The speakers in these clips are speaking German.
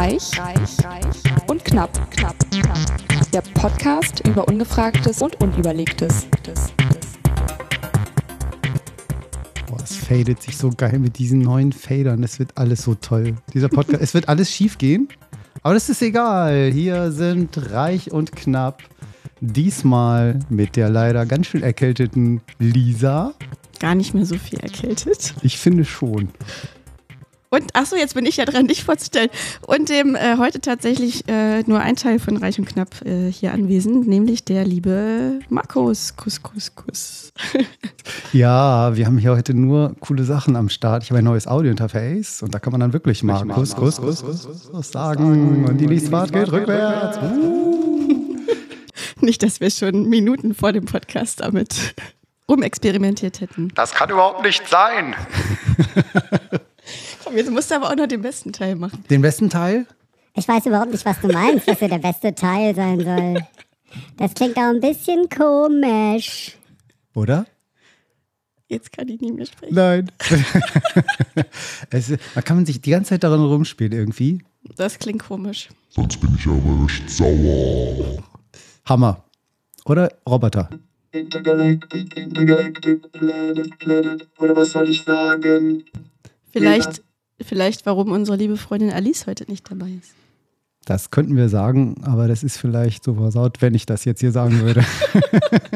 Reich, reich, reich und knapp, knapp, knapp. Der Podcast über Ungefragtes und Unüberlegtes. Boah, es fadet sich so geil mit diesen neuen Fadern. Es wird alles so toll. Dieser Podcast, es wird alles schief gehen. Aber das ist egal. Hier sind Reich und Knapp. Diesmal mit der leider ganz schön erkälteten Lisa. Gar nicht mehr so viel erkältet. Ich finde schon. Und achso, jetzt bin ich ja dran, dich vorzustellen. Und dem äh, heute tatsächlich äh, nur ein Teil von Reich und Knapp äh, hier anwesend, nämlich der liebe Markus. Kuss, Kuss, Kuss. Ja, wir haben hier heute nur coole Sachen am Start. Ich habe ein neues Audio-Interface und da kann man dann wirklich mal Kuss, Kuss, Kuss, Kuss, Kuss sagen. Und die nächste Fahrt geht rückwärts. Uh. Nicht, dass wir schon Minuten vor dem Podcast damit rumexperimentiert hätten. Das kann überhaupt nicht sein. Komm, jetzt musst du aber auch noch den besten Teil machen. Den besten Teil? Ich weiß überhaupt nicht, was du meinst, dass er der beste Teil sein soll. Das klingt auch ein bisschen komisch. Oder? Jetzt kann ich nicht mehr sprechen. Nein. es, da kann man sich die ganze Zeit daran rumspielen irgendwie. Das klingt komisch. Sonst bin ich aber echt sauer. Hammer. Oder Roboter. Intergalactic, Intergalactic, Planet, Planet, oder was soll ich sagen? Vielleicht, vielleicht, warum unsere liebe Freundin Alice heute nicht dabei ist. Das könnten wir sagen, aber das ist vielleicht so versaut, wenn ich das jetzt hier sagen würde.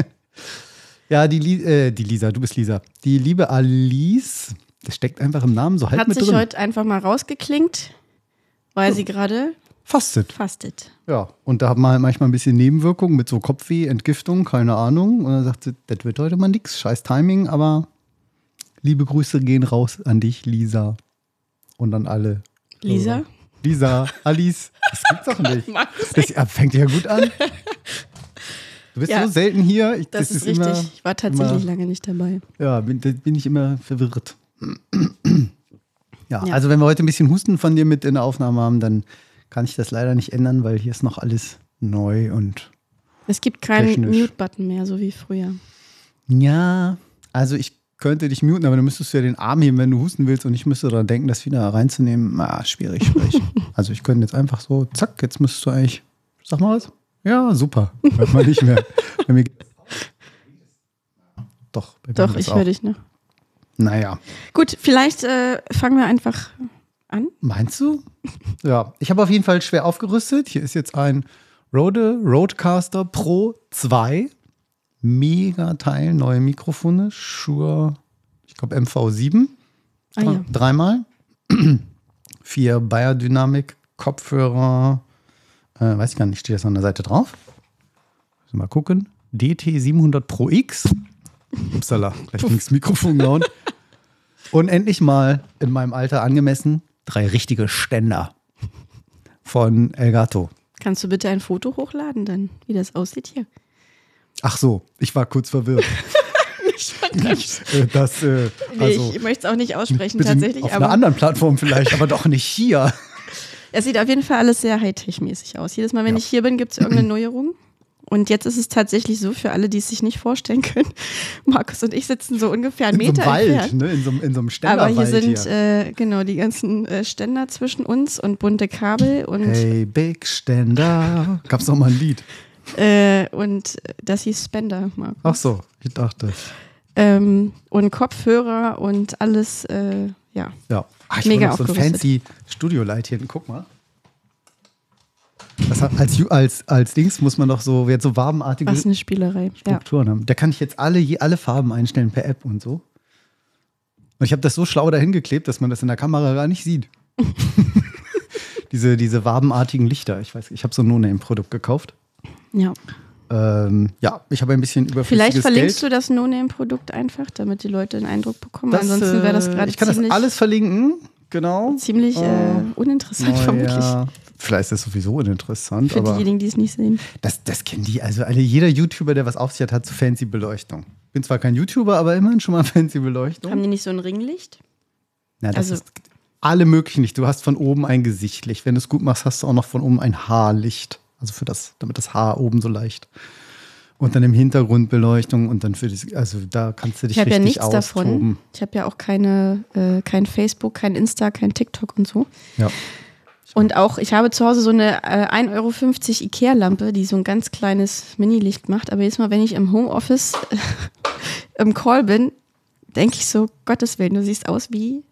ja, die, äh, die Lisa, du bist Lisa. Die liebe Alice, das steckt einfach im Namen so halb Hat mit sich drin. heute einfach mal rausgeklingt, weil sie gerade Fastet. fastet. Ja, und da hat man halt manchmal ein bisschen Nebenwirkungen mit so Kopfweh, Entgiftung, keine Ahnung. Und dann sagt sie, das wird heute mal nix, scheiß Timing, aber liebe Grüße gehen raus an dich, Lisa. Und an alle. Lisa? Lisa, Alice, das gibt's doch nicht. Das fängt ja gut an. Du bist Ja, so selten hier. Ich, Das, ist richtig. Immer, ich war tatsächlich immer- lange nicht dabei. ja, bin, da bin ich immer verwirrt. Ja, Ja. also wenn wir heute ein bisschen Husten von dir mit in der Aufnahme haben, dann kann ich das leider nicht ändern, weil hier ist noch alles neu und Es gibt keinen. Mute-Button mehr, so wie früher. Ja, also ich könnte dich muten, aber dann müsstest du ja den Arm heben, wenn du husten willst und ich müsste daran denken, das wieder reinzunehmen. Ah, schwierig, schwierig. also ich könnte jetzt einfach so, zack, jetzt müsstest du eigentlich, sag mal was. Ja, super. Hört man nicht mehr. Doch, Doch, ich höre dich noch. Naja, Gut, vielleicht äh, fangen wir einfach an. meinst du? Ja, ich habe auf jeden Fall schwer aufgerüstet. Hier ist jetzt ein Rode Rodecaster Pro 2. Mega Teil, neue Mikrofone, Shure, ich glaube MV7. Ah, ja. Dreimal. Vier Biodynamic Kopfhörer. Äh, weiß ich gar nicht, steht das an der Seite drauf? Müssen Mal gucken. DT700 Pro X. Upsala, gleich ging das Mikrofon gehauen. Und endlich mal in meinem Alter angemessen drei richtige Ständer von Elgato. Kannst du bitte ein Foto hochladen, dann, wie das aussieht hier? Ach so, ich war kurz verwirrt. Äh, das, äh, Nee, also, ich möchte es auch nicht aussprechen, tatsächlich. auf Aber einer anderen Plattform vielleicht, aber doch nicht hier. es sieht auf jeden Fall alles sehr Hightech-mäßig aus. Jedes Mal, wenn Ja. ich hier bin, gibt es irgendeine Neuerung. Und jetzt ist es tatsächlich so, für alle, die es sich nicht vorstellen können, Markus und ich sitzen so ungefähr einen In so einem Meter Wald, entfernt. ne? in, so, einem- in so einem Aber Ständerwald hier sind hier. Äh, genau die ganzen äh, Ständer zwischen uns und bunte Kabel und, Hey, Big Ständer. Gab's noch mal ein Lied? Äh, und das hieß Spender, Markus. Ach so, ich dachte. Ähm, und Kopfhörer und alles, äh, ja. Ja. Ach, ich Mega so ein fancy Studio-Light hier. Guck mal. Hat, als, als, als Dings muss man doch so, jetzt so wabenartige Was eine Spielerei. Ja. Strukturen haben. Da kann ich jetzt alle, je- alle Farben einstellen per App und so. Und ich habe das so schlau dahin geklebt, dass man das in der Kamera gar nicht sieht. diese, diese wabenartigen Lichter. Ich weiß, ich habe so ein No-Name-Produkt gekauft. Ja. Ähm, ja, ich habe ein bisschen überflüssiges Vielleicht verlinkst Geld. du das No-Name-Produkt einfach, damit die Leute einen Eindruck bekommen. Das, Ansonsten wäre das äh, gerade Ich kann das alles verlinken, genau. ziemlich äh, Oh. uninteressant, Oh, vermutlich. ja. Vielleicht ist das sowieso uninteressant, Für diejenigen, die es nicht sehen. das, das kennen die. Also alle, jeder YouTuber, der was auf sich hat, hat so fancy Beleuchtung. Bin zwar kein YouTuber, aber immerhin schon mal fancy Beleuchtung. Haben die nicht so ein Ringlicht? Na, das also- ist alle möglichen Licht. Du hast von oben ein Gesichtlicht. Wenn du es gut machst, hast du auch noch von oben ein Haarlicht. Also für das, damit das Haar oben so leicht. Und dann im Hintergrund Beleuchtung und dann für das, also da kannst du dich Ich habe ja richtig nichts davon. austoben. Ich habe ja auch keine, äh, kein Facebook, kein Insta, kein TikTok und so. Ja. Und auch, ich habe zu Hause so eine äh, 1,50 Euro Ikea-Lampe, die so ein ganz kleines Mini-Licht macht. Aber jedes Mal, wenn ich im Homeoffice im Call bin, denke ich so, Gottes Willen, du siehst aus wie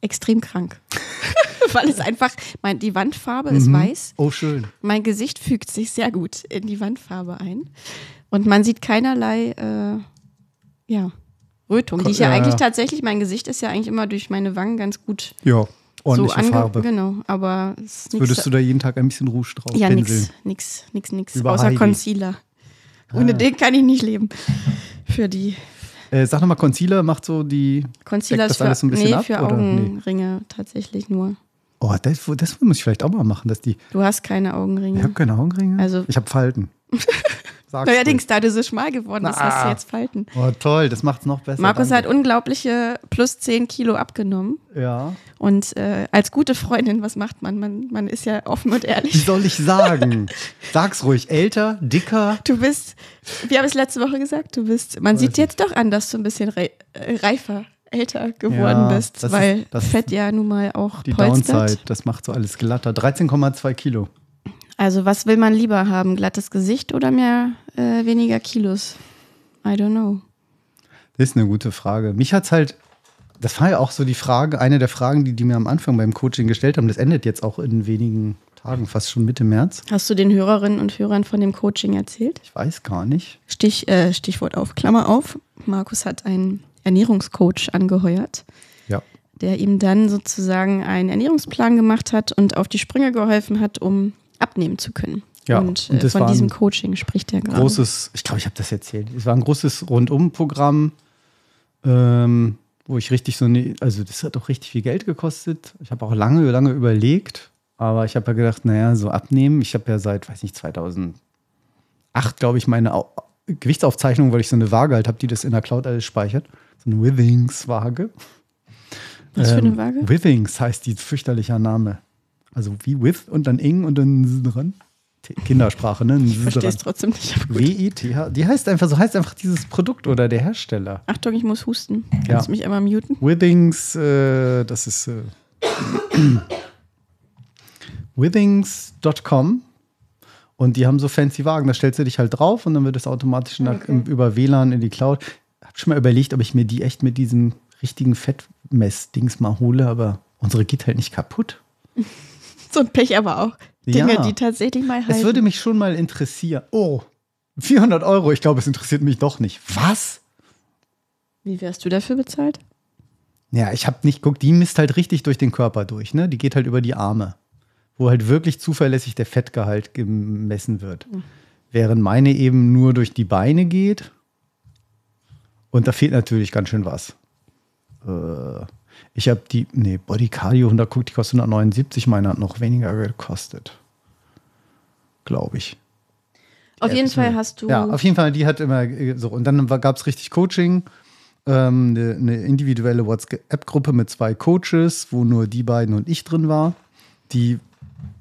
extrem krank. Weil es einfach, mein, die Wandfarbe ist weiß. Oh, schön. Mein Gesicht fügt sich sehr gut in die Wandfarbe ein. Und man sieht keinerlei, äh, ja, Rötung. Die ich ja, Ja, eigentlich ja. tatsächlich, mein Gesicht ist ja eigentlich immer durch meine Wangen ganz gut Ja, ordentliche so ange Farbe. Genau, aber es ist Würdest du da jeden Tag ein bisschen Rouge drauf Ja, nix, nix, nix, nix. Über Außer Heidi. Concealer. Ohne Ah. den kann ich nicht leben. Für die Äh, sag nochmal, Concealer macht so die. Concealer ist für, alles so ein bisschen nee, ab, für oder? Nee. Augenringe tatsächlich nur. Oh, das, das muss ich vielleicht auch mal machen, dass die. Du hast keine Augenringe. Ich habe keine Augenringe. Also- ich habe Falten. Sag's Neuerdings, da du so schmal geworden bist, hast du Na. jetzt Falten. Oh, toll, das macht's noch besser. Markus hat danke. unglaubliche plus 10 Kilo abgenommen. Ja. Und äh, als gute Freundin, was macht man? man? Man ist ja offen und Wie ehrlich. soll ich sagen? Sag's ruhig. Älter, dicker. Du bist, wie habe ich es letzte Woche gesagt, du bist, man sieht ich. jetzt doch an, dass du ein bisschen äh, reifer, älter geworden Ja, bist, weil das ist Fett ja nun mal auch Die polstert. Downside, das macht so alles glatter. 13,2 Kilo. Also was will man lieber haben, glattes Gesicht oder mehr, äh, weniger Kilos? I don't know. Das ist eine gute Frage. Mich hat's halt, das war ja auch so die Frage, eine der Fragen, die die mir am Anfang beim Coaching gestellt haben. Das endet jetzt auch in wenigen Tagen, fast schon Mitte März. Hast du den Hörerinnen und Hörern von dem Coaching erzählt? Ich weiß gar nicht. Stich, äh, Stichwort auf, Klammer auf. Markus hat einen Ernährungscoach angeheuert, Ja. der ihm dann sozusagen einen Ernährungsplan gemacht hat und auf die Sprünge geholfen hat, um abnehmen zu können. Ja, und, und äh, von diesem Coaching spricht er gerade. großes, ich glaube, ich habe das erzählt. Es war ein großes Rundum-Programm, ähm, wo ich richtig so, ne, also das hat auch richtig viel Geld gekostet. Ich habe auch lange, lange überlegt, aber ich habe ja gedacht, naja, so abnehmen. Ich habe ja seit, weiß nicht, 2008, glaube ich, meine Au Gewichtsaufzeichnung, weil ich so eine Waage halt habe, die das in der Cloud alles speichert. So eine Withings-Waage. Was für eine Ähm, Waage? Withings heißt die fürchterlicher Name. Also wie with und dann ing und dann dran. Kindersprache, ne? Ich verstehe es trotzdem nicht. W-I-T-H. Die heißt einfach, so heißt einfach dieses Produkt oder der Hersteller. Achtung, ich muss husten. Kannst Ja. du mich einmal muten? Withings, äh, das ist äh, withings.com und die haben so fancy Wagen. Da stellst du dich halt drauf und dann wird es automatisch der, im, über WLAN in die Cloud. Hab schon mal überlegt, ob ich mir die echt mit diesem richtigen Fettmess-Dings mal hole, aber unsere geht halt nicht kaputt. So ein Pech aber auch. Dinge, Ja. die tatsächlich mal halten. Es würde mich schon mal interessieren. Oh, 400 Euro. Ich glaube, es interessiert mich doch nicht. Was? Wie wärst du dafür bezahlt? Ja, ich habe nicht guckt, die misst halt richtig durch den Körper durch, ne? Die geht halt über die Arme, wo halt wirklich zuverlässig der Fettgehalt gemessen wird. Während meine eben nur durch die Beine geht. Und da fehlt natürlich ganz schön was. Äh, ich habe die, nee, Body Cardio 100, guck, die kostet 179, meine hat noch weniger gekostet. Glaube ich. Auf Ja, jeden Fall hast du. Ja, auf jeden Fall, die hat immer äh, so. Und dann gab es richtig Coaching, ähm, eine, eine individuelle WhatsApp-Gruppe mit zwei Coaches, wo nur die beiden und ich drin war, die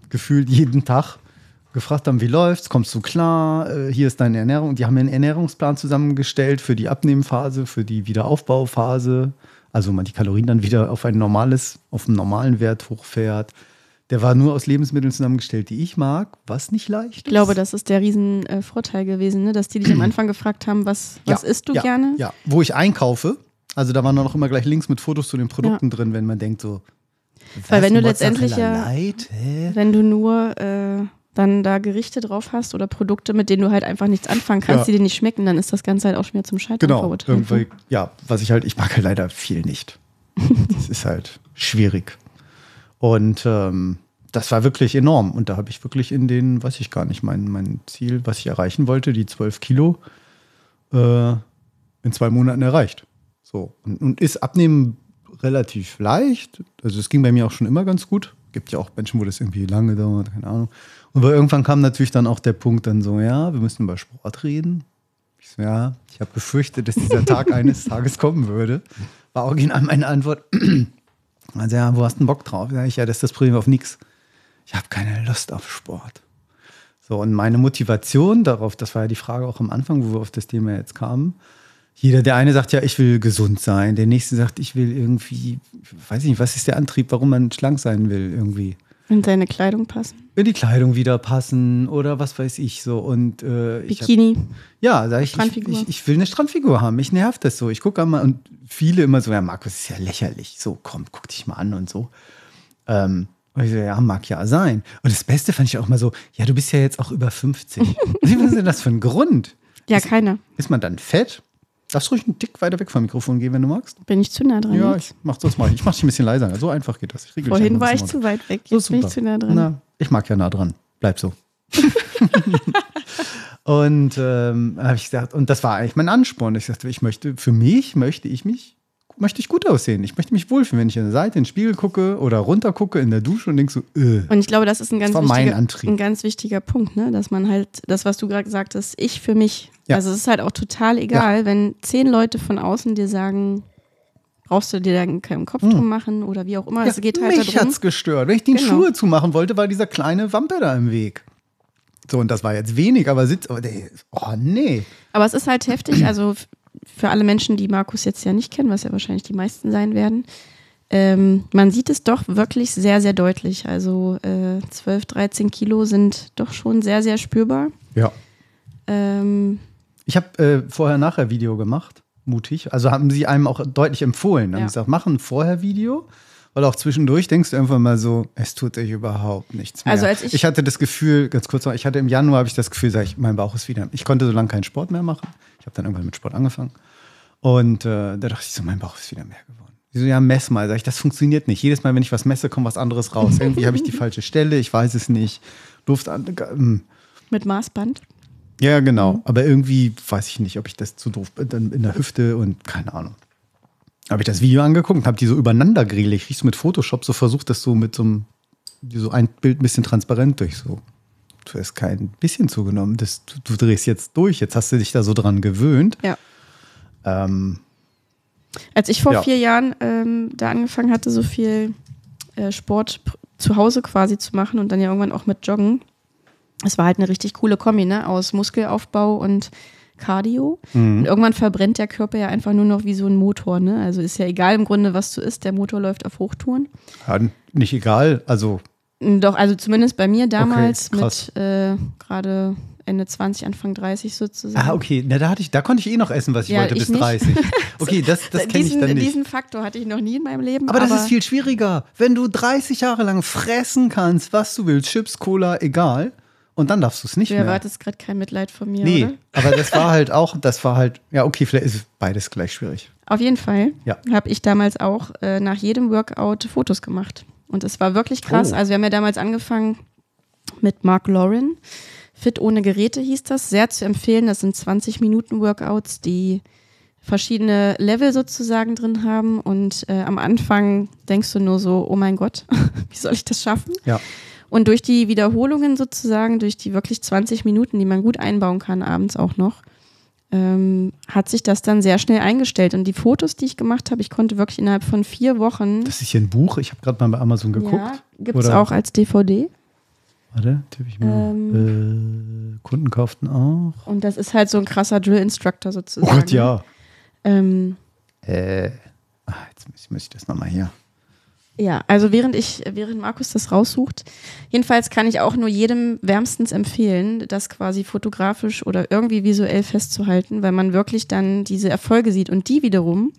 gefühlt jeden Tag gefragt haben, wie läuft's, kommst du klar, äh, hier ist deine Ernährung. Die haben einen Ernährungsplan zusammengestellt für die Abnehmphase, für die Wiederaufbauphase, also man die Kalorien dann wieder auf ein normales, auf einen normalen Wert hochfährt. Der war nur aus Lebensmitteln zusammengestellt, die ich mag, was nicht leicht Ich glaube, das ist der riesen äh, gewesen, ne? dass die dich am Anfang gefragt haben, was, was isst du ja, gerne? Ja, wo ich einkaufe. Also da waren noch immer gleich Links mit Fotos zu den Produkten drin, wenn man denkt so. Weil wenn du letztendlich ja-? Hä? Wenn du nur äh, dann da Gerichte drauf hast oder Produkte, mit denen du halt einfach nichts anfangen kannst, Ja. die dir nicht schmecken, dann ist das Ganze halt auch schon wieder zum Scheitern Genau, verurteilt. irgendwie, ja, was ich halt, ich mag halt leider viel nicht. das ist halt schwierig. Und ähm, das war wirklich enorm. Und da habe ich wirklich in den, weiß ich gar nicht, mein, mein Ziel, was ich erreichen wollte, die 12 Kilo, äh, in zwei Monaten erreicht. So. Und, und ist Abnehmen relativ leicht. Also es ging bei mir auch schon immer ganz gut. Gibt ja auch Menschen, wo das irgendwie lange dauert, keine Ahnung. Und irgendwann kam natürlich dann auch der Punkt dann so, ja, wir müssen über Sport reden. Ich so, ja, ich habe befürchtet, dass dieser Tag eines Tages kommen würde. War original meine Antwort. Also ja, wo hast du denn Bock drauf? Sag ich, ja, das ist das Problem auf nichts. Ich habe keine Lust auf Sport. So, und meine Motivation darauf, das war ja die Frage auch am Anfang, wo wir auf das Thema jetzt kamen. Jeder, der eine sagt, ja, ich will gesund sein. Der nächste sagt, ich will irgendwie, weiß ich nicht, was ist der Antrieb, warum man schlank sein will irgendwie. In seine Kleidung passen. in die Kleidung wieder passen oder was weiß ich so. Und äh, ich hab, Bikini. ja, sag ich, ich, ich will eine Strandfigur haben. Mich nervt das so. Ich gucke einmal und viele immer so, ja, Markus, ist ja lächerlich. So, komm, guck dich mal an und so. Ähm, und ich so, ja, mag ja sein. Und das Beste fand ich auch mal so, ja, du bist ja jetzt auch über 50. Was ist denn das für ein Grund? Ja, keiner. Ist man dann fett? Darfst du ruhig einen Tick weiter weg vom Mikrofon gehen, wenn du magst? Bin ich zu nah dran? Ja, jetzt? ich mach das mal. Ich mach dich ein bisschen leiser. So einfach geht das. Vorhin war ich zu weit weg. so Jetzt bin ich zu nah dran. Na, ich mag ja nah dran. Bleib so. und ähm, habe ich gesagt, und das war eigentlich mein Ansporn. Ich sagte, ich möchte, für mich möchte ich mich, möchte ich gut aussehen. Ich möchte mich wohlfühlen, wenn ich an der Seite in den Spiegel gucke oder runter gucke in der Dusche und denke so, äh. Und ich glaube, das ist ein ganz, wichtiger, ein ganz wichtiger Punkt, ne? dass man halt, das, was du gerade gesagt hast, ich für mich. Ja. Also es ist halt auch total egal, wenn zehn Leute von außen dir sagen, brauchst du dir da keinen Kopf drum machen oder wie auch immer. es geht halt Hm. mich darum. hat's gestört. Wenn ich die Genau. Schuhe zumachen wollte, war dieser kleine Wampe da im Weg. So, und das war jetzt wenig, aber sitzt, oh nee. Aber es ist halt heftig, also für alle Menschen, die Markus jetzt ja nicht kennen, was ja wahrscheinlich die meisten sein werden, ähm, man sieht es doch wirklich sehr, sehr deutlich. Also äh, 12, 13 Kilo sind doch schon sehr, sehr spürbar. Ja. Ähm, Ich habe äh, vorher-nachher-Video gemacht, mutig. Also haben sie einem auch deutlich empfohlen. Haben Ja. gesagt, mach ein Vorher-Video. Weil auch zwischendurch denkst du einfach mal so, es tut sich überhaupt nichts mehr. Also als ich- ich hatte das Gefühl, ganz kurz noch, ich hatte im Januar habe ich das Gefühl, sag ich, mein Bauch ist wieder. Ich konnte so lange keinen Sport mehr machen. Ich habe dann irgendwann mit Sport angefangen. Und äh, da dachte ich so, mein Bauch ist wieder mehr geworden. Die so, ja, mess mal. Sag ich, das funktioniert nicht. Jedes Mal, wenn ich was messe, kommt was anderes raus. Irgendwie habe ich die falsche Stelle, ich weiß es nicht. Luft an. ähm, mit Maßband. ja, genau. Mhm. Aber irgendwie weiß ich nicht, ob ich das zu doof dann in der Hüfte und keine Ahnung. Habe ich das Video angeguckt und habe die so übereinander geregelt. Ich so mit Photoshop so versucht, das so mit so einem, so ein Bild ein bisschen transparent durch so. Du hast kein bisschen zugenommen. Das, du, du drehst jetzt durch. Jetzt hast du dich da so dran gewöhnt. Ja. Ähm, Als ich vor Ja. vier Jahren ähm, da angefangen hatte, so viel äh, Sport zu Hause quasi zu machen und dann ja irgendwann auch mit Joggen, es war halt eine richtig coole Kombi, ne? Aus Muskelaufbau und Cardio. Und irgendwann verbrennt der Körper ja einfach nur noch wie so ein Motor, ne? Also ist ja egal im Grunde, was du isst, der Motor läuft auf Hochtouren. ja, nicht egal. Also, Doch, also zumindest bei mir damals krass. mit äh, gerade Ende 20, Anfang 30 sozusagen. ah, okay. Na, da hatte ich, da konnte ich eh noch essen, was ich Ja, wollte, ich bis nicht. 30. Okay, das, das kenne ich dann nicht. diesen Faktor hatte ich noch nie in meinem Leben. Aber das ist viel schwieriger. Wenn du 30 Jahre lang fressen kannst, was du willst, Chips, Cola, egal, und dann darfst du es nicht Du mehr. erwartest gerade kein Mitleid von mir, Nee, oder? aber das war halt auch, das war halt, ja, okay, vielleicht ist beides gleich schwierig. Auf jeden Fall Ja. habe ich damals auch äh, nach jedem Workout Fotos gemacht. Und es war wirklich krass. Oh. Also wir haben ja damals angefangen mit Mark Lauren. Fit ohne Geräte hieß das. Sehr zu empfehlen. Das sind 20 Minuten Workouts, die verschiedene Level sozusagen drin haben. Und äh, am Anfang denkst du nur so, oh mein Gott, wie soll ich das schaffen? Ja. Und durch die Wiederholungen sozusagen, durch die wirklich 20 Minuten, die man gut einbauen kann, abends auch noch, ähm, hat sich das dann sehr schnell eingestellt. Und die Fotos, die ich gemacht habe, ich konnte wirklich innerhalb von vier Wochen. Das ist hier ein Buch, ich habe gerade mal bei Amazon geguckt. Ja, gibt es auch als DVD. Warte, tippe ich mal. Ähm. äh, Kunden kauften auch. Und das ist halt so ein krasser Drill-Instructor Oh sozusagen. Gott, ja. Ähm, Äh, ah, jetzt muss, muss ich das nochmal hier. ja, also während ich, während Markus das raussucht, jedenfalls kann ich auch nur jedem wärmstens empfehlen, das quasi fotografisch oder irgendwie visuell festzuhalten, weil man wirklich dann diese Erfolge sieht und die wiederum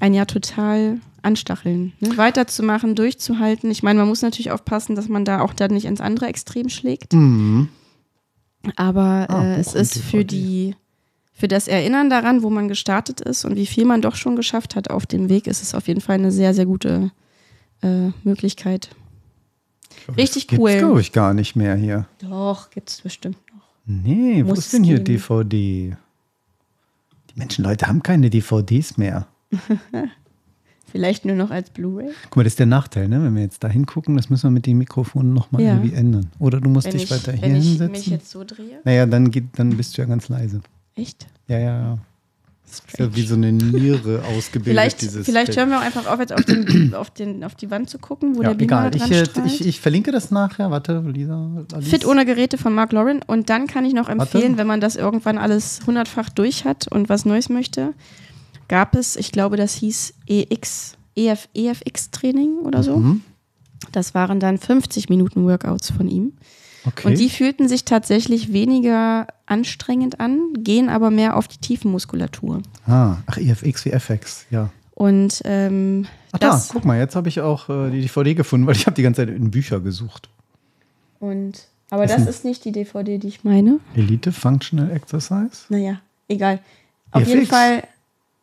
ein Jahr total anstacheln, ne? weiterzumachen, durchzuhalten. Ich meine, man muss natürlich aufpassen, dass man da auch dann nicht ins andere Extrem schlägt. Mhm. Aber Ah, äh, es ist für die, für das Erinnern daran, wo man gestartet ist und wie viel man doch schon geschafft hat auf dem Weg, ist es auf jeden Fall eine sehr, sehr gute äh, Möglichkeit. Richtig das cool. Gibt's, glaube ich, gar nicht mehr hier. Doch, gibt es bestimmt noch. Nee, wo Muss ist denn hier geben. DVD? Die Menschen, Leute, haben keine DVDs mehr. Vielleicht nur noch als Blu-ray. Guck mal, das ist der Nachteil, ne? Wenn wir jetzt da hingucken, das müssen wir mit den Mikrofonen nochmal Ja. irgendwie ändern. Oder du musst Wenn dich ich, weiter hier wenn ich mich hinsetzen. jetzt so drehe. Naja, dann, geht, dann bist du ja ganz leise. Echt? Ja, ja, ja. Das ist ja wie so eine Niere ausgebildet, Vielleicht, dieses vielleicht hören wir auch einfach auf, jetzt auf, den, auf, den, auf die Wand zu gucken, wo ja, der Beamer egal. Ich, dran äh, strahlt. ich, ich verlinke das nachher. Warte, Lisa. Alice. Fit ohne Geräte von Mark Lauren. Und dann kann ich noch empfehlen, Warte. wenn man das irgendwann alles hundertfach durch hat und was Neues möchte, gab es, ich glaube, das hieß EX, EF, EFX-Training oder so. Mhm. Das waren dann 50 Minuten Workouts von ihm. Okay. Und die fühlten sich tatsächlich weniger anstrengend an, gehen aber mehr auf die Tiefenmuskulatur. ah, ach, IFX wie FX, ja. Und ähm, Ach da, das guck mal, jetzt habe ich auch äh, die DVD gefunden, weil ich habe die ganze Zeit in Bücher gesucht. und aber das ist nicht die DVD, die ich meine. Elite Functional Exercise? Naja, egal. Auf EFX. jeden Fall,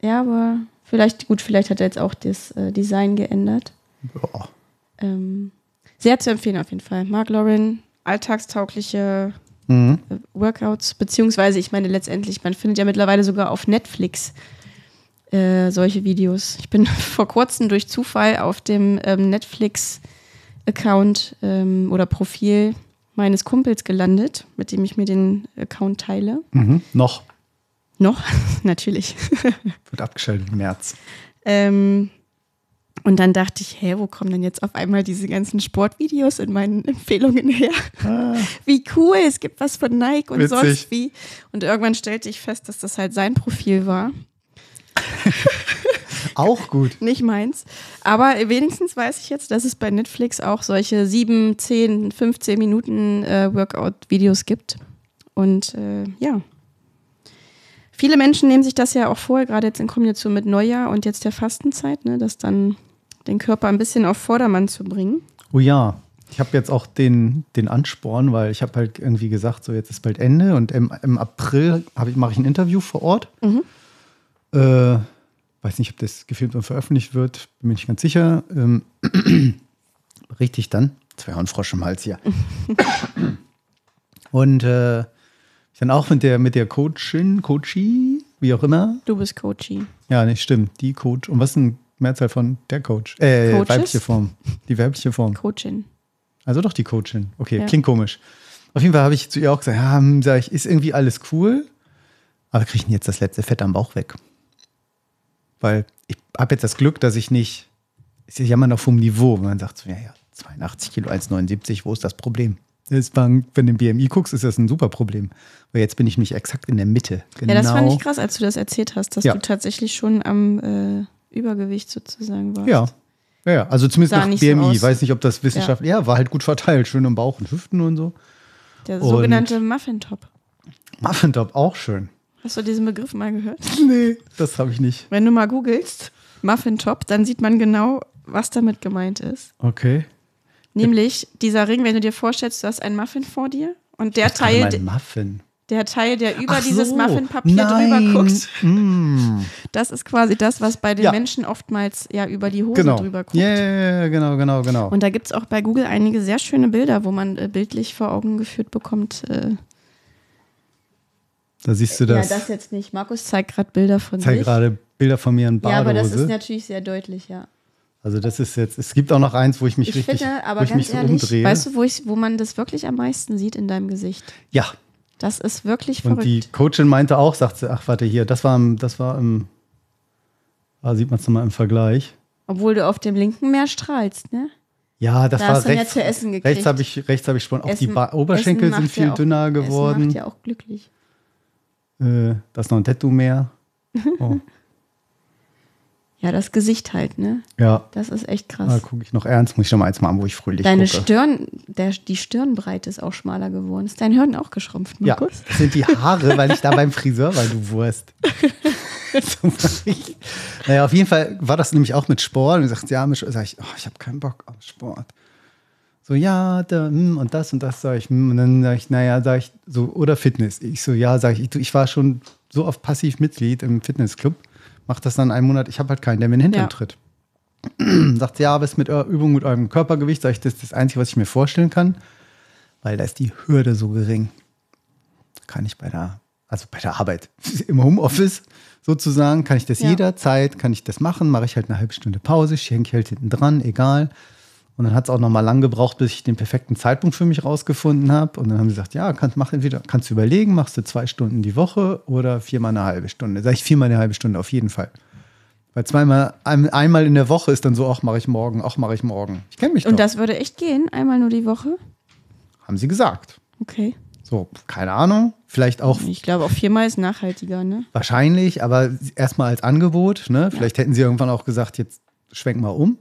ja, aber vielleicht, gut, vielleicht hat er jetzt auch das äh, Design geändert. Boah. Ähm, sehr zu empfehlen auf jeden Fall. Mark Lauren, alltagstaugliche Mhm. äh, Workouts, beziehungsweise ich meine letztendlich, man findet ja mittlerweile sogar auf Netflix äh, solche Videos. Ich bin vor kurzem durch Zufall auf dem ähm, Netflix-Account ähm, oder Profil meines Kumpels gelandet, mit dem ich mir den Account teile. Mhm. Noch. Noch, natürlich. Wird abgeschaltet im März. Ähm, und dann dachte ich, hä, wo kommen denn jetzt auf einmal diese ganzen Sportvideos in meinen Empfehlungen her? Wie cool, es gibt was von Nike und Witzig. sonst wie. Und irgendwann stellte ich fest, dass das halt sein Profil war, Auch gut. nicht meins. Aber wenigstens weiß ich jetzt, dass es bei Netflix auch solche 7, 10, 15 Minuten äh, Workout-Videos gibt. Und äh, ja. Viele Menschen nehmen sich das ja auch vor, gerade jetzt in Kombination mit Neujahr und jetzt der Fastenzeit, ne, das dann den Körper ein bisschen auf Vordermann zu bringen. Oh ja, ich habe jetzt auch den, den Ansporn, weil ich habe halt irgendwie gesagt, so jetzt ist bald Ende und im, im April ich, mache ich ein Interview vor Ort. Äh, weiß nicht, ob das gefilmt und veröffentlicht wird, bin mir nicht ganz sicher. Ähm, richtig dann. Zwei Jahren Frosch im Hals hier. und äh, ich dann auch mit der, mit der Coachin, Coachie, wie auch immer. Du bist Coachy. Ja, nicht stimmt. Die Coach. Und was ist denn Mehrzahl von der Coach? Äh, Coaches? weibliche Form. Die weibliche Form. Coachin. Also doch die Coachin. Okay, Ja. klingt komisch. Auf jeden Fall habe ich zu ihr auch gesagt, ja, hm, sag ich, ist irgendwie alles cool, aber kriege ich denn jetzt das letzte Fett am Bauch weg? Weil ich habe jetzt das Glück, dass ich nicht, ist ja immer noch vom Niveau, wenn man sagt so, ja, ja, 82 Kilo, 1,79, wo ist das Problem? Das war, wenn du den BMI guckst, ist das ein super Problem. Weil jetzt bin ich nicht exakt in der Mitte. Genau. Ja, das fand ich krass, als du das erzählt hast, dass Ja. du tatsächlich schon am äh, Übergewicht sozusagen warst. Ja. Ja, ja, also zumindest Sah nach so BMI. aus. weiß nicht, ob das wissenschaftlich, ja. war halt gut verteilt, schön im Bauch und Hüften und so. Der Und- sogenannte Muffin-Top. Muffin Top auch schön. Hast du diesen Begriff mal gehört? Nee, das habe ich nicht. Wenn du mal googelst, Muffin-Top, dann sieht man genau, was damit gemeint ist. Okay. Nämlich dieser Ring, wenn du dir vorstellst, du hast einen Muffin vor dir und der Teil, ein Muffin. der Teil, der über Ach dieses so. Muffinpapier drüber guckt, Mm. das ist quasi das, was bei den Ja. Menschen oftmals ja über die Hose Genau. drüber guckt. Ja, ja, genau, genau, genau. Und da gibt es auch bei Google einige sehr schöne Bilder, wo man äh, bildlich vor Augen geführt bekommt. Äh, da siehst du das. Ja, das jetzt nicht. Markus zeigt gerade Bilder von ich zeige sich. gerade Bilder von mir in Ja, aber das ist Badehose. natürlich sehr deutlich, ja. Also das ist jetzt, es gibt auch noch eins, wo ich mich Ich richtig, finde, aber wo ich mich ganz so ehrlich, umdrehe. weißt du, wo, ich, wo man das wirklich am meisten sieht in deinem Gesicht? ja, Das ist wirklich und verrückt. die Coachin meinte auch, sagt sie, ach warte hier, das war im, das war im, da sieht man es nochmal im Vergleich. Obwohl du auf dem linken mehr strahlst, ne? Ja, das Da war hast du ja rechts. zu essen gekriegt. rechts habe ich, rechts habe ich schon, auch die Essen- ba Oberschenkel Essen sind viel ja auch- dünner Essen geworden. macht ja auch glücklich. Äh, da ist noch ein Tattoo mehr. Oh. Ja, das Gesicht halt, ne? ja, Das ist echt da krass. gucke ich noch ernst. Muss ich noch mal eins machen, wo ich fröhlich Deine gucke. Stirn, der, die Stirnbreite ist auch schmaler geworden. Ist dein Hirn auch geschrumpft, Ja, Markus? das sind die Haare, weil ich da beim Friseur war, du Wurst. so war ich. Naja, auf jeden Fall war das nämlich auch mit Sport. Und ich sagte, ja, mit. Sag ich, oh, ich habe keinen Bock auf Sport. So, ja, da, hm, und das und das sage ich. hm. Und dann sage ich, naja, sage ich, so, oder Fitness. Ich so, ja, sage ich, ich war schon so oft passiv Mitglied im Fitnessclub. Mach das dann einen Monat, ich habe halt keinen, der mir in den Hintern Ja. tritt. Sagt, ja, was mit eurer Übung mit eurem Körpergewicht? Sag ich, das ist das Einzige, was ich mir vorstellen kann, weil da ist die Hürde so gering kann ich bei der, also bei der Arbeit, im Homeoffice sozusagen, kann ich das Ja. jederzeit, kann ich das machen, mache ich halt eine halbe Stunde Pause, schenke halt hinten dran, egal. Und dann hat es auch noch mal lang gebraucht, bis ich den perfekten Zeitpunkt für mich rausgefunden habe. Und dann haben sie gesagt, ja, kannst, mach entweder, kannst du überlegen, machst du zwei Stunden die Woche oder viermal eine halbe Stunde. Sag ich viermal eine halbe Stunde auf jeden Fall. Weil zweimal, ein, einmal in der Woche ist dann so, ach, mache ich morgen, ach, mache ich morgen. Ich kenne mich doch. Und das würde echt gehen? Einmal nur die Woche? haben sie gesagt. Okay. So, keine Ahnung. Vielleicht auch Ich glaube, auch viermal ist nachhaltiger, ne? Wahrscheinlich, aber erstmal als Angebot. Ne? Vielleicht hätten sie irgendwann auch gesagt, jetzt schwenk mal um.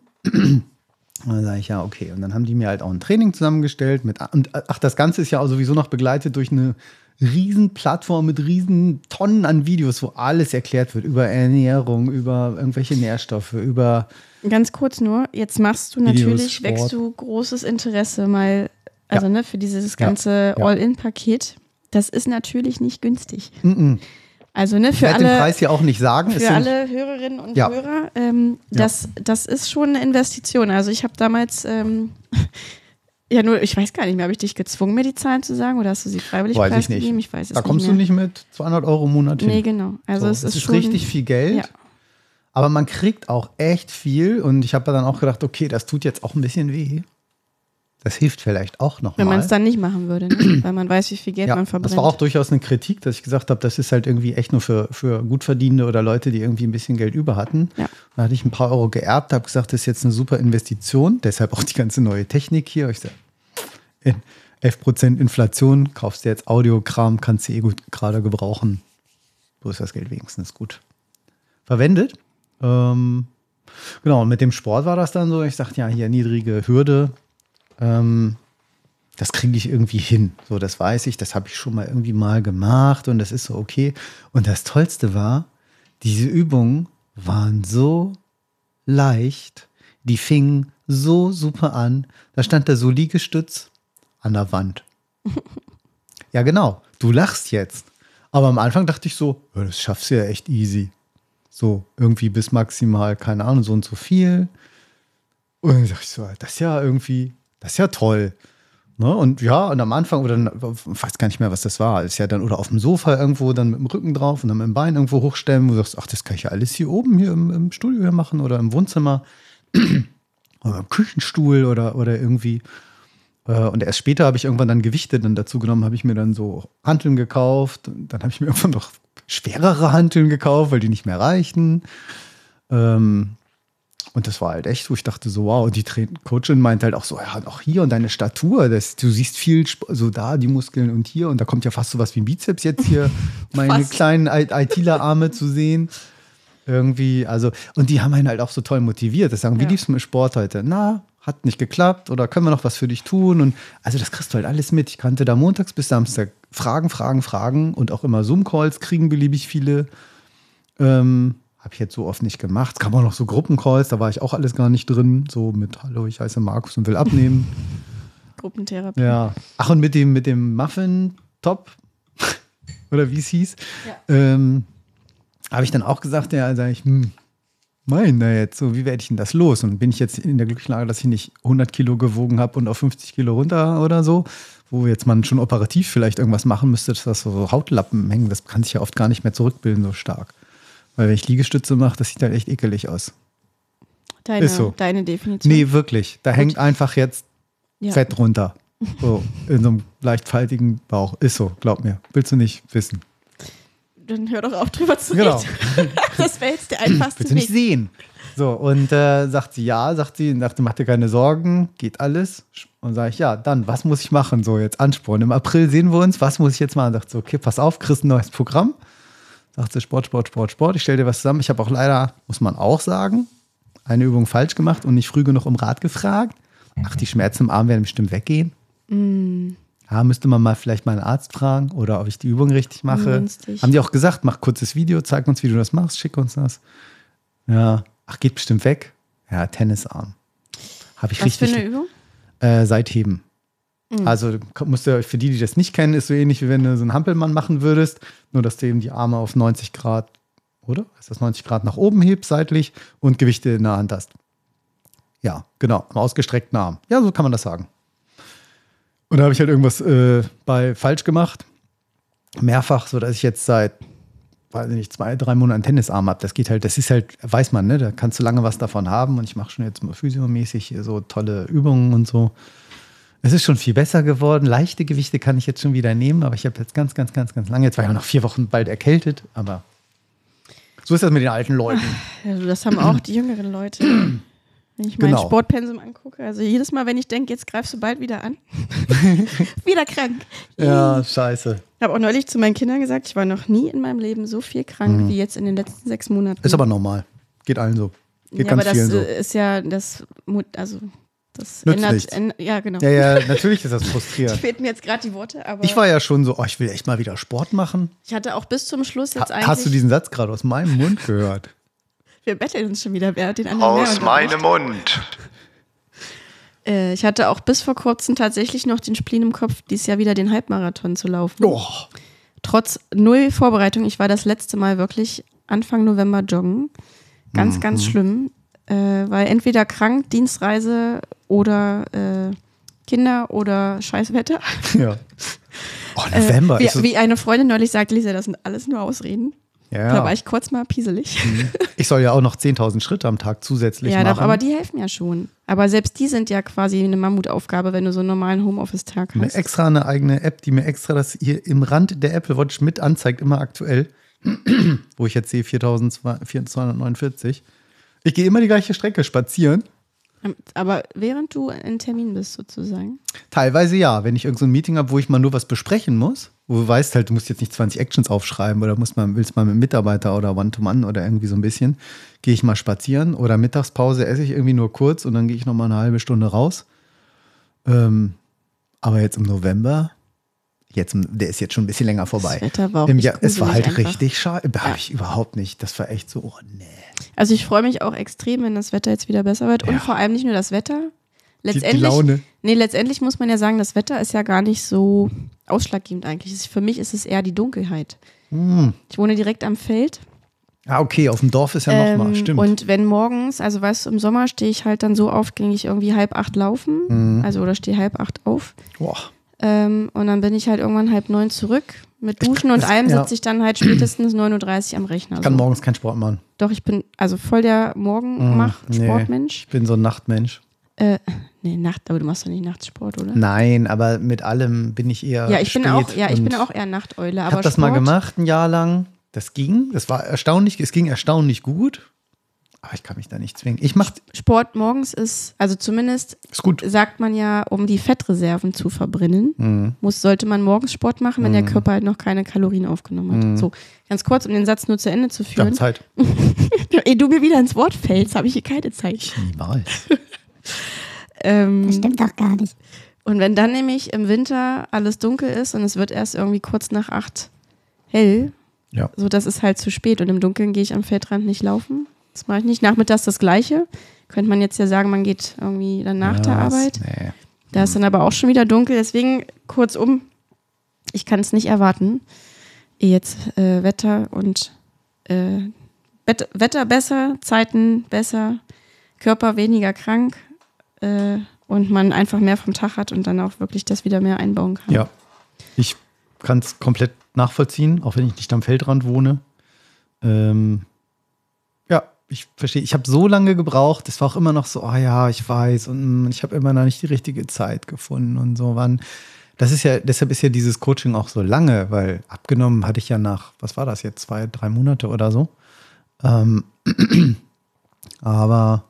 Und dann sage ich, ja, okay. Und dann haben die mir halt auch ein Training zusammengestellt. Mit, und ach, das Ganze ist ja auch sowieso noch begleitet durch eine riesen Plattform mit riesen Tonnen an Videos, wo alles erklärt wird über Ernährung, über irgendwelche Nährstoffe, über Ganz kurz nur, jetzt machst du Videos, natürlich, Sport. wächst du großes Interesse mal, also Ja. ne, für dieses ganze ja. All-In-Paket. Das ist natürlich nicht günstig. Mm-mm. Also ne, Ich für den alle, Preis hier auch nicht sagen. Für alle Hörerinnen und Ja. Hörer, ähm, Ja. das, das ist schon eine Investition. Also ich habe damals, ähm, ja nur, ich weiß gar nicht mehr, habe ich dich gezwungen, mir die Zahlen zu sagen oder hast du sie freiwillig Weiß ich nicht. preisgegeben? Ich weiß es Da kommst nicht du mehr. nicht mit 200 Euro im Monat hin. Nee, genau. Also So, es, ist, schon, richtig viel Geld. Ja. Aber man kriegt auch echt viel. Und ich habe dann auch gedacht, okay, das tut jetzt auch ein bisschen weh. Das hilft vielleicht auch noch Wenn man es dann nicht machen würde, ne? weil man weiß, wie viel Geld ja, man verbrennt. das war auch durchaus eine Kritik, dass ich gesagt habe, das ist halt irgendwie echt nur für, für Gutverdienende oder Leute, die irgendwie ein bisschen Geld über hatten. Ja. Dann hatte ich ein paar Euro geerbt, habe gesagt, das ist jetzt eine super Investition. Deshalb auch die ganze neue Technik hier. Ich sage, 11% Inflation, kaufst du jetzt Audiokram, kannst du eh gut gerade gebrauchen. So ist das Geld wenigstens gut verwendet. Ähm, genau, und mit dem Sport war das dann so. Ich sagte, ja, hier niedrige Hürde. Ähm, das kriege ich irgendwie hin. So, das weiß ich, das habe ich schon mal irgendwie mal gemacht und das ist so okay. Und das Tollste war, diese Übungen waren so leicht, die fingen so super an. Da stand da so Liegestütz an der Wand. ja, genau. Du lachst jetzt. Aber am Anfang dachte ich so, das schaffst du ja echt easy. So, irgendwie bis maximal, keine Ahnung, so und so viel. Und dann dachte ich so, das ist ja irgendwie, das ist ja toll. Ne? Und ja, und am Anfang, oder ich weiß gar nicht mehr, was das war, ist ja dann, oder auf dem Sofa irgendwo dann mit dem Rücken drauf und dann mit dem Bein irgendwo hochstellen, wo du sagst, ach, das kann ich ja alles hier oben, hier im, im Studio hier machen oder im Wohnzimmer oder im Küchenstuhl oder, oder irgendwie. Äh, Und erst später habe ich irgendwann dann Gewichte dann dazu genommen, habe ich mir dann so Hanteln gekauft. Dann habe ich mir irgendwann noch schwerere Hanteln gekauft, weil die nicht mehr reichten. Ähm, und das war halt echt so, ich dachte so, wow, die Coachin meint halt auch so, ja, auch hier und deine Statur, das, du siehst viel, Sp- so da die Muskeln und hier und da kommt ja fast so was wie ein Bizeps jetzt hier, meine kleinen ITler-Arme zu sehen. Irgendwie, also, und die haben einen halt auch so toll motiviert. Das sagen, wie Ja. lief's mit Sport heute? Na, hat nicht geklappt oder können wir noch was für dich tun? Und also das kriegst du halt alles mit. Ich kannte da montags bis Samstag Fragen, Fragen, Fragen und auch immer Zoom-Calls kriegen beliebig viele. Ähm, habe ich jetzt so oft nicht gemacht. Es kam auch noch so Gruppencalls, da war ich auch alles gar nicht drin. So mit Hallo, ich heiße Markus und will abnehmen. Gruppentherapie. ja. Ach, und mit dem, mit dem Muffin-Top, oder wie es hieß, ähm, habe ich dann auch gesagt, ja, sag ich, hm, mein, na jetzt, so, wie werde ich denn das los? Und bin ich jetzt in der glücklichen Lage, dass ich nicht 100 Kilo gewogen habe und auf 50 Kilo runter oder so, wo jetzt man schon operativ vielleicht irgendwas machen müsste, dass das so Hautlappen hängen, das kann sich ja oft gar nicht mehr zurückbilden so stark. Weil wenn ich Liegestütze mache, das sieht halt echt ekelig aus. Deine, Ist so. deine Definition. Nee, wirklich. Da hängt einfach jetzt Ja. Fett runter. So, in so einem leicht faltigen Bauch. Ist so, glaub mir. Willst du nicht wissen. Dann hör doch auf, drüber zu Genau. reden. Das wäre jetzt der einfachste Willst du nicht Weg. sehen. So, und äh, sagt sie ja, sagt sie, dachte, mach dir keine Sorgen, geht alles. Und sage ich, ja, dann, was muss ich machen? So, jetzt Ansporn. Im April sehen wir uns, was muss ich jetzt machen? Sagt sie, okay, pass auf, kriegst ein neues Programm. Sagt sie, Sport, Sport, Sport, Sport. Ich stelle dir was zusammen. Ich habe auch leider, muss man auch sagen, eine Übung falsch gemacht und nicht früh genug um Rat gefragt. Ach, die Schmerzen im Arm werden bestimmt weggehen. Ja, müsste man mal vielleicht mal einen Arzt fragen oder ob ich die Übung richtig mache. Günstig. Haben die auch gesagt, mach kurzes Video, zeig uns, wie du das machst, schick uns das. Ja, ach, geht bestimmt weg. Ja, Tennisarm. Habe ich Was für richtig. eine Übung? Äh, Seitheben. Also musst du, für die, die das nicht kennen, ist so ähnlich wie wenn du so einen Hampelmann machen würdest, nur dass du eben die Arme auf 90 Grad, oder? Ist das 90 Grad nach oben hebst, seitlich und Gewichte in der Hand hast. Ja, genau, am ausgestreckten Arm. Ja, so kann man das sagen. Und da habe ich halt irgendwas äh, bei falsch gemacht. Mehrfach, so dass ich jetzt seit, weiß ich nicht, zwei, drei Monaten Tennisarm habe. Das geht halt, das ist halt, weiß man, ne? Da kannst du lange was davon haben. Und ich mache schon jetzt mal physiomäßig so tolle Übungen und so. Es ist schon viel besser geworden. Leichte Gewichte kann ich jetzt schon wieder nehmen, aber ich habe jetzt ganz, ganz, ganz, ganz lange, jetzt war ich auch noch vier Wochen bald erkältet, aber so ist das mit den alten Leuten. Ja, du, das haben auch die jüngeren Leute. Wenn ich mein Genau. Sportpensum angucke, also jedes Mal, wenn ich denke, jetzt greifst du bald wieder an, wieder krank. Ja, scheiße. Ich habe auch neulich zu meinen Kindern gesagt, ich war noch nie in meinem Leben so viel krank wie jetzt in den letzten sechs Monaten. Mhm. Ist aber normal. Geht allen so. Geht ja, aber ganz das vielen so. äh, ist ja das, also Das Nützt ändert, ja, genau. Ja, ja, natürlich ist das frustrierend. Fehlten mir jetzt gerade die Worte, aber Ich war ja schon so, oh, ich will echt mal wieder Sport machen. ich hatte auch bis zum Schluss jetzt Ha eigentlich. hast du diesen Satz gerade aus meinem Mund gehört? Wir betteln uns schon wieder, wer den anderen Aus meinem Mund. Äh, ich hatte auch bis vor kurzem tatsächlich noch den Spleen im Kopf, dieses Jahr wieder den Halbmarathon zu laufen. Oh, Trotz null Vorbereitung. Ich war das letzte Mal wirklich Anfang November joggen. Ganz, ganz Mhm. schlimm. Äh, weil entweder krank, Dienstreise oder äh, Kinder oder Scheißwetter. ja. Oh, November Äh, ist wie, es- wie eine Freundin neulich sagte, Lisa, das sind alles nur Ausreden. Da ja. war ich kurz mal pieselig. Ich soll ja auch noch 10.000 Schritte am Tag zusätzlich Ja, doch, machen. aber die helfen ja schon. Aber selbst die sind ja quasi eine Mammutaufgabe, wenn du so einen normalen Homeoffice-Tag Mir hast. extra eine eigene App, die mir extra das hier im Rand der Apple Watch mit anzeigt, immer aktuell. Wo ich jetzt sehe 4249. Ich gehe immer die gleiche Strecke spazieren. Aber während du in Termin bist, sozusagen. Teilweise ja, wenn ich irgendein so Meeting habe, wo ich mal nur was besprechen muss, wo du weißt halt, du musst jetzt nicht 20 Actions aufschreiben oder musst mal, willst mal mit einem Mitarbeiter oder One-to-One oder irgendwie so ein bisschen, gehe ich mal spazieren oder Mittagspause esse ich irgendwie nur kurz und dann gehe ich noch mal eine halbe Stunde raus. Ähm, aber jetzt im November, jetzt, der ist jetzt schon ein bisschen länger vorbei. Das Wetter war auch Im Jahr, es war halt einfach. richtig schade. Da habe ich überhaupt nicht. Das war echt so, oh nee. Also ich freue mich auch extrem, wenn das Wetter jetzt wieder besser wird. Und Ja. vor allem nicht nur das Wetter. Die, die Letztendlich, Laune. nee, letztendlich muss man ja sagen, das Wetter ist ja gar nicht so ausschlaggebend eigentlich. Für mich ist es eher die Dunkelheit. Hm. Ich wohne direkt am Feld. Ah, okay, auf dem Dorf ist ja Ähm, stimmt. Und wenn morgens, also weißt du, im Sommer stehe ich halt dann so auf, ging ich irgendwie halb acht laufen. Mhm. Also oder stehe halb acht auf. Boah. Ähm, und dann bin ich halt irgendwann halb neun zurück. Mit Duschen und allem ja. sitze ich dann halt spätestens 9.30 Uhr am Rechner. Ich kann so. morgens keinen Sport machen. Doch, ich bin also voll der Mm, Morgenmach-Sportmensch. Ich bin so ein Nachtmensch. Äh, nee, Nacht, aber du machst doch nicht Nachtsport, oder? Nein, aber mit allem bin ich eher. ja, ich bin auch, ja, ich bin auch eher Nachteule. Ich habe das Sport, mal gemacht, ein Jahr lang. Das ging. Das war erstaunlich. Es ging erstaunlich gut. Aber ich kann mich da nicht zwingen. Ich mach. Sport morgens ist, also zumindest Ist gut. sagt man ja, um die Fettreserven zu verbrennen, Mhm. muss, sollte man morgens Sport machen, wenn der Körper halt noch keine Kalorien aufgenommen hat. So, ganz kurz, um den Satz nur zu Ende zu Mhm. Führen. Zeit. Ehe du mir wieder ins Wort fällst, habe ich hier keine Zeit. Niemals. Ähm, Das stimmt doch gar nicht. Und wenn dann nämlich im Winter alles dunkel ist und es wird erst irgendwie kurz nach acht hell, Ja. so das ist halt zu spät und im Dunkeln gehe ich am Feldrand nicht laufen. Das mache ich nicht. Nachmittags das Gleiche. Könnte man jetzt ja sagen, man geht irgendwie dann nach der Ja, Arbeit. Nee. Da ist dann aber auch schon wieder dunkel. Deswegen kurzum, ich kann es nicht erwarten. ehe Jetzt äh, Wetter und äh, Wetter besser, Zeiten besser, Körper weniger krank äh, und man einfach mehr vom Tag hat und dann auch wirklich das wieder mehr einbauen kann. Ja. Ich kann es komplett nachvollziehen, auch wenn ich nicht am Feldrand wohne. Ähm, ich verstehe. Ich habe so lange gebraucht. Es war auch immer noch so, oh ja, ich weiß. Und mm, ich habe immer noch nicht die richtige Zeit gefunden und so. Wann. Das ist ja, deshalb ist ja dieses Coaching auch so lange, weil abgenommen hatte ich ja nach, was war das jetzt, zwei, drei Monate oder so. Ähm, aber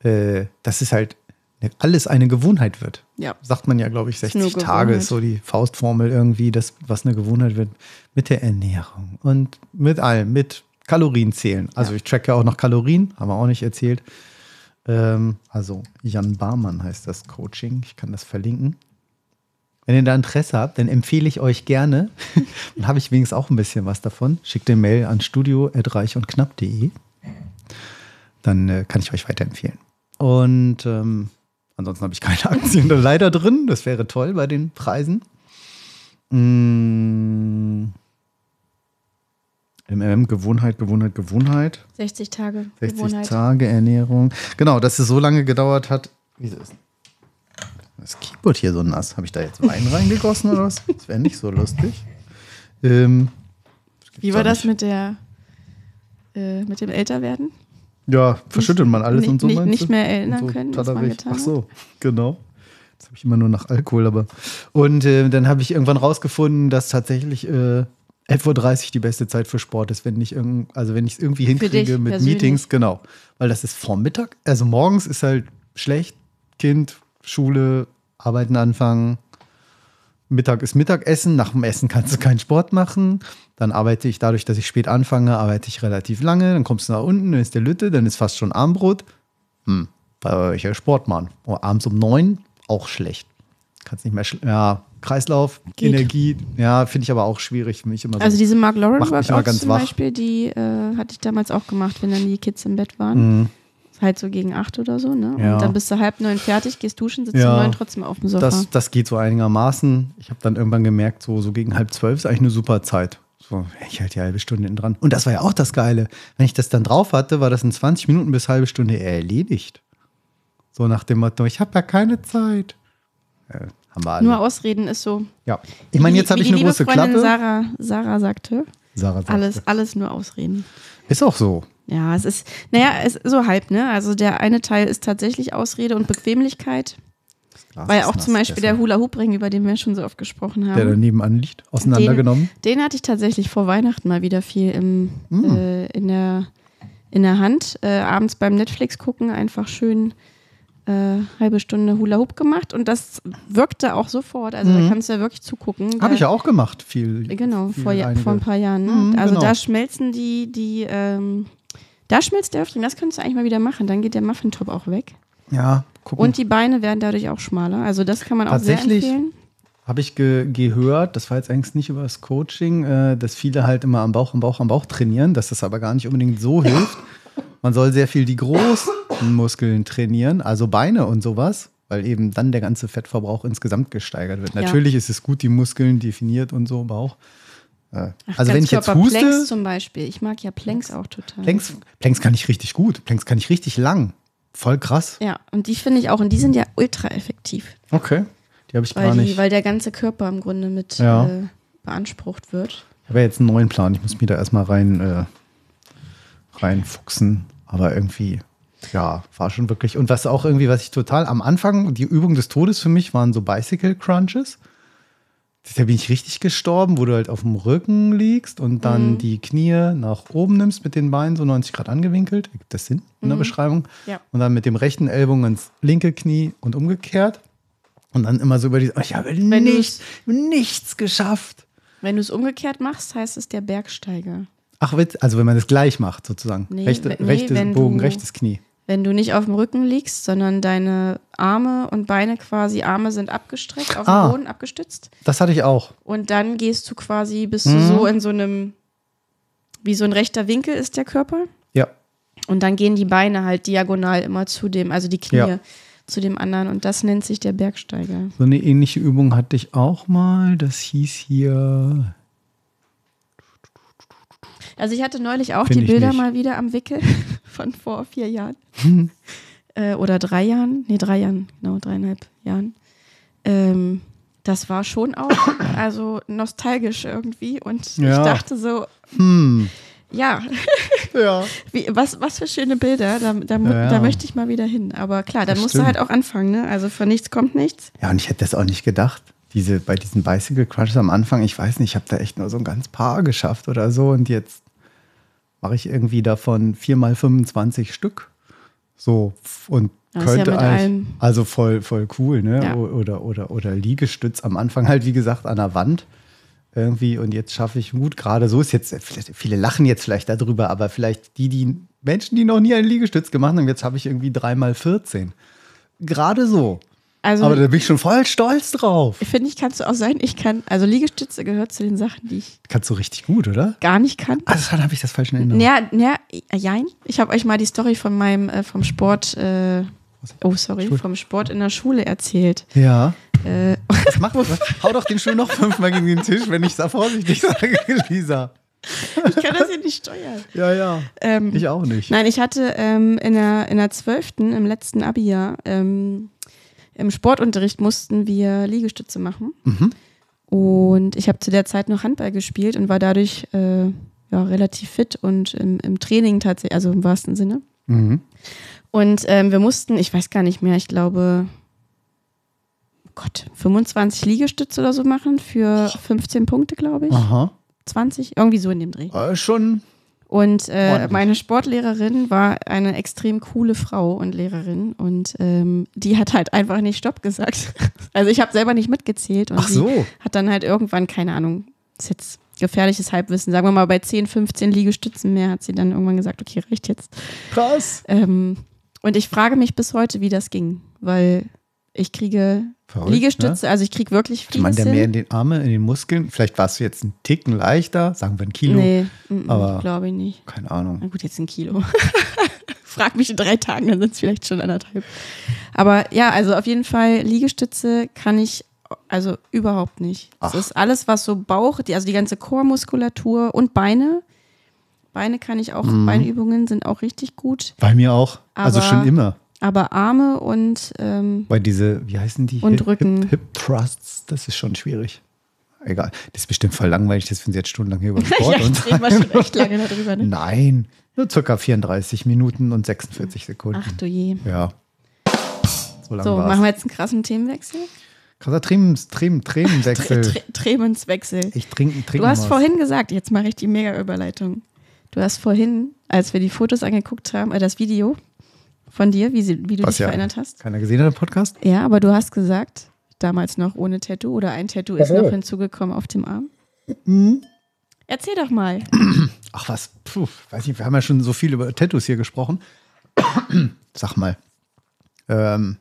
äh, das ist halt ne, alles eine Gewohnheit wird Ja. sagt man ja, glaube ich, Ist nur 60 Tage ist so die Faustformel irgendwie, das, was eine Gewohnheit wird mit der Ernährung und mit allem, mit Kalorien zählen. Also ich tracke ja auch noch Kalorien, haben wir auch nicht erzählt. Ähm, also Jan Barmann heißt das Coaching, ich kann das verlinken. Wenn ihr da Interesse habt, dann empfehle ich euch gerne, dann habe ich wenigstens auch ein bisschen was davon. Schickt eine Mail an studio.reichundknapp.de. Dann äh, kann ich euch weiterempfehlen. Und ähm, ansonsten habe ich keine Aktien leider drin. Das wäre toll bei den Preisen. Mm. MM, Gewohnheit, Gewohnheit, Gewohnheit. 60 Tage 60 Gewohnheit. Tage Ernährung. Genau, dass es so lange gedauert hat. Wieso ist das Keyboard hier so nass? Habe ich da jetzt Wein reingegossen oder was? Das wäre nicht so lustig. Ähm, Wie war das mit der äh, mit dem Älterwerden? Ja, verschüttet man alles nicht- und so. nicht- nicht mehr erinnern so können, was man getan Ach so, genau. Jetzt habe ich immer nur nach Alkohol, aber. Und äh, dann habe ich irgendwann rausgefunden, dass tatsächlich äh, 11.30 Uhr die beste Zeit für Sport ist, wenn ich irgend, also wenn ich es irgendwie hinkriege mit persönlich. Meetings, genau. Weil das ist Vormittag. Also morgens ist halt schlecht, Kind, Schule, Arbeiten anfangen. Mittag ist Mittagessen, nach dem Essen kannst du keinen Sport machen. Dann arbeite ich, dadurch, dass ich spät anfange, arbeite ich relativ lange. Dann kommst du nach unten, dann ist der Lütte, dann ist fast schon Armbrot. Hm. Weil ich ja Sportmann. Oh, abends um neun auch schlecht. Kannst nicht mehr, ja, Kreislauf, Geht. Energie, ja, finde ich aber auch schwierig für mich immer so. Also diese Mark Lauren Workouts ganz zum wach. Beispiel, die äh, hatte ich damals auch gemacht, wenn dann die Kids im Bett waren. Mhm. Halt so gegen acht oder so, ne? Ja. Und dann bist du halb neun fertig, gehst duschen, sitzt Ja. um neun trotzdem auf dem Sofa. Das, das geht so einigermaßen. Ich habe dann irgendwann gemerkt, so, so gegen halb zwölf ist eigentlich eine super Zeit. So, ich halte die halbe Stunde dran. Und das war ja auch das Geile. Wenn ich das dann drauf hatte, war das in 20 Minuten bis halbe Stunde erledigt. So nach dem Motto, ich habe ja keine Zeit. Äh, haben wir alle. Nur Ausreden ist so. ja. Ich meine, jetzt habe ich eine liebe große Freundin Klappe. Sarah, Sarah sagte, Sarah sagte. alles, alles nur Ausreden. Ist auch so. Ja, es ist, naja, es ist so halb, ne? Also der eine Teil ist tatsächlich Ausrede und Bequemlichkeit, Glas weil auch zum Beispiel der deshalb. Hula-Hoop-Ring, über den wir schon so oft gesprochen haben. der daneben anliegt, auseinandergenommen. Den hatte ich tatsächlich vor Weihnachten mal wieder viel im, Hm. äh, in, der, in der Hand. Äh, abends beim Netflix gucken einfach schön äh, halbe Stunde Hula Hoop gemacht und das wirkte auch sofort. Also da kannst du ja wirklich zugucken. Habe ich ja auch gemacht, viel. Genau, viel vor, einige. vor ein paar Jahren. Ne? Mhm, also genau. da schmelzen die, die ähm, da schmilzt der Ring, das könntest du eigentlich mal wieder machen. Dann geht der Muffintop auch weg. Ja, gucken. Und die Beine werden dadurch auch schmaler. Also das kann man auch sehr Tatsächlich empfehlen. Habe ich ge gehört, das war jetzt eigentlich nicht über das Coaching, äh, dass viele halt immer am Bauch, am Bauch, am Bauch trainieren, dass das aber gar nicht unbedingt so hilft. Man soll sehr viel die großen Muskeln trainieren, also Beine und sowas, weil eben dann der ganze Fettverbrauch insgesamt gesteigert wird. Ja. Natürlich ist es gut, die Muskeln definiert und so, Bauch. Äh, Ach, also wenn ich jetzt Ganzkörper- Planks huste, zum Beispiel. Ich mag ja Planks auch total. Planks, Planks kann ich richtig gut, Planks kann ich richtig lang. Voll krass. Ja, und die finde ich auch, und die sind ja ultra effektiv, Okay, die habe ich weil, gar die, nicht. weil der ganze Körper im Grunde mit Ja. äh, beansprucht wird. Ich habe ja jetzt einen neuen Plan. Ich muss mich da erstmal rein, äh, reinfuchsen. Aber irgendwie, ja, war schon wirklich. Und was auch irgendwie, was ich total am Anfang, die Übung des Todes für mich waren so Bicycle Crunches. Da bin ich richtig gestorben, wo du halt auf dem Rücken liegst und dann die Knie nach oben nimmst mit den Beinen, so 90 Grad angewinkelt. Ergibt das Sinn in der Beschreibung? Ja. Und dann mit dem rechten Ellbogen ins linke Knie und umgekehrt. Und dann immer so über die, oh, ich habe Wenn nichts, nichts geschafft. Wenn du es umgekehrt machst, heißt es der Bergsteiger. Ach, Witz, also wenn man das gleich macht, sozusagen. Nee, Rechte, nee, rechtes Bogen, du- rechtes Knie. Wenn du nicht auf dem Rücken liegst, sondern deine Arme und Beine quasi, Arme sind abgestreckt, auf Ah. dem Boden abgestützt. Das hatte ich auch. Und dann gehst du quasi, bist Mhm. du so in so einem, wie so ein rechter Winkel ist der Körper. Ja. Und dann gehen die Beine halt diagonal immer zu dem, also die Knie Ja. zu dem anderen. Und das nennt sich der Bergsteiger. So eine ähnliche Übung hatte ich auch mal. Das hieß hier. Also ich hatte neulich auch Find die Bilder nicht. mal wieder am Wickel von vor vier Jahren. Hm. äh, oder drei Jahren. Nee, drei Jahren, genau, dreieinhalb Jahren. Ähm, das war schon auch, also nostalgisch irgendwie. Und Ja. ich dachte so, Hm. ja, Ja. wie, was, was für schöne Bilder, da, da, Ja, da möchte ich mal wieder hin. Aber klar, dann Das musst du stimmt. halt auch anfangen, ne? Also von nichts kommt nichts. Ja, und ich hätte das auch nicht gedacht. Diese, bei diesen Bicycle Crunches am Anfang, ich weiß nicht, ich habe da echt nur so ein ganz paar geschafft oder so. Und jetzt mache ich irgendwie davon viermal 25 Stück. So. Und Das ja könnte mit eigentlich. Also voll, voll cool, ne? Ja. Oder, oder, oder Liegestütz am Anfang halt, wie gesagt, an der Wand. Irgendwie. Und jetzt schaffe ich gut. Gerade so ist jetzt, vielleicht- viele lachen jetzt vielleicht darüber, aber vielleicht die, die Menschen, die noch nie einen Liegestütz gemacht haben, jetzt habe ich irgendwie dreimal 14. Gerade so. Also Aber da bin ich schon voll stolz drauf. finde ich, kannst du auch sein, ich kann, also Liegestütze gehört zu den Sachen, die ich Kannst du richtig gut, oder? gar nicht kann. Also dann habe ich das falsch in Erinnerung. Ja, ja, jein. Ich habe euch mal die Story von meinem, äh, vom Sport, äh, oh sorry, Schule. vom Sport in der Schule erzählt. Ja. Äh, Was macht was? Hau doch den Stuhl noch fünfmal gegen den Tisch, wenn ich es vorsichtig sage, Lisa. ich kann das hier nicht steuern. Ja, ja. Ähm, Ich auch nicht. Nein, ich hatte ähm, in, der, in der 12., im letzten Abi-Jahr, ähm, im Sportunterricht mussten wir Liegestütze machen. Mhm. Und ich habe zu der Zeit noch Handball gespielt und war dadurch äh, ja, relativ fit und im, im Training tatsächlich, also im wahrsten Sinne. Mhm. Und ähm, wir mussten, ich weiß gar nicht mehr, ich glaube, oh Gott, 25 Liegestütze oder so machen für 15 Punkte, glaube ich. Aha. 20, irgendwie so in dem Dreh. Äh, schon. Und äh, meine Sportlehrerin war eine extrem coole Frau und Lehrerin und ähm, die hat halt einfach nicht Stopp gesagt. Also ich habe selber nicht mitgezählt und Ach so. hat dann halt irgendwann, keine Ahnung, ist jetzt gefährliches Halbwissen, sagen wir mal bei 10, 15 Liegestützen mehr, hat sie dann irgendwann gesagt, okay, reicht jetzt. Krass. Ähm, Und ich frage mich bis heute, wie das ging, weil ich kriege Verrückt, Liegestütze, also ich kriege wirklich Ich meine, der mehr in den Arme, in den Muskeln. Vielleicht warst du jetzt einen Ticken leichter, sagen wir ein Kilo. Nee, aber- glaube ich nicht. Keine Ahnung. Na gut, jetzt ein Kilo. Frag mich in drei Tagen, dann sind es vielleicht schon anderthalb. Aber ja, also auf jeden Fall Liegestütze kann ich also überhaupt nicht. Das ist alles, was so Bauch, die, also die ganze Chormuskulatur und Beine. Beine kann ich auch, Mhm. Beinübungen sind auch richtig gut. Bei mir auch. also schon immer. Aber Arme und ähm, Weil diese, wie heißen die? Und Hip, Rücken. Hip, Hip Thrusts, das ist schon schwierig. Egal. Das ist bestimmt voll langweilig, das finden sie jetzt stundenlang hier über Sport. ja, und reden wir schon echt lange darüber. Ne? Nein, nur circa 34 Minuten und 46 Sekunden. Ach du je. Ja. So So, machen wir jetzt einen krassen Themenwechsel? Krasser Tremens, Trem, Tremenswechsel. Ich trinke, trinke Du hast was. vorhin gesagt, jetzt mache ich die mega Überleitung. Du hast vorhin, als wir die Fotos angeguckt haben, äh, das Video von dir, wie, sie, wie du Was dich ja verändert hast. Keiner gesehen hat im Podcast? Ja, aber du hast gesagt, damals noch ohne Tattoo oder ein Tattoo ist noch hinzugekommen auf dem Arm. Mhm. Erzähl doch mal. Ach was, puh, weiß nicht, wir haben ja schon so viel über Tattoos hier gesprochen. Sag mal. Ähm,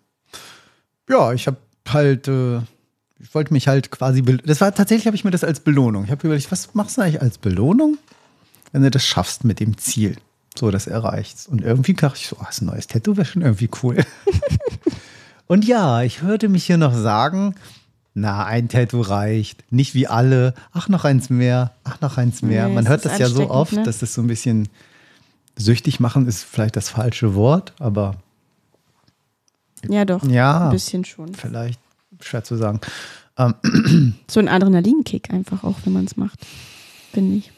ja, ich habe halt, äh, ich wollte mich halt quasi, das war tatsächlich, habe ich mir das als Belohnung. Ich habe überlegt, was machst du eigentlich als Belohnung, wenn du das schaffst mit dem Ziel? So, das erreichst. Und irgendwie dachte ich so, so ein neues Tattoo wäre schon irgendwie cool. Und ja, ich hörte mich hier noch sagen, na, ein Tattoo reicht. Nicht wie alle. Ach, noch eins mehr. Ach, noch eins mehr. Nee, Man hört das ja so oft, ne? dass das so ein bisschen süchtig machen ist vielleicht das falsche Wort, aber Ja, doch. ja, Ein bisschen schon. vielleicht schwer zu sagen. So ein Adrenalinkick einfach auch, wenn man es macht. Finde ich.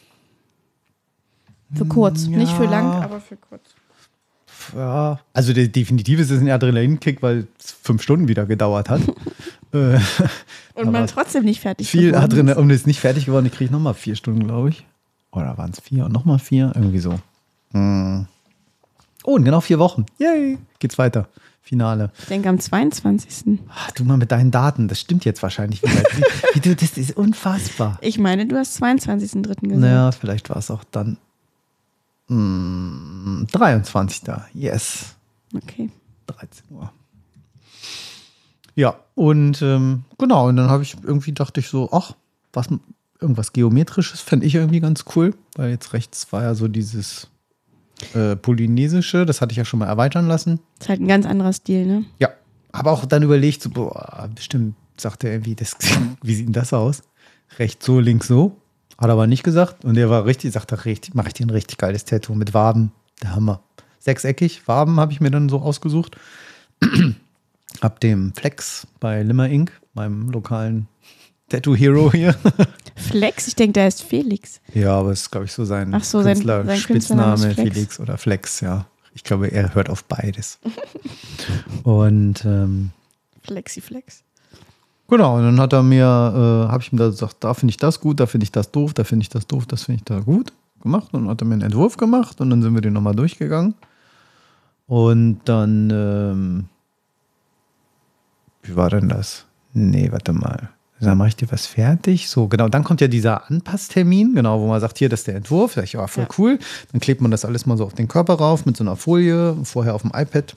Für kurz. Nicht für lang, ja. aber für kurz. Ja, also der, definitiv ist es ein Adrenalinkick, weil es fünf Stunden wieder gedauert hat. äh, Und man trotzdem nicht fertig viel. Adrenalin und ist nicht fertig geworden. Ich kriege nochmal vier Stunden, glaube ich. Oder waren es vier und nochmal vier? Irgendwie so. Hm. Oh, in genau vier Wochen. Yay. Geht's weiter. Finale. Ich denke am 22. Ach, du mal mit deinen Daten, das stimmt jetzt wahrscheinlich. Wie, wie du, das ist unfassbar. Ich meine, du hast 22.3. gesagt. Naja, vielleicht war es auch dann mm, 23. Yes. Okay. 13 Uhr. Ja, und ähm, genau, und dann habe ich irgendwie dachte ich so, ach, was irgendwas Geometrisches fände ich irgendwie ganz cool, weil jetzt rechts war ja so dieses äh, Polynesische, das hatte ich ja schon mal erweitern lassen. Ist halt ein ganz anderer Stil, ne? Ja, aber auch dann überlegt, so, boah, bestimmt sagt er irgendwie, das, wie sieht denn das aus? Rechts so, links so. Hat aber nicht gesagt. Und der war richtig, sagt er, richtig, mache ich dir ein richtig geiles Tattoo mit Waben. Der Hammer. Sechseckig, Waben habe ich mir dann so ausgesucht. Hab dem Flex bei Limmer Inc., meinem lokalen Tattoo-Hero hier. Flex, ich denke, der ist Felix. ja, aber es ist, glaube ich, so sein, Ach so, sein- Künstler, sein ist Spitzname, Flex. Felix oder Flex, ja. Ich glaube, er hört auf beides. Und ähm, Flexiflex. Genau, und dann hat er mir, äh, habe ich ihm da gesagt, da finde ich das gut, da finde ich das doof, da finde ich das doof, das finde ich da gut gemacht. Und dann hat er mir einen Entwurf gemacht und dann sind wir den nochmal durchgegangen. Und dann, ähm, wie war denn das? Nee, warte mal. Dann mache ich dir was fertig. So, genau, dann kommt ja dieser Anpasstermin, genau, wo man sagt, hier, das ist der Entwurf. Sag ich, ja, voll Ja. cool. Dann klebt man das alles mal so auf den Körper rauf mit so einer Folie, vorher auf dem iPad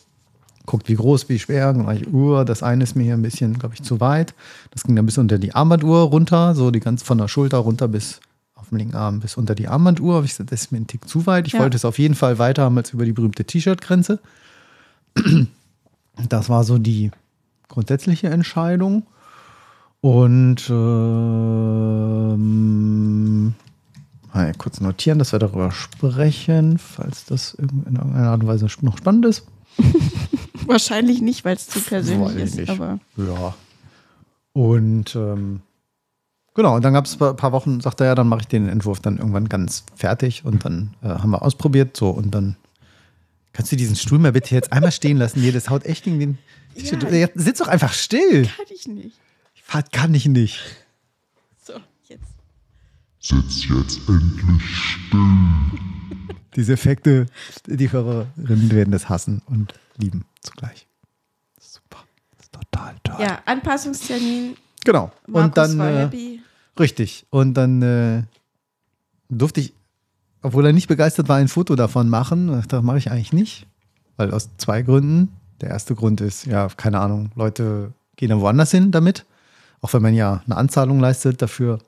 guckt, wie groß, wie schwer. Dann mache ich, uh, das eine ist mir hier ein bisschen, glaube ich, zu weit. Das ging dann bis unter die Armbanduhr runter, so die ganz von der Schulter runter bis auf dem linken Arm bis unter die Armbanduhr. Habe ich gesagt, das ist mir ein Tick zu weit. Ich Ja. wollte es auf jeden Fall weiter haben als über die berühmte T-Shirt-Grenze. Das war so die grundsätzliche Entscheidung. Und ähm, mal kurz notieren, dass wir darüber sprechen, falls das in irgendeiner Art und Weise noch spannend ist. Wahrscheinlich nicht, weil es zu persönlich Weiß ich ist. nicht. Aber Ja. Und ähm, genau, und dann gab es ein paar Wochen, sagte er, ja, dann mache ich den Entwurf dann irgendwann ganz fertig und dann äh, haben wir ausprobiert, so und dann kannst du diesen Stuhl mal bitte jetzt einmal stehen lassen. Nee, das haut echt gegen den. Ja. Sitz doch einfach still. kann ich nicht. Fahrt kann ich nicht. So, jetzt. Sitz jetzt endlich still. Diese Effekte, die Hörerinnen werden das hassen und lieben zugleich. Super. Das ist total toll. Ja, Anpassungstermin. Genau. Markus und dann. Äh. Richtig. Und dann äh, durfte ich, obwohl er nicht begeistert war, ein Foto davon machen. Da mache ich eigentlich nicht. weil aus zwei Gründen. Der erste Grund ist, ja, keine Ahnung, Leute gehen dann woanders hin damit, auch wenn man ja eine Anzahlung leistet dafür.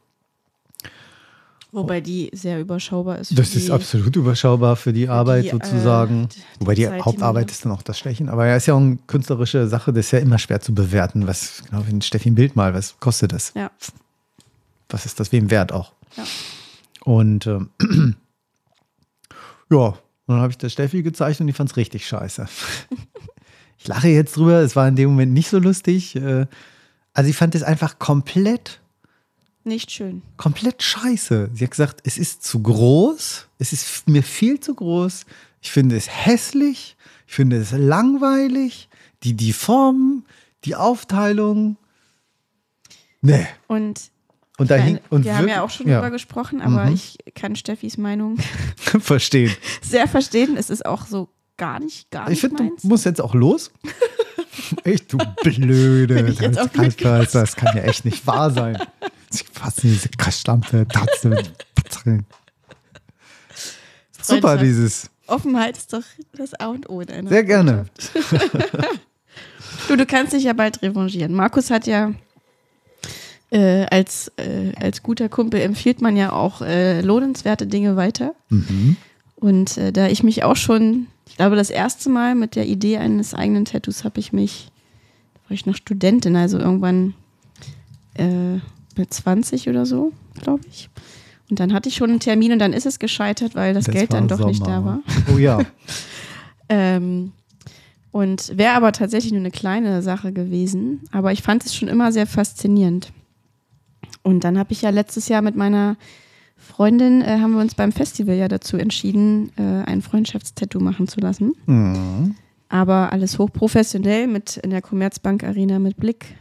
Wobei die sehr überschaubar ist. Das ist absolut überschaubar für die Arbeit die, sozusagen. äh, die Wobei die Zeit, Hauptarbeit ist dann auch das Stechen. Aber ja, ist ja auch eine künstlerische Sache, das ist ja immer schwer zu bewerten. Was, genau wie ein Steffi ein Bild mal, was kostet das? Ja. Was ist das wem wert auch? Ja. Und ähm, ja, und dann habe ich das Steffi gezeigt und die fand es richtig scheiße. ich lache jetzt drüber, es war in dem Moment nicht so lustig. äh, Also ich fand es einfach komplett Nicht schön. komplett scheiße. Sie hat gesagt, es ist zu groß, es ist mir viel zu groß. Ich finde es hässlich, ich finde es langweilig, die, die Form, die Aufteilung. Nee. Und Und da ich hing, und wir haben ja auch schon drüber gesprochen, aber Mhm. ich kann Steffis Meinung verstehen. sehr verstehen. Es ist auch so gar nicht, gar Ich nicht finde, meins. du musst jetzt auch los. Echt, du Blöde. Ich jetzt kann, das kann ja echt nicht wahr sein. Sie fassen diese Kaschlampe, Tatze. Super, dieses. Offenheit ist doch das A und O in einer Sehr gerne. Du, du kannst dich ja bald revanchieren. Markus hat ja äh, als, äh, als guter Kumpel empfiehlt man ja auch äh, lohnenswerte Dinge weiter. Mhm. Und äh, da ich mich auch schon, ich glaube, das erste Mal mit der Idee eines eigenen Tattoos habe ich mich, da war ich noch Studentin, also irgendwann äh, mit 20 oder so, glaube ich. Und dann hatte ich schon einen Termin und dann ist es gescheitert, weil das, Geld war dann doch nicht Sommer. da war. Oh ja. Ähm, und wäre aber tatsächlich nur eine kleine Sache gewesen. Aber ich fand es schon immer sehr faszinierend. Und dann habe ich ja letztes Jahr mit meiner Freundin, äh, haben wir uns beim Festival ja dazu entschieden, äh, ein Freundschaftstattoo machen zu lassen. Mhm. Aber alles hochprofessionell mit in der Commerzbank Arena mit Blick.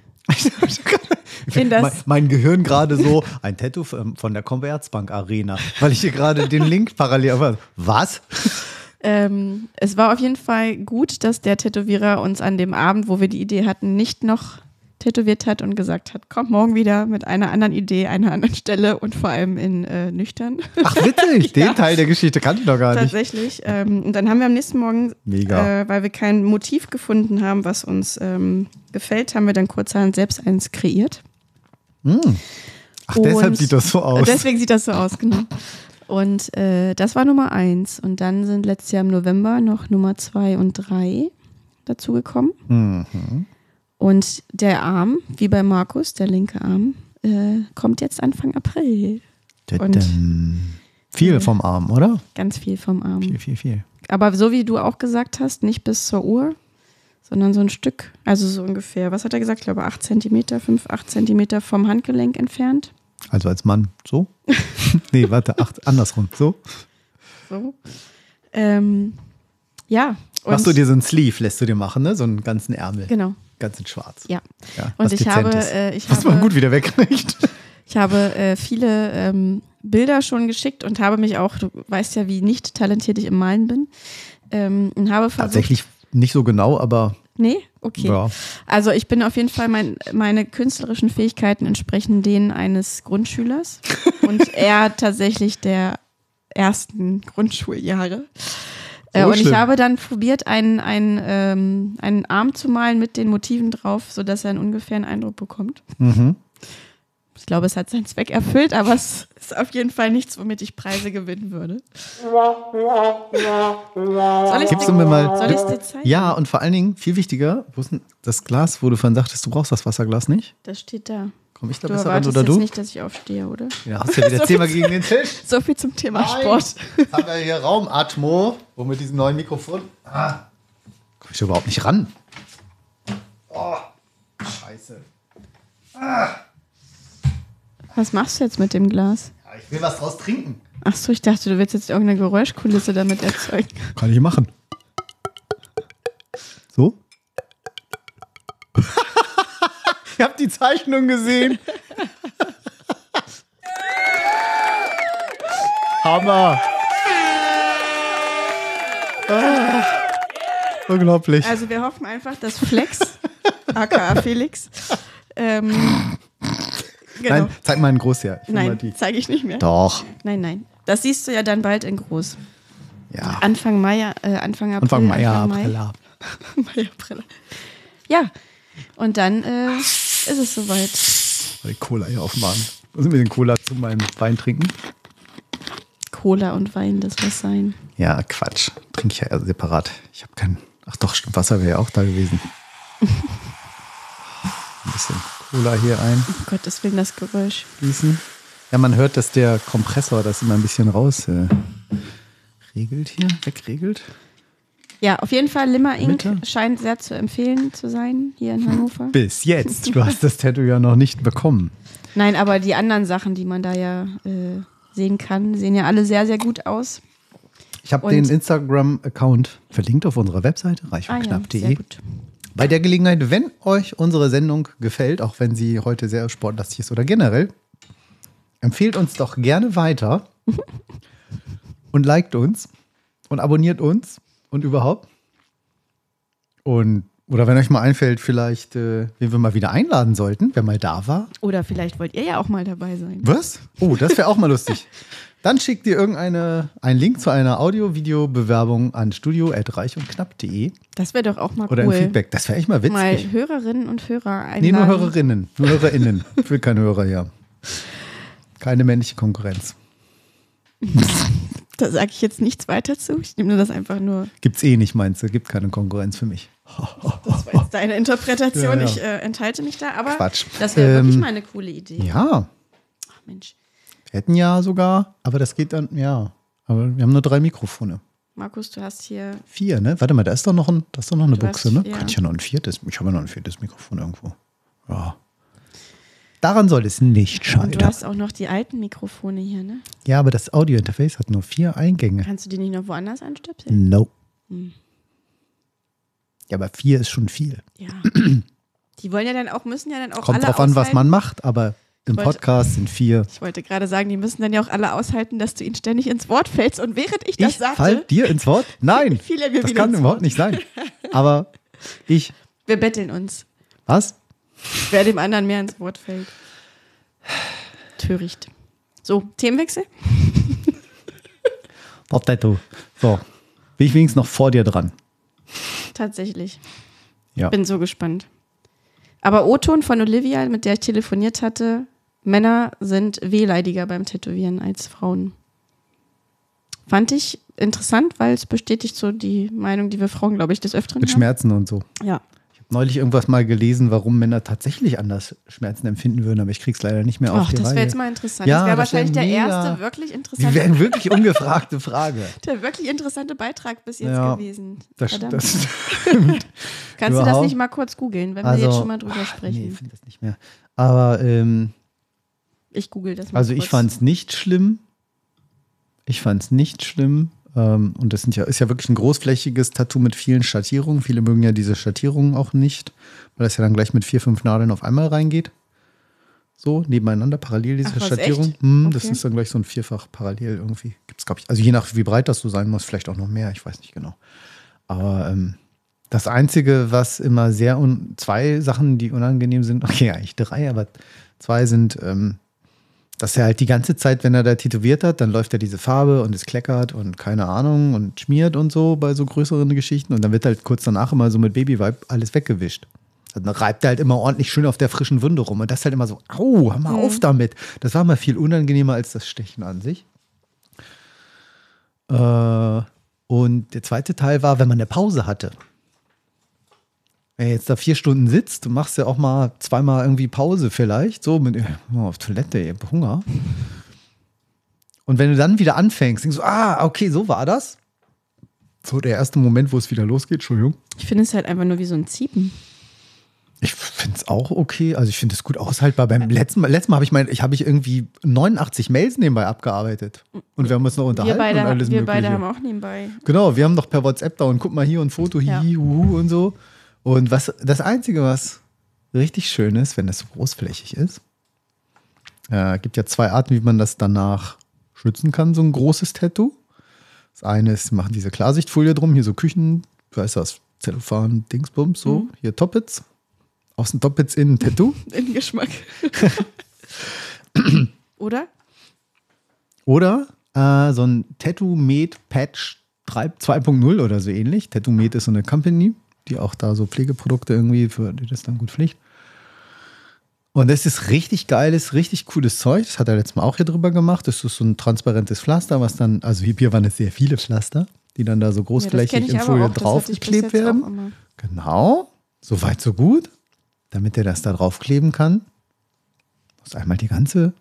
Mein, mein Gehirn gerade so, ein Tattoo von von der Commerzbank Arena, weil ich hier gerade den Link parallel. aber Was? Ähm, es war auf jeden Fall gut, dass der Tätowierer uns an dem Abend, wo wir die Idee hatten, nicht noch tätowiert hat und gesagt hat, komm morgen wieder mit einer anderen Idee, einer anderen Stelle und vor allem in äh, nüchtern. Ach, witzig. Ja. Den Teil der Geschichte kannte ich noch gar nicht. Tatsächlich. Ähm, und dann haben wir am nächsten Morgen, Mega. Äh, weil wir kein Motiv gefunden haben, was uns ähm, gefällt, haben wir dann kurzerhand selbst eins kreiert. Ach, deshalb Und- sieht das so aus. Deswegen sieht das so aus, genau. Und äh, das war Nummer eins. Und dann sind letztes Jahr im November noch Nummer zwei und drei dazugekommen. Mhm. Und der Arm, wie bei Markus, der linke Arm, äh, kommt jetzt Anfang April. Und-. Viel vom Arm, oder? Ganz viel vom Arm. Viel, viel, viel. Aber so wie du auch gesagt hast, nicht bis zur Uhr, sondern so ein Stück, also so ungefähr, was hat er gesagt? Ich glaube 8 Zentimeter, 5, 8 Zentimeter vom Handgelenk entfernt. Also als Mann. So? nee, warte, ach, andersrum. So? So. Ähm, ja. Machst du dir so einen Sleeve, lässt du dir machen, ne? So einen ganzen Ärmel. Genau, Ganz in schwarz. ja. Ja, Und ich habe, äh, ich was man gut wieder wegkriegt. Ich habe äh, viele ähm, Bilder schon geschickt und habe mich auch, du weißt ja, wie nicht talentiert ich im Malen bin, ähm, und habe versucht. Tatsächlich nicht so genau, aber Nee? Okay. ja. Also ich bin auf jeden Fall, mein, meine künstlerischen Fähigkeiten entsprechen denen eines Grundschülers und er tatsächlich der ersten Grundschuljahre. Äh, So und ich habe dann probiert, einen, einen, ähm, einen Arm zu malen mit den Motiven drauf, sodass er einen ungefähren Eindruck bekommt. Mhm. Ich glaube, es hat seinen Zweck erfüllt, aber es ist auf jeden Fall nichts, womit ich Preise gewinnen würde. Soll ich Gibst du mir mal. Soll ich's dir zeigen? Ja, und vor allen Dingen, viel wichtiger, wo ist denn das Glas, wo du vorhin sagtest, du brauchst das Wasserglas nicht? Das steht da. Komm ich da Du besser ran oder jetzt du? nicht, dass ich aufstehe, oder? Ja, hast du wieder zehnmal gegen den Tisch. So viel zum Thema Nein. Sport. Jetzt haben wir hier Raumatmo, wo mit diesem neuen Mikrofon. Ah, komm ich überhaupt nicht ran. Oh, scheiße. Was machst du jetzt mit dem Glas? Ja, ich will was draus trinken. Ach so, ich dachte, du willst jetzt irgendeine Geräuschkulisse damit erzeugen. Kann ich machen. So? Ihr habt die Zeichnung gesehen. Hammer. Ah, unglaublich. Also wir hoffen einfach, dass Flex, aka Felix, ähm, genau. Nein, zeig mal einen Groß her. Ich Nein, zeige ich nicht mehr. Doch. Nein, nein. Das siehst du ja dann bald in groß. Ja. Anfang Mai, äh, Anfang April. Anfang Mai, ja, Mai. April. Mai, April. Ja, und dann äh, ist es soweit. Die Cola hier aufmachen. Muss ich mir den Cola zu meinem Wein trinken? Cola und Wein, das muss sein. Ja, Quatsch. Trinke ich ja eher separat. Ich habe kein. Ach doch, Wasser wäre ja auch da gewesen. Ein bisschen Cola hier Um Gottes Willen, das Geräusch. eingießen. Ja, man hört, dass der Kompressor das immer ein bisschen raus äh, regelt hier, wegregelt. Ja, auf jeden Fall Limmer Inc. Mitte. scheint sehr zu empfehlen zu sein hier in Hannover. Bis jetzt. Du hast das Tattoo ja noch nicht bekommen. Nein, aber die anderen Sachen, die man da ja äh, sehen kann, sehen ja alle sehr, sehr gut aus. Ich habe den Instagram-Account verlinkt auf unserer Webseite, Ah ja. Bei der Gelegenheit, wenn euch unsere Sendung gefällt, auch wenn sie heute sehr sportlastig ist oder generell, empfehlt uns doch gerne weiter und liked uns und abonniert uns und überhaupt. Und oder wenn euch mal einfällt, vielleicht, äh, wen wir mal wieder einladen sollten, wer mal da war. Oder vielleicht wollt ihr ja auch mal dabei sein. Was? Oh, das wäre auch mal lustig. Dann schickt ihr irgendeine, einen Link zu einer Audio-Video-Bewerbung an studio.reichundknapp.de Das wäre doch auch mal oder cool. ein Feedback. Das wäre echt mal witzig. Mal Hörerinnen und Hörer einladen. Nee, nur Hörerinnen. Nur HörerInnen. Ich will keine Hörer hier. Keine männliche Konkurrenz. Da sage ich jetzt nichts weiter zu. Ich nehme das einfach nur. Gibt's eh nicht, meinst du? Gibt keine Konkurrenz für mich. Das war jetzt deine Interpretation. Ja, ja. Ich äh, enthalte mich da. Aber Quatsch. das wäre wirklich Ähm, mal eine coole Idee. Ja, Ach, Mensch. wir hätten ja sogar, aber das geht dann, ja. Aber wir haben nur drei Mikrofone. Markus, du hast hier. Vier, ne? Warte mal, da ist doch noch, ein, da ist doch noch eine Du Buchse, hast- ne? ja. Kann ich ja noch ein viertes. Ich habe ja noch ein viertes Mikrofon irgendwo. Ja. Daran soll es nicht Und du scheitern. hast auch noch die alten Mikrofone hier, ne? Ja, aber das Audio-Interface hat nur vier Eingänge. Kannst du die nicht noch woanders anstöpseln? No. Hm. Ja, aber vier ist schon viel. Ja. Die wollen ja dann auch, müssen ja dann auch Kommt alle drauf an, was man macht, aber im wollte- Podcast sind vier. Ich wollte gerade sagen, die müssen dann ja auch alle aushalten, dass du ihnen ständig ins Wort fällst. Und während ich das Ich sagte, fall dir ins Wort? Nein, fiel er mir das kann überhaupt Wort. nicht sein. Aber ich, Wir betteln uns, was? Wer dem anderen mehr ins Wort fällt. Töricht. So, Themenwechsel? Top Tattoo. So, bin ich wenigstens noch vor dir dran. Tatsächlich. Ja. Bin so gespannt. Aber O-Ton von Olivia, mit der ich telefoniert hatte, Männer sind wehleidiger beim Tätowieren als Frauen. Fand ich interessant, weil es bestätigt so die Meinung, die wir Frauen, glaube ich, des Öfteren Mit haben. Schmerzen und so. Ja. Neulich irgendwas mal gelesen, warum Männer tatsächlich anders Schmerzen empfinden würden, aber ich krieg's leider nicht mehr auf Ach, die das wäre jetzt mal interessant. Ja, das wäre das wär wahrscheinlich der erste wirklich Die interessante, wären wirklich ungefragte Frage. der wirklich interessante Beitrag bis jetzt Ja, gewesen. Das, das Kannst du das überhaupt- nicht mal kurz googeln, wenn wir also, jetzt schon mal drüber ach, Nee, sprechen? ich finde das nicht mehr. Aber ähm, Ich google das mal Also kurz. ich fand es nicht schlimm. Ich fand es nicht schlimm. Ähm, und das sind ja, ist ja wirklich ein großflächiges Tattoo mit vielen Schattierungen. Viele mögen ja diese Schattierungen auch nicht, weil das ja dann gleich mit vier, fünf Nadeln auf einmal reingeht. So, nebeneinander, parallel diese Ach, Schattierung. Hm, Das Okay. ist dann gleich so ein Vierfach parallel irgendwie. Gibt's, glaube ich. Also je nach wie breit das so sein muss, vielleicht auch noch mehr, ich weiß nicht genau. Aber ähm, das Einzige, was immer sehr un zwei Sachen, die unangenehm sind, okay, eigentlich drei, aber zwei sind, ähm, dass er halt die ganze Zeit, wenn er da tätowiert hat, dann läuft er diese Farbe und es kleckert und keine Ahnung und schmiert und so bei so größeren Geschichten und dann wird halt kurz danach immer so mit Babyvibe alles weggewischt. Dann reibt er halt immer ordentlich schön auf der frischen Wunde rum und das halt immer so, au, hör mal auf damit. Das war mal viel unangenehmer als das Stechen an sich. Äh, und der zweite Teil war, wenn man eine Pause hatte. Wenn du jetzt da vier Stunden sitzt, du machst ja auch mal zweimal irgendwie Pause vielleicht, so mit oh, auf Toilette, ich hab Hunger. Und wenn du dann wieder anfängst, denkst du, ah, okay, so war das. So der erste Moment, wo es wieder losgeht, Entschuldigung. Ich finde es halt einfach nur wie so ein Ziepen. Ich finde es auch okay. Also ich finde es gut aushaltbar. Beim letzten Mal, letzten Mal habe ich mein, ich habe ich irgendwie 89 Mails nebenbei abgearbeitet. Und wir haben uns noch Wir unterhalten beide, und alles wir Mögliche. beide haben auch nebenbei. Genau, wir haben doch per WhatsApp da und guck mal hier und Foto, Ja. hihi, huhu und so. Und was, das Einzige, was richtig schön ist, wenn das so großflächig ist, äh, gibt ja zwei Arten, wie man das danach schützen kann, so ein großes Tattoo. Das eine ist, machen diese Klarsichtfolie drum, hier so Küchen, wie heißt das, Zellophan, Dingsbums, so, Mhm. hier Toppets. Außen Toppets, innen Tattoo. In Geschmack. Oder? Oder äh, so ein Tattoo-Med-Patch 3 2.0 oder so ähnlich. Tattoomed ist so eine Company, die auch da so Pflegeprodukte irgendwie, für die das dann gut pflegt. Und das ist richtig geiles, richtig cooles Zeug. Das hat er letztes Mal auch hier drüber gemacht. Das ist so ein transparentes Pflaster, was dann, also hier- waren es sehr viele Pflaster, die dann da so Ja, großflächig ich in Folie draufgeklebt werden. Genau, so weit, so gut. Damit er das da draufkleben kann, muss einmal die ganze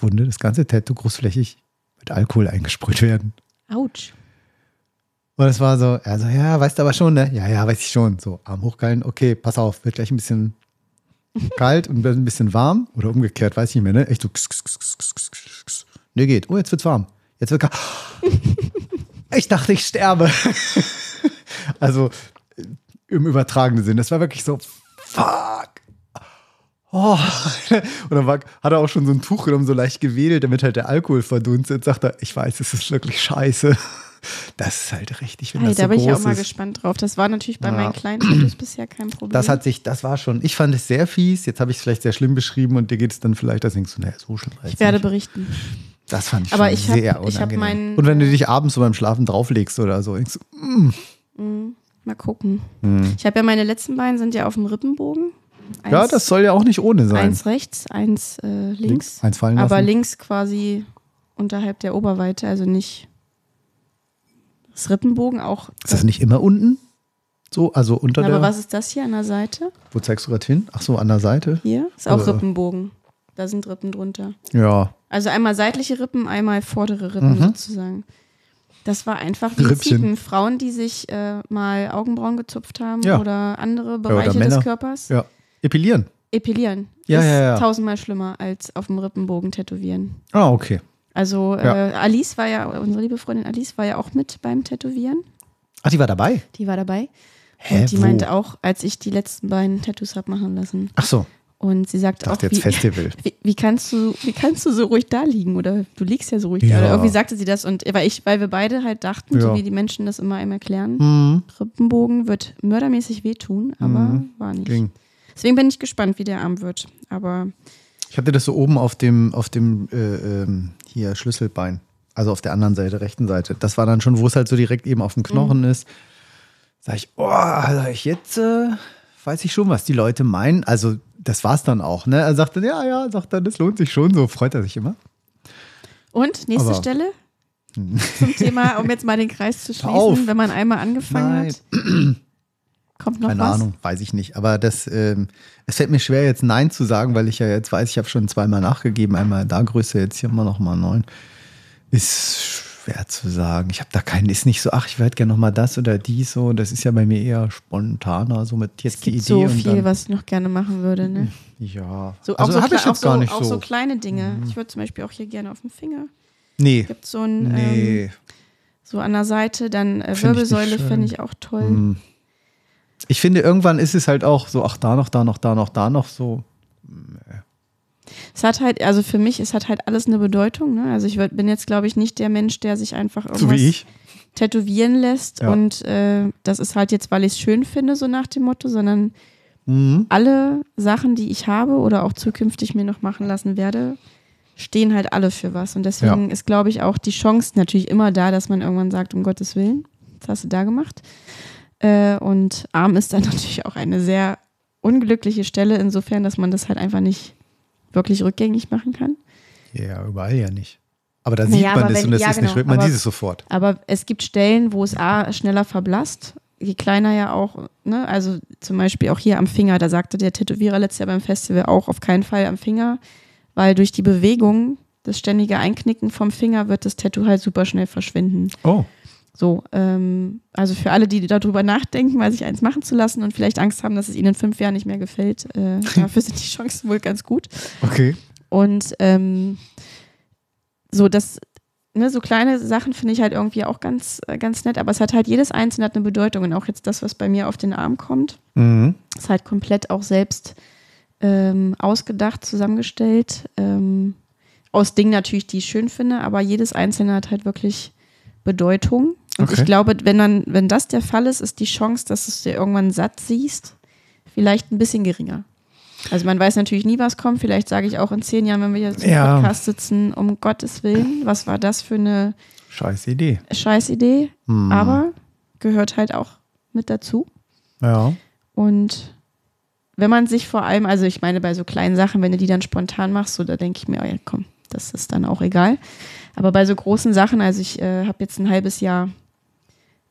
Wunde, das ganze Tattoo großflächig mit Alkohol eingesprüht werden. Autsch. Und es war so, er so, ja, weißt du aber schon, ne? Ja, ja, weiß ich schon. So, Arm hochgehalten, okay, pass auf, wird gleich ein bisschen kalt und wird ein bisschen warm. Oder umgekehrt, weiß ich nicht mehr, ne? Echt so, kss, kss, kss. Ne, geht. Oh, jetzt wird's warm. Jetzt wird kalt. Ich dachte, ich sterbe. also im übertragenen Sinn. Das war wirklich so, fuck. Oh. Und dann war, hat er auch schon so ein Tuch genommen, so leicht gewedelt, damit halt der Alkohol verdunstet. Sagt er, ich weiß, es ist wirklich scheiße. Das ist halt richtig, wenn Hey, das da so bin ich auch mal ist. gespannt drauf. Das war natürlich bei Ja. meinen kleinen Fotos bisher kein Problem. Das hat sich, das war schon, ich fand es sehr fies. Jetzt habe ich es vielleicht sehr schlimm beschrieben und dir geht es dann vielleicht, da denkst du, naja, so schlimm. ich werde nicht. berichten. Das fand ich Aber schon ich hab- sehr ich unangenehm. meinen- und wenn du dich abends so beim Schlafen drauflegst oder so, denkst du, mm, Mal gucken. Ich habe ja meine letzten beiden sind ja auf dem Rippenbogen. Eins, ja, das soll ja auch nicht ohne sein. Eins rechts, eins äh, links. Eins fallen Aber lassen. links quasi unterhalb der Oberweite, also nicht das Rippenbogen auch. Ist das nicht immer unten? So, also unter Aber der. was ist das hier an der Seite? Wo zeigst du gerade hin? Ach so, an der Seite. Hier ist auch Äh. Rippenbogen. Da sind Rippen drunter. Ja. Also einmal seitliche Rippen, einmal vordere Rippen Mhm. sozusagen. Das war einfach wie Rippchen. Frauen, die sich äh, mal Augenbrauen gezupft haben Ja. oder andere Bereiche Männer. des Körpers. Ja. Epilieren. Epilieren Ja, ist ja, ja. tausendmal schlimmer als auf dem Rippenbogen tätowieren. Ah, okay. Also Ja. äh, Alice war ja, unsere liebe Freundin Alice war ja auch mit beim Tätowieren. Ach, die war dabei? Die war dabei. Hä, und die wo? meinte auch, als ich die letzten beiden Tattoos habe machen lassen. Ach so, Und sie sagt auch, wie, wie, wie, kannst du, wie kannst du so ruhig da liegen? Oder du liegst ja so ruhig Ja. da. Oder irgendwie sagte sie das. Und weil, ich, weil wir beide halt dachten, so Ja. wie die Menschen das immer einem erklären, Mhm. Rippenbogen wird mördermäßig wehtun, aber Mhm. war nicht. Ging. Deswegen bin ich gespannt, wie der Arm wird. Aber Ich hatte das so oben auf dem, auf dem äh, ähm, hier Schlüsselbein. Also auf der anderen Seite, rechten Seite. Das war dann schon, wo es halt so direkt eben auf dem Knochen ist. Sag ich, oh, sag ich jetzt äh, weiß ich schon, was die Leute meinen. Also, das war's dann auch, ne? Er sagte, ja, ja, sagt dann, das lohnt sich schon, so freut er sich immer. Und nächste Aber- Stelle zum Thema, um jetzt mal den Kreis zu schließen, wenn man einmal angefangen Nein. hat. Kommt noch Keine was? Ahnung, weiß ich nicht. Aber das, ähm, es fällt mir schwer, jetzt Nein zu sagen, weil ich ja jetzt weiß, ich habe schon zweimal nachgegeben. Einmal da Größe, jetzt hier immer noch mal neun. Ist schwer zu sagen. Ich habe da keinen, ist nicht so, ach, ich werde gerne noch mal das oder dies so. Das ist ja bei mir eher spontaner, so mit jetzt Es die gibt Idee so und viel, dann, was ich noch gerne machen würde. Ne? Ja. So, auch also so, habe ich auch jetzt gar so, nicht auch so. so kleine Dinge. Ich würde zum Beispiel auch hier gerne auf dem Finger. nee. Gibt so ein ähm, Nee. so an der Seite, dann äh, ich Wirbelsäule fände ich auch toll. Hm. Ich finde, irgendwann ist es halt auch so, ach, da noch, da noch, da noch, da noch so. Es hat halt, also für mich, es hat halt alles eine Bedeutung. Ne? Also ich würd- bin jetzt, glaube ich, nicht der Mensch, der sich einfach So irgendwas wie ich. tätowieren lässt Ja. und äh, das ist halt jetzt, weil ich es schön finde, so nach dem Motto, sondern Mhm. alle Sachen, die ich habe oder auch zukünftig mir noch machen lassen werde, stehen halt alle für was. Und deswegen ist, glaube ich, auch die Chance natürlich immer da, dass man irgendwann sagt, um Gottes Willen, was hast du da gemacht? Äh, und Arm ist dann natürlich auch eine sehr unglückliche Stelle, insofern, dass man das halt einfach nicht wirklich rückgängig machen kann. Ja, überall ja nicht. Aber da Naja, sieht man das wenn- und das ja, ist nicht genau, schlimm. Man aber- sieht es sofort. Aber es gibt Stellen, wo es A schneller verblasst, je kleiner ja auch, ne, also zum Beispiel auch hier am Finger, da sagte der Tätowierer letztes Jahr beim Festival auch auf keinen Fall am Finger, weil durch die Bewegung, das ständige Einknicken vom Finger wird das Tattoo halt super schnell verschwinden. Oh. So, ähm, also für alle, die darüber nachdenken, mal sich eins machen zu lassen und vielleicht Angst haben, dass es ihnen in fünf Jahren nicht mehr gefällt, äh, dafür sind die Chancen wohl ganz gut. Okay. Und ähm, so das, ne, so kleine Sachen finde ich halt irgendwie auch ganz, äh, ganz nett, aber es hat halt jedes einzelne hat eine Bedeutung und auch jetzt das, was bei mir auf den Arm kommt, Mhm. ist halt komplett auch selbst ähm, ausgedacht, zusammengestellt. Ähm, aus Dingen natürlich, die ich schön finde, aber jedes einzelne hat halt wirklich Bedeutung. Und Okay. ich glaube, wenn dann, wenn das der Fall ist, ist die Chance, dass du es dir irgendwann satt siehst, vielleicht ein bisschen geringer. Also man weiß natürlich nie, was kommt. Vielleicht sage ich auch in zehn Jahren, wenn wir hier zum Ja. Podcast sitzen, um Gottes Willen, was war das für eine Scheiß Idee. Scheiß Idee, Hm. aber gehört halt auch mit dazu. Ja. Und wenn man sich vor allem, also ich meine, bei so kleinen Sachen, wenn du die dann spontan machst, so, da denke ich mir, oh ja, komm, das ist dann auch egal. Aber bei so großen Sachen, also ich äh, habe jetzt ein halbes Jahr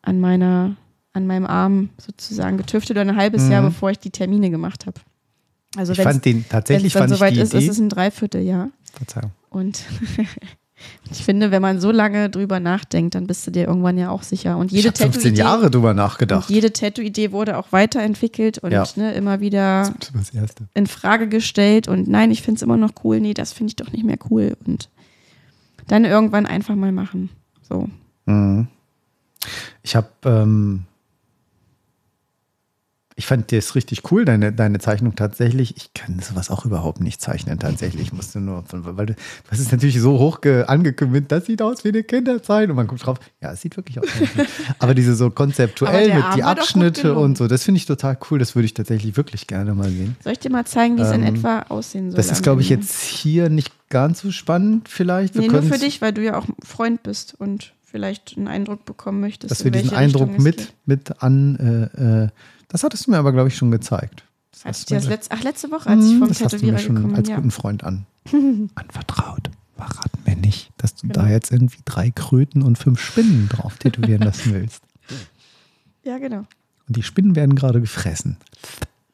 an meiner, an meinem Arm sozusagen getüftet oder ein halbes Jahr, bevor ich die Termine gemacht habe. Also Ich fand den, tatsächlich fand ich soweit die ist, Idee. ist es ein Dreivierteljahr. Verzeihung. Und ich finde, wenn man so lange drüber nachdenkt, dann bist du dir irgendwann ja auch sicher. Und Ich jede habe 15 Tattoo-Idee Jahre drüber nachgedacht. jede Tattoo-Idee wurde auch weiterentwickelt und Ja. ne, immer wieder in Frage gestellt und nein, ich finde es immer noch cool, nee, das finde ich doch nicht mehr cool und dann irgendwann einfach mal machen. So. Mhm. Ich habe, ähm, ich fand das richtig cool, deine, deine Zeichnung tatsächlich. Ich kann sowas auch überhaupt nicht zeichnen, tatsächlich. Ich musste nur, weil du, das ist natürlich so hoch ge- angekündigt, das sieht aus wie eine Kinderzeit und man guckt drauf, ja, es sieht wirklich aus. wie eine Aber diese so konzeptuell mit die Abschnitte und so, das finde ich total cool. Das würde ich tatsächlich wirklich gerne mal sehen. Soll ich dir mal zeigen, wie es in Ähm, etwa aussehen soll? Das ist, glaube ich, jetzt hier nicht ganz so spannend vielleicht. Wir Nee, nur für dich, weil du ja auch Freund bist und vielleicht einen Eindruck bekommen möchtest. dass wir diesen Richtung Eindruck mit, mit an. Äh, äh, das hattest du mir aber, glaube ich, schon gezeigt. Das hast du das letzte, ach, letzte Woche, als ich Hm, vom das hast du mir Tätowierer schon als. Ja. guten Freund an. Anvertraut. Verraten wir nicht, dass du da Genau. jetzt irgendwie drei Kröten und fünf Spinnen drauf tätowieren lassen willst. ja, genau. Und die Spinnen werden gerade gefressen.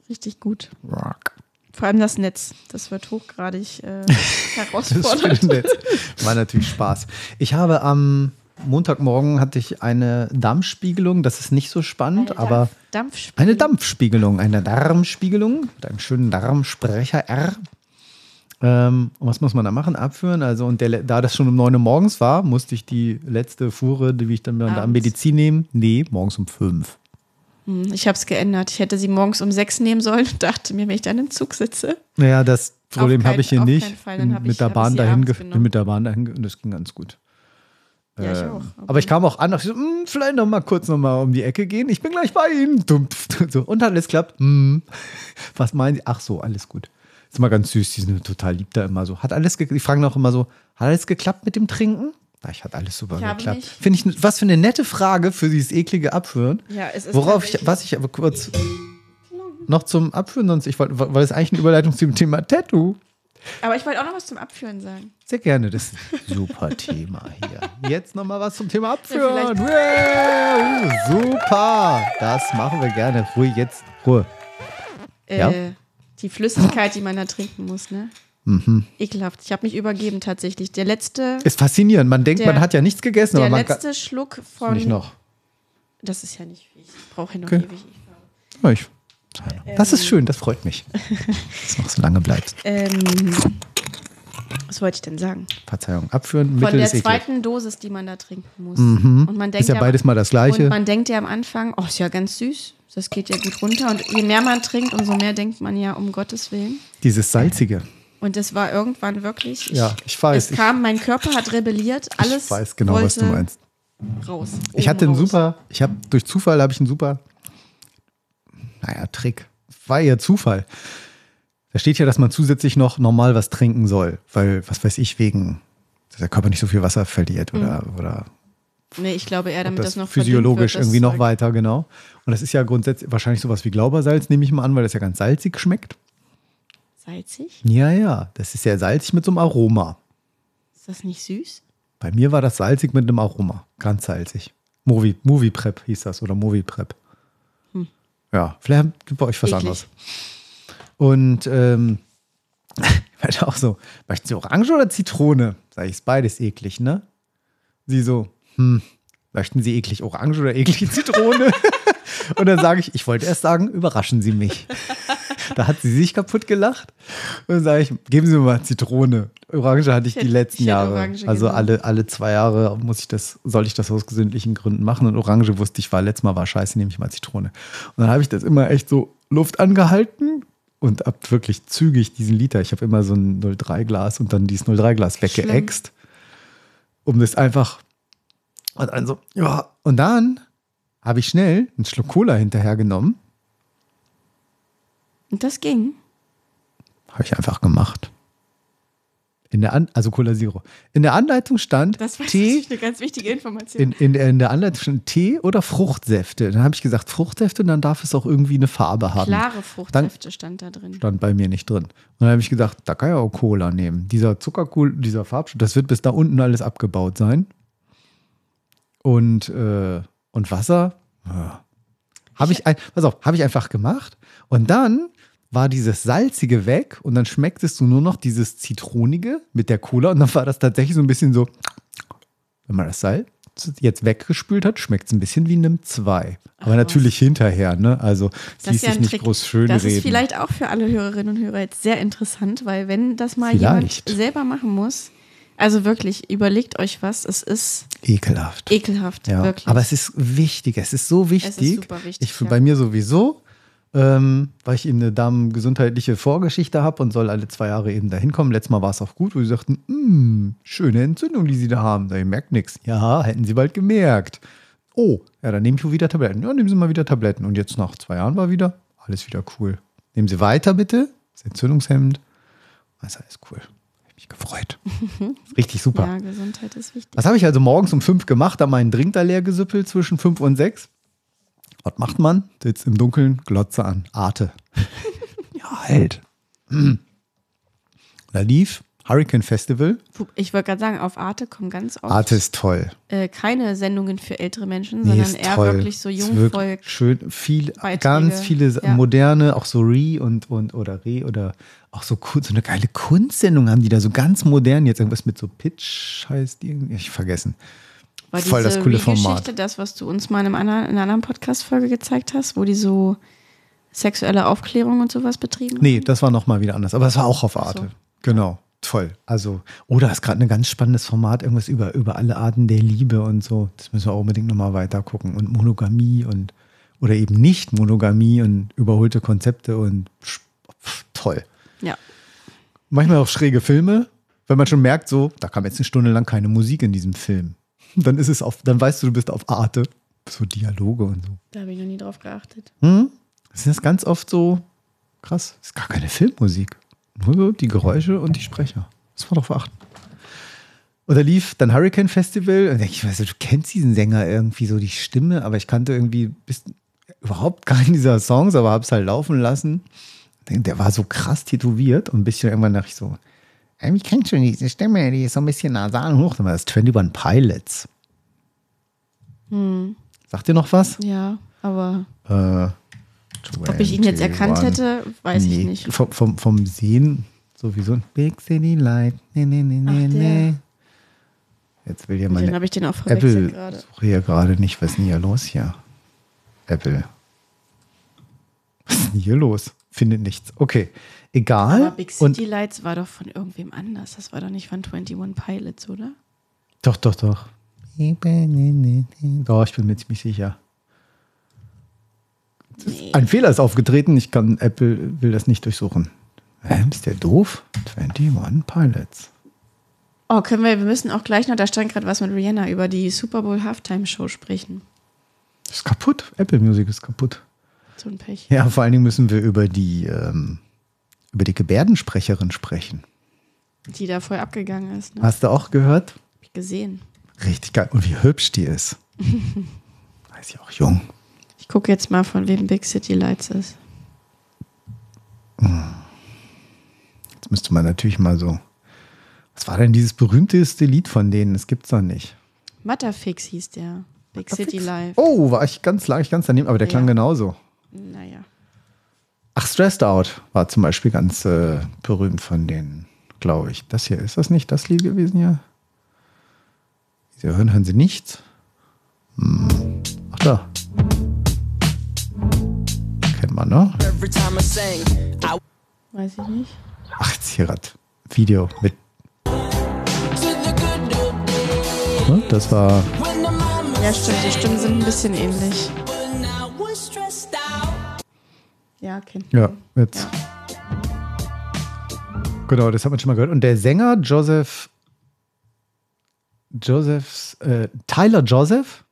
Richtig gut. Rock. Vor allem das Netz. Das wird hochgradig äh, Das herausfordernd. Spinnennetz. War natürlich Spaß. Ich habe am Montagmorgen hatte ich eine Darmspiegelung. Das ist nicht so spannend, aber Dampfspiel. Eine Dampfspiegelung, eine Darmspiegelung mit einem schönen Darmsprecher R. Ähm, und was muss man da machen? Abführen. Also, und der, da das schon um 9 Uhr morgens war, musste ich die letzte Fuhre, die ich dann an Abends. Medizin nehmen. Nee, morgens um 5. Hm, Ich habe es geändert. Ich hätte sie morgens um sechs nehmen sollen und dachte mir, wenn ich dann im Zug sitze. Naja, das Problem habe ich hier nicht. Fall. Dann Bin hab mit ich- der ich Bahn dahin, mit der Bahn dahin das ging ganz gut. Ja, ich Ähm, auch. Aber ich kam auch an, dachte so, "Hm, vielleicht noch mal kurz noch mal um die Ecke gehen. Ich bin gleich bei Ihnen. Und hat alles klappt. Hm. Was meinen Sie? Ach so, alles gut. Ist immer ganz süß. Die sind total lieb da immer so. Hat alles Die fragen auch immer so, hat alles geklappt mit dem Trinken? Na, ich hat alles super Ich geklappt. Finde ich, was für eine nette Frage für dieses eklige Abführen. Ja, es ist Worauf ich, was ich aber kurz noch zum Abführen, sonst ich wollte, weil es eigentlich eine Überleitung zum Thema Tattoo. Aber ich wollte auch noch was zum Abführen sagen. Sehr gerne, das ist ein super Thema hier. Jetzt nochmal was zum Thema Abführen. Ja, Yeah, super, das machen wir gerne. Ruhe, jetzt Ruhe. Äh, Ja? Die Flüssigkeit, die man da trinken muss, ne? Mhm. Ekelhaft. Ich habe mich übergeben tatsächlich. Der letzte, Ist faszinierend. Man denkt, Der- man hat ja nichts gegessen, der letzte Schluck von. Nicht noch. Das ist ja nicht. Ich brauche ja noch Okay. ewig. Ich- Das ist schön, das freut mich. Dass du noch so lange bleibst. Ähm, was wollte ich denn sagen? Verzeihung. Abführen, Von Mittel der zweiten Dosis, die man da trinken muss. Mhm. Und man denkt Ist ja am- beides mal das Gleiche. Und man denkt ja am Anfang, oh, ist ja ganz süß. Das geht ja gut runter. Und je mehr man trinkt, umso mehr denkt man ja, um Gottes Willen. Dieses Salzige. Und das war irgendwann wirklich. Ich, Ja, ich weiß. Es kam, mein Körper hat rebelliert. Alles ich weiß genau, was du meinst. Raus. Ich hatte einen raus. super, ich habe durch Zufall habe ich einen super, naja, Trick. War eher Zufall. Da steht ja, dass man zusätzlich noch normal was trinken soll, weil, was weiß ich, wegen, dass der Körper nicht so viel Wasser verliert oder, oder Nee, ich glaube eher, damit das, das noch physiologisch wird, das irgendwie noch weiter, genau. Und das ist ja grundsätzlich wahrscheinlich sowas wie Glaubersalz, nehme ich mal an, weil das ja ganz salzig schmeckt. Salzig? Ja, ja, das ist ja salzig mit so einem Aroma. Ist das nicht süß? Bei mir war das salzig mit einem Aroma, ganz salzig. Movie, Movie Prep hieß das oder Movie Prep. Ja, vielleicht habt bei euch was. Eklig. anderes. Und ähm, halt auch so, möchten Sie Orange oder Zitrone? Sag ich, ist beides eklig, ne? Sie so, hm, möchten Sie eklig Orange oder eklig Zitrone? Und dann sage ich, ich wollte erst sagen, überraschen Sie mich. Da hat sie sich kaputt gelacht. Und dann sage ich, geben Sie mir mal Zitrone. Orange hatte ich, Ich die letzten ich Jahre. Orange also genommen. alle, alle zwei Jahre muss ich das, soll ich das aus gesundlichen Gründen machen. Und Orange wusste ich, war letztes Mal war scheiße, nehme ich mal Zitrone. Und dann habe ich das immer echt so Luft angehalten und ab wirklich zügig diesen Liter. Ich habe immer so ein 03-Glas und dann dieses 03-Glas weggeäxt, um das einfach. Und dann so, ja. Und dann habe ich schnell einen Schluck Cola hinterher genommen. Und das ging. Habe ich einfach gemacht. In der An also Cola Zero. In der Anleitung stand Das war Tee, eine ganz wichtige Information. in, in, der- in der Anleitung stand Tee oder Fruchtsäfte. Dann habe ich gesagt Fruchtsäfte und dann darf es auch irgendwie eine Farbe haben. Klare Fruchtsäfte stand da drin. Stand bei mir nicht drin. Und dann habe ich gesagt, da kann ich auch Cola nehmen. Dieser Zuckerkohl, dieser Farbstoff, das wird bis da unten alles abgebaut sein. Und, äh, und Wasser, ja. habe ich, ein, pass auf, habe ich einfach gemacht. Und dann war dieses Salzige weg und dann schmecktest du nur noch dieses Zitronige mit der Cola und dann war das tatsächlich so ein bisschen so, wenn man das Salz jetzt weggespült hat, schmeckt es ein bisschen wie einem 2. Aber was. natürlich hinterher, ne? Also Das ließ ist ja sich nicht Trick. groß schön Das reden. ist vielleicht auch für alle Hörerinnen und Hörer jetzt sehr interessant, weil wenn das mal Vielleicht. jemand selber machen muss, also wirklich, überlegt euch was, es ist Ekelhaft. ekelhaft, Ja, wirklich. aber es ist wichtig, es ist so wichtig. super wichtig, Ich, ja. Bei mir sowieso, ähm, weil ich eben eine darmgesundheitliche Vorgeschichte habe und soll alle zwei Jahre eben dahin kommen. Letztes Mal war es auch gut, wo sie sagten, "Mm, schöne Entzündung, die sie da haben. Da ihr merkt nichts. Ja, hätten sie bald gemerkt. Oh, ja, dann nehme ich wohl wieder Tabletten. Ja, nehmen Sie mal wieder Tabletten. Und jetzt nach zwei Jahren war wieder alles wieder cool. Nehmen Sie weiter bitte, das Entzündungshemd. Das ist alles cool. Ich mich gefreut. Richtig super. ja, Gesundheit ist wichtig. Was habe ich also morgens um fünf gemacht? Da meinen Drink da leer gesüppelt zwischen fünf und sechs. Was macht man? Sitzt im Dunkeln, Glotze an. Arte. ja, halt. Hm. Da lief Hurricane Festival. Ich wollte gerade sagen, auf Arte kommen ganz oft Arte ist toll. äh, keine Sendungen für ältere Menschen, Nee, sondern ist eher toll. wirklich so Jungvolk. Schön, viel, Beiträge. ganz viele Ja. moderne, auch so Re und, und oder Re oder auch so, so eine geile Kunstsendung haben die da so ganz modern. Jetzt irgendwas mit so Pitch heißt irgendwie. Ich vergessen. War Voll das coole Format. das, was du uns mal in, anderen, in einer anderen Podcast-Folge gezeigt hast, wo die so sexuelle Aufklärung und sowas betrieben Nee, haben? das war nochmal wieder anders. Aber es war auch auf Ach so. Arte. Genau. Toll. Also, oder ist gerade ein ganz spannendes Format, irgendwas über, über alle Arten der Liebe und so. Das müssen wir auch unbedingt nochmal weiter gucken. Und Monogamie und oder eben nicht Monogamie und überholte Konzepte und sch- pf, toll. Ja. Manchmal auch schräge Filme, wenn man schon merkt, so, da kam jetzt eine Stunde lang keine Musik in diesem Film. Dann ist es auf, dann weißt du, du bist auf Arte. So Dialoge und so. Da habe ich noch nie drauf geachtet. Hm? Das ist ganz oft so krass. Das ist gar keine Filmmusik. Nur so die Geräusche und die Sprecher. Das war doch verachten. Und da lief dann Hurricane Festival. Und ich weiß, du kennst diesen Sänger irgendwie so die Stimme, aber ich kannte irgendwie bis, überhaupt keinen dieser Songs, aber hab's halt laufen lassen. Der war so krass tätowiert und ein bisschen irgendwann dachte ich so, irgendwie kennst du diese Stimme, die ist so ein bisschen nasal hoch. Das 21 Pilots. Sagt ihr noch was? Ja, aber Äh, ob ich ihn jetzt erkannt 21. hätte, weiß nee, ich nicht. Vom, vom, vom Sehen sowieso ein Big City Light. Nee, nee, nee, nee, der. nee. Jetzt will ja meine habe ich den auch Apple gerade. suche hier gerade nicht. Was ist denn hier los hier? Apple. Was ist denn hier los? Findet nichts. Okay. Egal. Aber Big Und City Lights war doch von irgendwem anders. Das war doch nicht von 21 Pilots, oder? doch, doch, doch. Doch, ich bin mir ziemlich sicher. Nee. Ein Fehler ist aufgetreten. Ich kann Apple will das nicht durchsuchen. Hä, ist der doof? 21 Pilots. Oh, können wir, wir müssen auch gleich noch, da stand gerade was mit Rihanna, über die Super Bowl Halftime Show sprechen. Ist kaputt. Apple Music ist kaputt. So ein Pech. Ja, vor allen Dingen müssen wir über die, ähm, über die Gebärdensprecherin sprechen. Die da voll abgegangen ist. Ne? Hast du auch gehört? Hab ich gesehen. Richtig geil. Und wie hübsch die ist. ist ja auch jung. Ich gucke jetzt mal, von wem Big City Lights ist. Jetzt müsste man natürlich mal so. Was war denn dieses berühmteste Lied von denen? Das gibt's doch nicht. Matterfix hieß der. Big City Live. Oh, war ich ganz, lag ich ganz daneben, aber der klang Ja. genauso. Naja. Ach, Stressed Out war zum Beispiel ganz äh, berühmt von denen, glaube ich. Das hier, ist das nicht das Lied gewesen hier? Sie hören, hören Sie nichts? Hm. Ach da. Kennt man, ne? Weiß ich nicht. Ach, jetzt hier gerade Video mit. Ne, Das war. Ja, stimmt, die Stimmen sind ein bisschen ähnlich. Ja, kennt Ja, jetzt. Genau, das hat man schon mal gehört. Und der Sänger Joseph. Josephs. Äh, Tyler Joseph?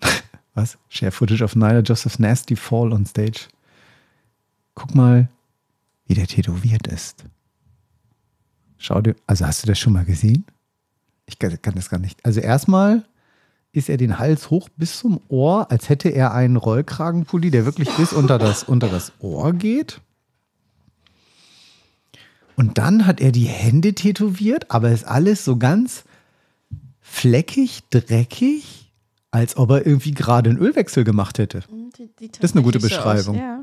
Was? Share Footage of Nyla Joseph's Nasty Fall on Stage. Guck mal, wie der tätowiert ist. Schau dir, also hast du das schon mal gesehen? Ich kann, kann das gar nicht. Also erstmal ist er den Hals hoch bis zum Ohr, als hätte er einen Rollkragenpulli, der wirklich bis unter das, unter das Ohr geht. Und dann hat er die Hände tätowiert, aber ist alles so ganz fleckig, dreckig, als ob er irgendwie gerade einen ölwechsel gemacht hätte. Das ist eine gute Beschreibung. ja.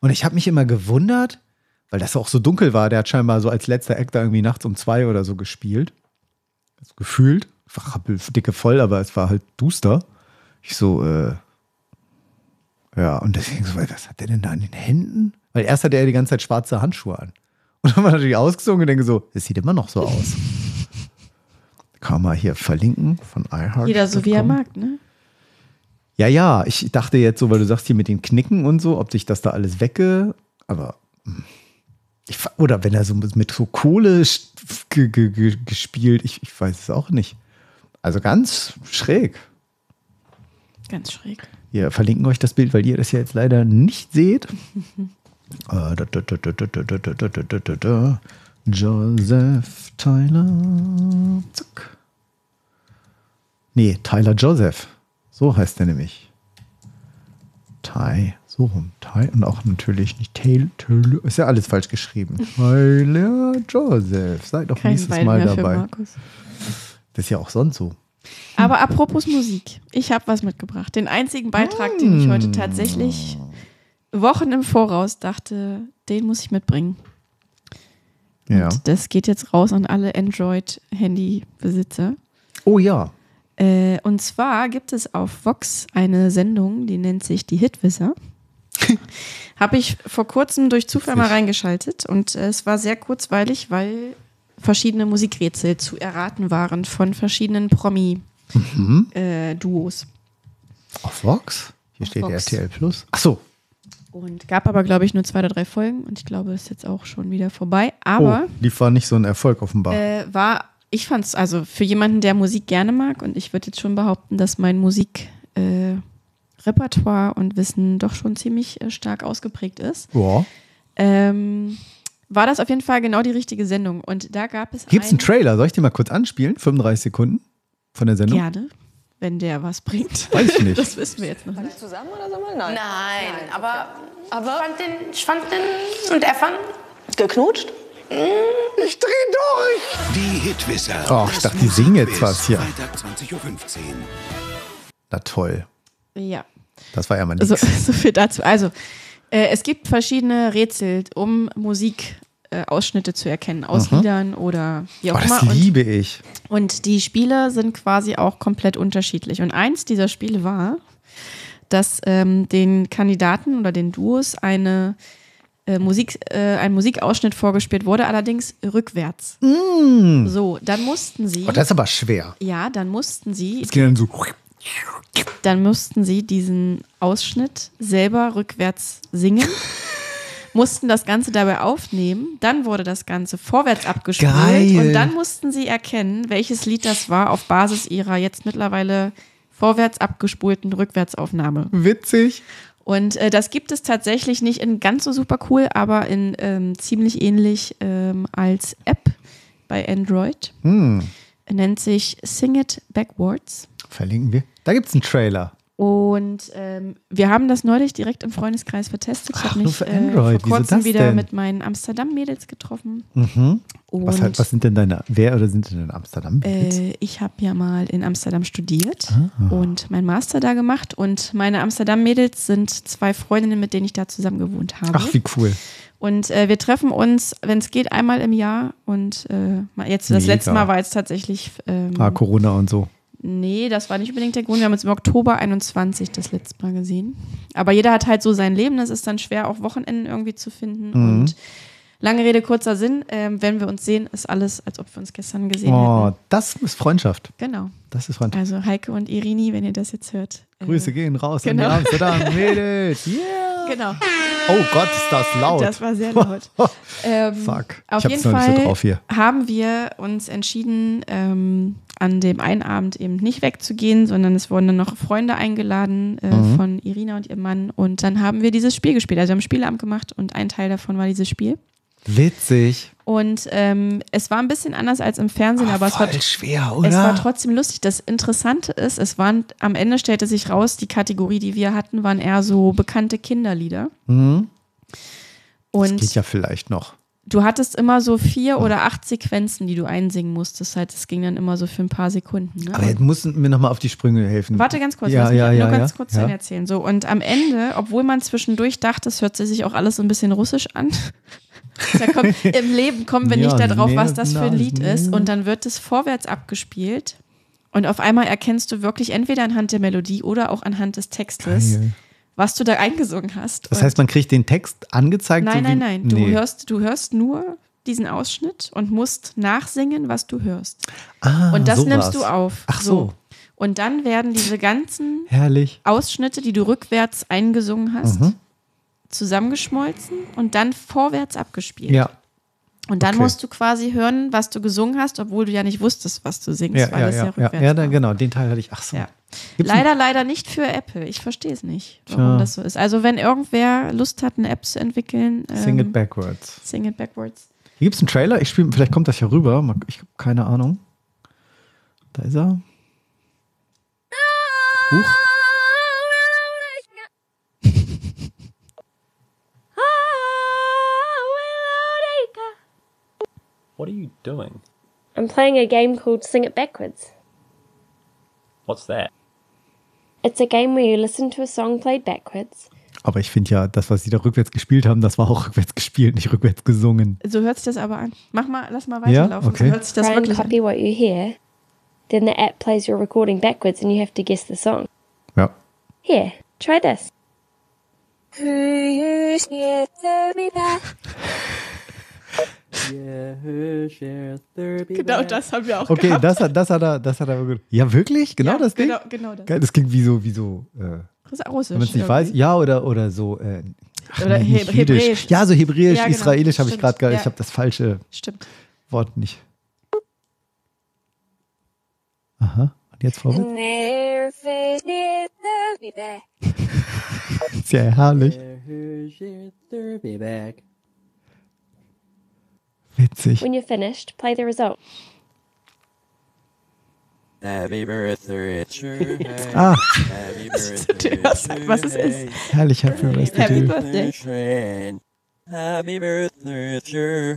Und ich habe mich immer gewundert, weil das auch so dunkel war. Der hat scheinbar so als letzter Act da irgendwie nachts um zwei oder so gespielt. Also gefühlt. War dicke voll, aber es war halt duster. Ich so, äh, ja, und deswegen so, was hat der denn da an den Händen? Weil erst hatte er die ganze Zeit schwarze Handschuhe an. Und dann war natürlich ausgezogen und denke so, es sieht immer noch so aus. Kann man mal hier verlinken von iHeart. Jeder so wie er mag, ne? Ja, ja, ich dachte jetzt so, weil du sagst hier mit den Knicken und so, ob sich das da alles wegge. Aber. hm. Ich, oder wenn er so mit so Kohle gespielt, ich, ich weiß es auch nicht. Also ganz schräg. Ganz schräg. Wir verlinken euch das Bild, weil ihr das ja jetzt leider nicht seht. Joseph Tyler. Zack. Nee, Tyler Joseph. So heißt er nämlich. Ty, so rum. Ty und auch natürlich nicht Taylor. Ist ja alles falsch geschrieben. Tyler Joseph. Seid doch nächstes Mal dabei. Markus. Das ist ja auch sonst so. Aber apropos Musik, ich habe was mitgebracht. Den einzigen Beitrag, den ich heute tatsächlich Wochen im Voraus dachte, den muss ich mitbringen. Ja. Und das geht jetzt raus an alle Android-Handy-Besitzer. Oh ja. Äh, und zwar gibt es auf Vox eine Sendung, die nennt sich Die Hitwisser. Habe ich vor kurzem durch Zufall mal reingeschaltet und äh, es war sehr kurzweilig, weil verschiedene Musikrätsel zu erraten waren von verschiedenen Promi-Duos. Auf Vox? Hier Auf steht Vox. RTL Plus. Ach so. Und gab aber, glaube ich, nur zwei oder drei Folgen und ich glaube, es ist jetzt auch schon wieder vorbei. Aber oh, die war nicht so ein Erfolg offenbar. äh, war, ich fand es also für jemanden, der Musik gerne mag und ich würde jetzt schon behaupten, dass mein Musikrepertoire äh, Repertoire und Wissen doch schon ziemlich äh, stark ausgeprägt ist. ja. Ähm, war das auf jeden Fall genau die richtige Sendung. Und da gab es Gibt es einen eine- Trailer? Soll ich den mal kurz anspielen? 35 Sekunden von der Sendung? Gerne, wenn der was bringt. Weiß ich nicht. Das wissen wir jetzt noch nicht. Zusammen oder so mal? Nein. Nein, aber, aber ich fand den, ich fand den und er fand Geknutscht? Die Hitwisser. Oh, ich dachte, die singen jetzt was hier. Freitag 20.15 Uhr. Na toll. Ja. Das war ja mal So, nichts. so viel dazu. Also, äh, es gibt verschiedene Rätsel, um Musikausschnitte äh, Ausschnitte zu erkennen, aus Liedern oder wie auch Oh, das immer. Und, liebe ich. und die Spiele sind quasi auch komplett unterschiedlich. Und eins dieser Spiele war, dass ähm, den Kandidaten oder den Duos eine äh, Musik, äh, ein Musikausschnitt vorgespielt wurde, allerdings rückwärts. So, dann mussten sie. Mm. Oh, das ist aber schwer. ja, dann mussten sie Es geht dann so. dann mussten sie diesen Ausschnitt selber rückwärts singen, mussten das Ganze dabei aufnehmen, dann wurde das Ganze vorwärts abgespielt Geil. und dann mussten sie erkennen, welches Lied das war auf Basis ihrer jetzt mittlerweile vorwärts abgespulten Rückwärtsaufnahme. Witzig. Und äh, das gibt es tatsächlich nicht in ganz so super cool, aber in ähm, ziemlich ähnlich ähm, als App bei Android. Hm. Nennt sich Sing It Backwards. Verlinken wir. Da gibt es einen Trailer. Und ähm, wir haben das neulich direkt im Freundeskreis vertestet. Ich habe mich äh, vor kurzem wieder denn? mit meinen Amsterdam-Mädels getroffen. Mhm. Was, halt, was sind denn deine, wer oder sind denn in Amsterdam? äh, ich habe ja mal in Amsterdam studiert Ah. und meinen Master da gemacht. Und meine Amsterdam-Mädels sind zwei Freundinnen, mit denen ich da zusammen gewohnt habe. Ach, wie cool. Und äh, wir treffen uns, wenn es geht, einmal im Jahr. Und äh, jetzt das Mega. letzte Mal war jetzt tatsächlich. Ähm, Ah, Corona und so. Nee, das war nicht unbedingt der Grund. Wir haben uns im Oktober 21 das letzte Mal gesehen. Aber jeder hat halt so sein Leben. Es ist dann schwer, auch Wochenenden irgendwie zu finden. Mhm. Und lange Rede, kurzer Sinn. Ähm, wenn wir uns sehen, ist alles, als ob wir uns gestern gesehen Oh, hätten. das ist Freundschaft. Genau. Das ist Freundschaft. Also Heike und Irini, wenn ihr das jetzt hört. äh, Grüße gehen raus genau. an die Amsterdam Mädels. Yeah. Genau. Oh Gott, ist das laut. Das war sehr laut. ähm, Fuck. Auf jeden Fall so haben wir uns entschieden, ähm, an dem einen Abend eben nicht wegzugehen, sondern es wurden dann noch Freunde eingeladen äh, Mhm. von Irina und ihrem Mann. Und dann haben wir dieses Spiel gespielt. Also wir haben Spieleabend gemacht und ein Teil davon war dieses Spiel. Witzig. Und ähm, es war ein bisschen anders als im Fernsehen, aber es war, schwer, es war trotzdem lustig. Das Interessante ist, es waren am Ende stellte sich raus, die Kategorie, die wir hatten, waren eher so bekannte Kinderlieder. Mhm. Das Und geht ja vielleicht noch. du hattest immer so vier oder acht Sequenzen, die du einsingen musstest. Halt, das ging dann immer so für ein paar Sekunden. Ne? Aber jetzt mussten wir nochmal auf die Sprünge helfen. Warte ganz kurz, Ja, mich ja, nur ja, ganz ja, kurz ja. erzählen. So, und am Ende, obwohl man zwischendurch dachte, es hört sich auch alles so ein bisschen russisch an. Da kommt, Im Leben kommen wir nicht Ja, darauf, nee, was das für ein Lied nee. ist. Und dann wird es vorwärts abgespielt. Und auf einmal erkennst du wirklich entweder anhand der Melodie oder auch anhand des Textes, Geil. was du da eingesungen hast. Das Und- heißt, man kriegt den Text angezeigt? Nein, so nein, nein. Du, Nee. hörst, du hörst nur diesen Ausschnitt und musst nachsingen, was du hörst. ah, Und das sowas. nimmst du auf. Ach so. Und dann werden diese ganzen Herrlich. Ausschnitte, die du rückwärts eingesungen hast, Mhm. Zusammengeschmolzen und dann vorwärts abgespielt. Ja. Und dann okay. musst du quasi hören, was du gesungen hast, obwohl du ja nicht wusstest, was du singst, Ja, weil ja, es ja, ja, ja, rückwärts ja, war. genau, den Teil hatte ich. Ach so. Ja. Leider, leider nicht für Apple. Ich verstehe es nicht, warum Tja. das so ist. Also wenn irgendwer Lust hat, eine App zu entwickeln, einen Sing ähm, it backwards. Sing it backwards. Hier gibt es einen Trailer. Ich spiele, vielleicht kommt das ja rüber. Ich habe keine Ahnung. Da ist er. Huch. What are you doing? I'm playing a game called Sing It Backwards. What's that? It's a game where you listen to a song played backwards. Aber ich finde ja, das, was sie da rückwärts gespielt haben, das war auch rückwärts gespielt, nicht rückwärts gesungen. So hört sich das aber an. Mach mal, lass mal Ja? weiterlaufen. Okay. So hört sich das Try and wirklich an. copy what you hear. Then the app plays your recording backwards and you have to guess the song. Ja. Here, try this. Genau das haben wir auch Okay, gehabt. das hat, das hat er, das hat er gut. Ja, wirklich? Genau ja, das Ding? Genau, genau das. Geil, das klingt wie so, wie so, äh, Das ist Russisch. wenn man es nicht weiß. Ja, oder, oder so, äh, ach, Oder nee. Hebräisch. Ja, so hebräisch, Ja, genau. israelisch habe ich gerade, ge- Ja. ich habe das falsche Stimmt. Wort nicht. Aha, und jetzt vorwärts? Ist ja herrlich. Witzig. When you're finished, play the result. Happy birthday to. Ah, Du hörst halt, was es ist. herrlich, Happy Birthday Happy to. Birthday. Happy birthday to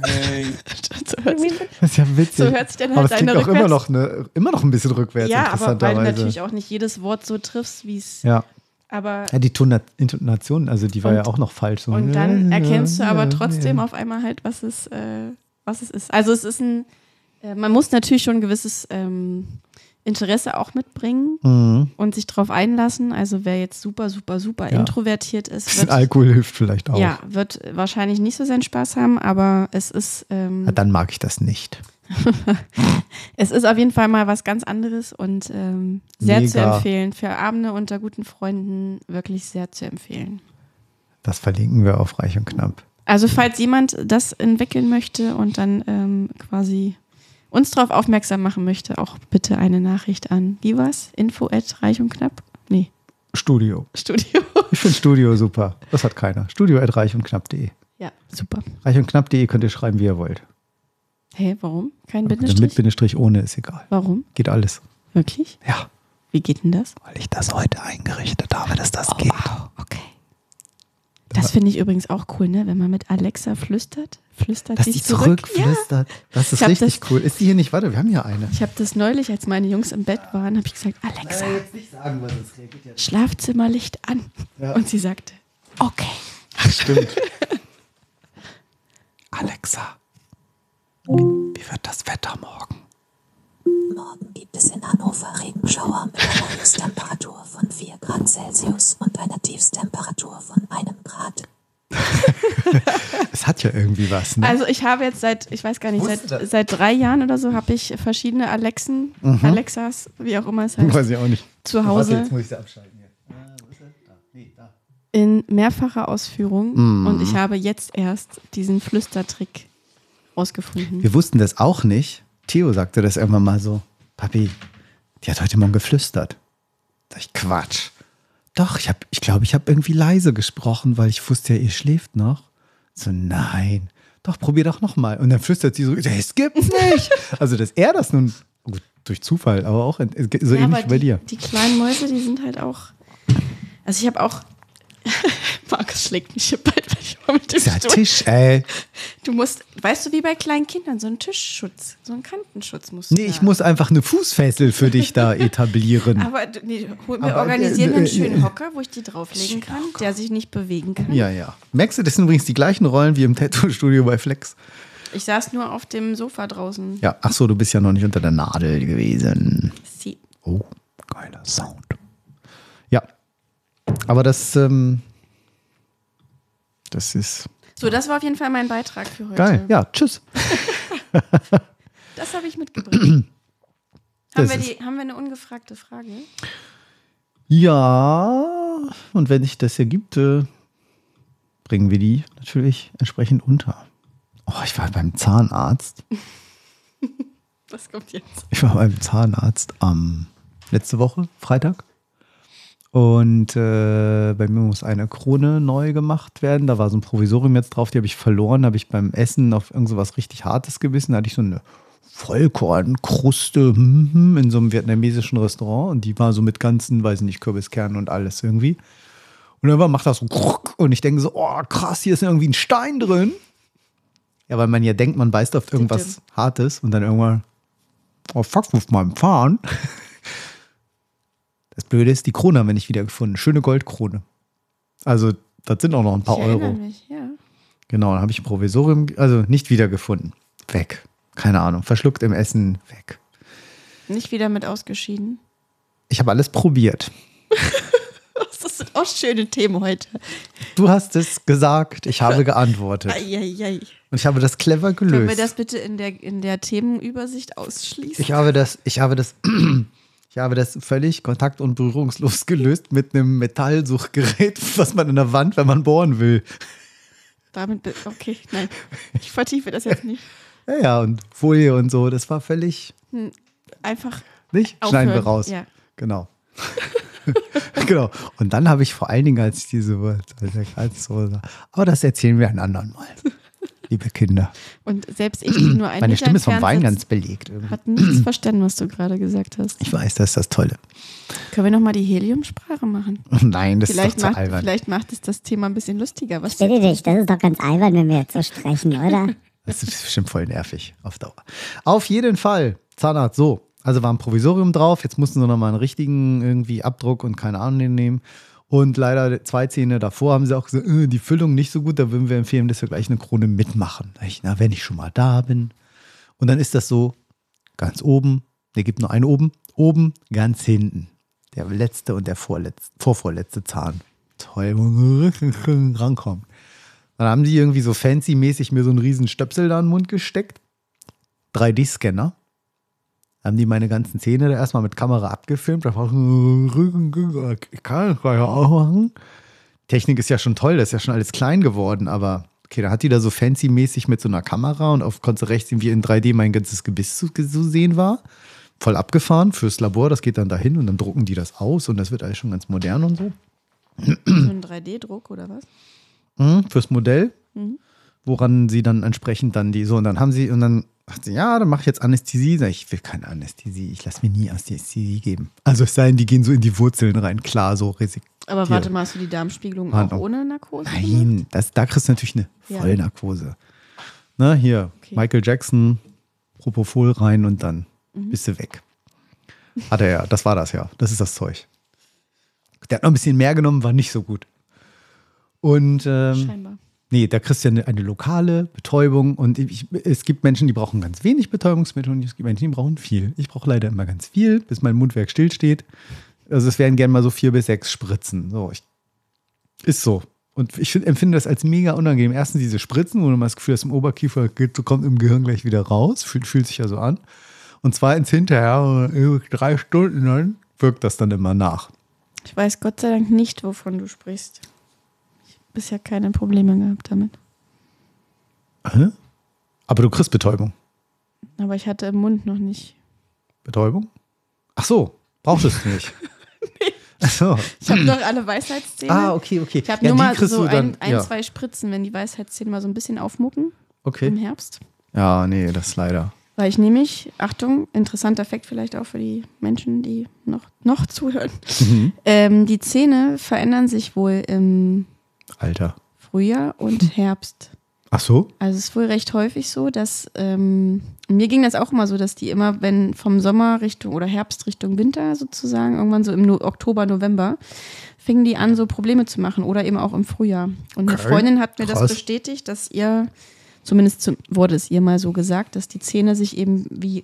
Das ist ja witzig. So hört sich dann Aber halt es klingt auch immer noch, ne, immer noch ein bisschen rückwärts, ja, aber weil du natürlich auch nicht jedes Wort so triffst, wie es. ja. Aber ja, die Tona- Intonation, also die war Und- ja auch noch falsch. So. und dann erkennst du aber Ja, trotzdem ja. auf einmal halt, was es, äh, was es ist. Also es ist ein, äh, man muss natürlich schon ein gewisses ähm, Interesse auch mitbringen Mhm. und sich drauf einlassen. Also wer jetzt super, super, super Ja. introvertiert ist, wird, Alkohol hilft vielleicht auch. ja, wird wahrscheinlich nicht so seinen Spaß haben, aber es ist, ähm, Ja, dann mag ich das nicht. es ist auf jeden Fall mal was ganz anderes und ähm, sehr zu Mega. empfehlen. Für Abende unter guten Freunden wirklich sehr zu empfehlen. Das verlinken wir auf Reich und Knapp. Also falls jemand das entwickeln möchte und dann ähm, quasi uns darauf aufmerksam machen möchte, auch bitte eine Nachricht an, wie war's? Info at reich und knapp? Nee, Studio. Studio. Ich finde Studio super. Das hat keiner. Studio at reich und knapp.de. Ja, super. Reich und knapp.de könnt ihr schreiben, wie ihr wollt. Hey, warum? Kein Mit Bindestrich? Bindestrich ohne ist egal. Warum? Geht alles. Wirklich? Ja. Wie geht denn das? Weil ich das heute eingerichtet habe, dass das geht. Okay. Das finde ich übrigens auch cool, ne? Wenn man mit Alexa flüstert, flüstert Dass sie zurück. Ja. zurückflüstert. Das Ich ist richtig das- cool. Ist die hier nicht? Warte, wir haben hier eine. Ich habe das neulich, als meine Jungs im Bett waren, habe ich gesagt, Alexa, nicht sagen. Schlafzimmerlicht an. Ja. Und sie sagte, okay. Stimmt. Alexa, wie wird das Wetter morgen? Morgen gibt es in Hannover Regenschauer mit einer Höchsttemperatur von 4 Grad Celsius und einer Tiefstemperatur von einem Grad. Es hat ja irgendwie was, ne? Also ich habe jetzt seit, ich weiß gar nicht, seit, seit drei Jahren oder so habe ich verschiedene Alexen, Mhm. Alexas, wie auch immer es heißt, Weiß ich auch nicht. zu Hause Warte, jetzt muss ich sie abschalten hier. in mehrfacher Ausführung. Mhm. Und ich habe jetzt erst diesen Flüstertrick rausgefunden. Wir wussten das auch nicht. Theo sagte das irgendwann mal so. Papi, die hat heute Morgen geflüstert. Sag ich, Quatsch. Doch, ich, hab, ich glaube, ich habe irgendwie leise gesprochen, weil ich wusste ja, ihr schläft noch. So, nein, doch, probier doch nochmal. Und dann flüstert sie so, das gibt's nicht. also, dass er das nun, gut, durch Zufall, aber auch so ja, ähnlich wie bei dir. Die kleinen Mäuse, die sind halt auch. Also ich habe auch. Markus schlägt mich hier dem Dieser Stuhl. Tisch, ey. Du musst, weißt du, wie bei kleinen Kindern, so einen Tischschutz, so einen Kantenschutz musst du Nee, ich da. muss einfach eine Fußfessel für dich da etablieren. Aber nee, hol, wir Aber, organisieren äh, einen äh, schönen äh, Hocker, wo ich die drauflegen kann, der sich nicht bewegen kann. Ja, ja. Merkst du, das sind übrigens die gleichen Rollen wie im Tattoo-Studio bei Flex. Ich saß nur auf dem Sofa draußen. Ja, ach so, du bist ja noch nicht unter der Nadel gewesen. Sie. Oh, geiler Sound. Ja, aber das, ähm, das ist So, das war auf jeden Fall mein Beitrag für heute. geil. Ja, tschüss. Das habe ich mitgebracht. haben, wir die, haben wir eine ungefragte Frage? Ja, und wenn sich das ergibt, äh, bringen wir die natürlich entsprechend unter. Oh, ich war beim Zahnarzt. Was kommt jetzt? Ich war beim Zahnarzt am letzte Woche, Freitag. Und äh, bei mir muss eine Krone neu gemacht werden. Da war so ein Provisorium jetzt drauf, die habe ich verloren. Habe ich beim Essen auf irgend so was richtig Hartes gebissen. Da hatte ich so eine Vollkornkruste hm, hm, in so einem vietnamesischen Restaurant. Und die war so mit ganzen, weiß nicht, Kürbiskernen und alles irgendwie. Und irgendwann macht das so und ich denke so, oh krass, hier ist irgendwie ein Stein drin. Ja, weil man ja denkt, man beißt auf irgendwas Hartes und dann irgendwann, oh fuck, mit meinem Fahren. Das Blöde ist, die Krone haben wir nicht wiedergefunden. Schöne Goldkrone. Also, das sind auch noch ein paar ich Euro. mich, ja. Genau, dann habe ich ein Provisorium, also nicht wiedergefunden. Weg. Keine Ahnung. Verschluckt im Essen, weg. Nicht wieder mit ausgeschieden. Ich habe alles probiert. Das sind auch schöne Themen heute. Du hast es gesagt, ich habe geantwortet. Eieiei. Und ich habe das clever Können wir gelöst. das bitte in der, in der Themenübersicht ausschließen? Ich habe das, ich habe das, ich habe das völlig kontakt- und berührungslos gelöst mit einem Metallsuchgerät, was man in der Wand, wenn man bohren will. Damit, okay, nein. Ich vertiefe das jetzt nicht. Ja, ja, und Folie und so, das war völlig, Hm, Einfach. nicht? Aufhören, Schneiden wir raus. ja. Genau. genau. Und dann habe ich vor allen Dingen, als ich diese als so, aber das erzählen wir ein anderen Mal. Liebe Kinder. Und selbst ich, die nur ein Meine Stimme ist vom Wein ganz belegt. irgendwie. Hat nichts verstanden, was du gerade gesagt hast. Ich weiß, das ist das Tolle. Können wir nochmal die Heliumsprache machen? Nein, das vielleicht ist doch zu macht, albern. Vielleicht macht es das Thema ein bisschen lustiger. Was Bitte dich, das ist doch ganz albern, wenn wir jetzt so sprechen, oder? Das ist bestimmt voll nervig auf Dauer. Auf jeden Fall, Zahnarzt, so. Also war ein Provisorium drauf, jetzt mussten sie nochmal einen richtigen irgendwie Abdruck und keine Ahnung nehmen. Und leider zwei Zähne davor haben sie auch gesagt, äh, die Füllung nicht so gut, da würden wir empfehlen, dass wir gleich eine Krone mitmachen. Ich, na, wenn ich schon mal da bin. Und dann ist das so, ganz oben, der gibt nur einen oben, oben, ganz hinten. Der letzte und der vorletzte, vorvorletzte Zahn. Toll, rankommt. Dann haben die irgendwie so fancy-mäßig mir so einen riesen Stöpsel da in den Mund gesteckt. 3D-Scanner. Haben die meine ganzen Zähne da erstmal mit Kamera abgefilmt. Ich kann das gleich auch machen. Technik ist ja schon toll, das ist ja schon alles klein geworden, aber okay, da hat die da so fancy-mäßig mit so einer Kamera und auf konntest du rechts sehen, wie in 3D mein ganzes Gebiss zu, zu sehen war. Voll abgefahren fürs Labor, das geht dann dahin und dann drucken die das aus und das wird alles schon ganz modern und so. so ein 3D-Druck oder was? Mhm, fürs Modell, Mhm. woran sie dann entsprechend dann die so und dann haben sie und dann sie, ja, dann mache ich jetzt Anästhesie. Sag ich, ich will keine Anästhesie, ich lasse mir nie Anästhesie geben. Also es sei denn, die gehen so in die Wurzeln rein, klar, so Risik. Aber warte mal, hast du die Darmspiegelung auch Handlung. ohne Narkose? gemacht? Nein, das, da kriegst du natürlich eine Ja. Vollnarkose. Ne, hier, Michael Jackson, Propofol rein und dann Mhm. bist du weg. Hat er ja, das war das ja. Das ist das Zeug. Der hat noch ein bisschen mehr genommen, war nicht so gut. Und ähm, Scheinbar. Nee, da kriegst du ja eine, eine lokale Betäubung und ich, es gibt Menschen, die brauchen ganz wenig Betäubungsmittel und es gibt Menschen, die brauchen viel. Ich brauche leider immer ganz viel, bis mein Mundwerk stillsteht. Also es wären gerne mal so vier bis sechs Spritzen. So, ich, ist so. Und ich find, empfinde das als mega unangenehm. Erstens diese Spritzen, wo du mal das Gefühl hast, im Oberkiefer kommt im Gehirn gleich wieder raus. Fühlt, fühlt sich ja so an. Und zweitens hinterher, äh, drei Stunden dann, wirkt das dann immer nach. Ich weiß Gott sei Dank nicht, wovon du sprichst. Bisher keine Probleme gehabt damit. Hä? Aber du kriegst Betäubung. Aber ich hatte im Mund noch nicht. Betäubung? Ach so, brauchst du es nicht. Ach so. Ich habe noch alle Weisheitszähne. Ah, okay, okay. Ich habe Ja, nur mal so dann- ein, ein ja. zwei Spritzen, wenn die Weisheitszähne mal so ein bisschen aufmucken. Okay. im Herbst. Ja, nee, das leider. Weil ich nämlich, Achtung, interessanter Fakt vielleicht auch für die Menschen, die noch, noch zuhören. Mhm. Ähm, die Zähne verändern sich wohl im Alter. Frühjahr und Herbst. Ach so? Also es ist wohl recht häufig so, dass ähm, mir ging das auch immer so, dass die immer, wenn vom Sommer Richtung oder Herbst Richtung Winter sozusagen, irgendwann so im no Oktober, November, fingen die an, so Probleme zu machen oder eben auch im Frühjahr. Und eine Okay. Freundin hat mir das Krass. bestätigt, dass ihr, zumindest zu, wurde es ihr mal so gesagt, dass die Zähne sich eben wie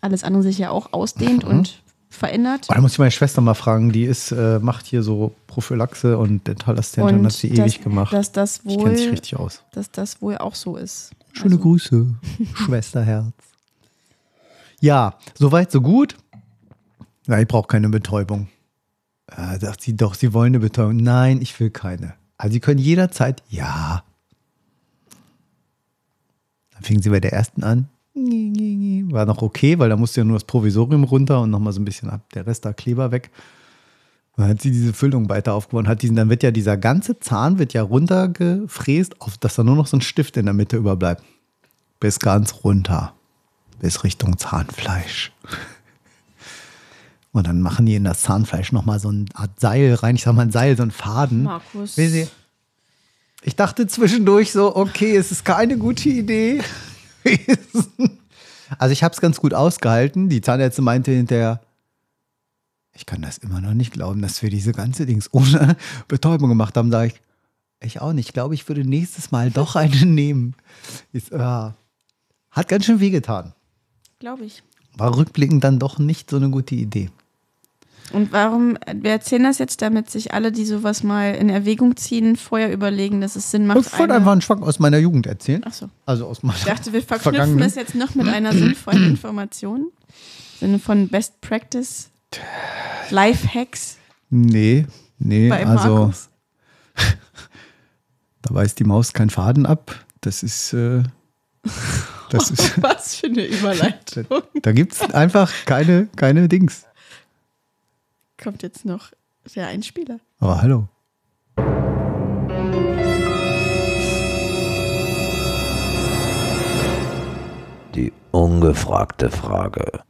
alles andere sich ja auch ausdehnt Mhm. und verändert. Oh, da muss ich meine Schwester mal fragen, die ist, äh, macht hier so Prophylaxe und Dentalassistentin Und hat sie dass- ewig gemacht. Dass das ich kenne sich wohl, richtig aus. dass das wohl auch so ist. Schöne Also- Grüße, Schwesterherz. Ja, soweit, so gut. Ja, ich brauche keine Betäubung. Äh, sagt sie doch, sie wollen eine Betäubung. Nein, ich will keine. Also sie können jederzeit, ja. Dann fingen sie bei der ersten an. War noch okay, weil da musste ja nur das Provisorium runter und nochmal so ein bisschen ab, der Rest da Kleber weg. Dann hat sie diese Füllung weiter aufgebaut und hat diesen, dann wird ja dieser ganze Zahn wird ja runtergefräst, auf, dass da nur noch so ein Stift in der Mitte überbleibt. Bis ganz runter. Bis Richtung Zahnfleisch. Und dann machen die in das Zahnfleisch nochmal so eine Art Seil rein. Ich sag mal ein Seil, so ein Faden. Markus. Ich dachte zwischendurch so, okay, es ist keine gute Idee. Also ich habe es ganz gut ausgehalten. Die Zahnärztin meinte hinterher, ich kann das immer noch nicht glauben, dass wir diese ganze Dings ohne Betäubung gemacht haben. Sag ich, ich auch nicht. Ich glaube, ich würde nächstes Mal doch eine nehmen. Ist, ja, hat ganz schön wehgetan. Glaube ich. War rückblickend dann doch nicht so eine gute Idee. Und warum, wir erzählen das jetzt, damit sich alle, die sowas mal in Erwägung ziehen, vorher überlegen, dass es Sinn macht. Ich wollte einfach einen Schwank aus meiner Jugend erzählen. Ach so. Also aus meiner Ich dachte, wir verknüpfen es jetzt noch mit einer sinnvollen Information. Im Sinne von Best Practice, Lifehacks Nee, nee, bei also Markus. da weist die Maus keinen Faden ab. Das ist, äh, das ist, Was für eine Überleitung. da gibt es einfach keine, keine Dings. Kommt jetzt noch der Einspieler. Aber hallo. Die ungefragte Frage.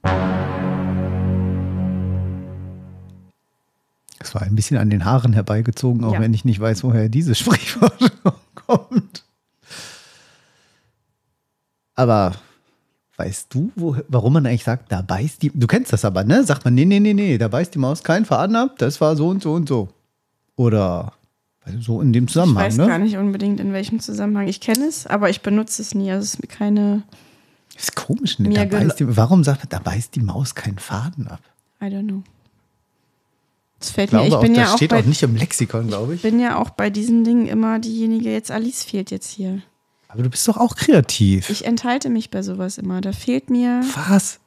Es war ein bisschen an den Haaren herbeigezogen, auch Ja. wenn ich nicht weiß, woher dieses Sprichwort kommt. Aber weißt du, wo, warum man eigentlich sagt, da beißt die. Du kennst das aber, ne? Sagt man, nee, nee, nee, nee, da beißt die Maus keinen Faden ab, das war so und so und so. Oder also so in dem Ich Zusammenhang, weiß ne? gar nicht unbedingt in welchem Zusammenhang. Ich kenne es, aber ich benutze es nie. Also es ist mir keine, Ist komisch, ne? Da beißt die, warum sagt man, da beißt die Maus keinen Faden ab? I don't know. Das fällt Ich mir, ich auch, bin das ja auch steht bei, auch nicht im Lexikon, glaube ich ich. bin ja auch bei diesen Dingen immer diejenige, jetzt Alice fehlt jetzt hier. Aber du bist doch auch kreativ. Ich enthalte mich bei sowas immer. Da fehlt mir, Was?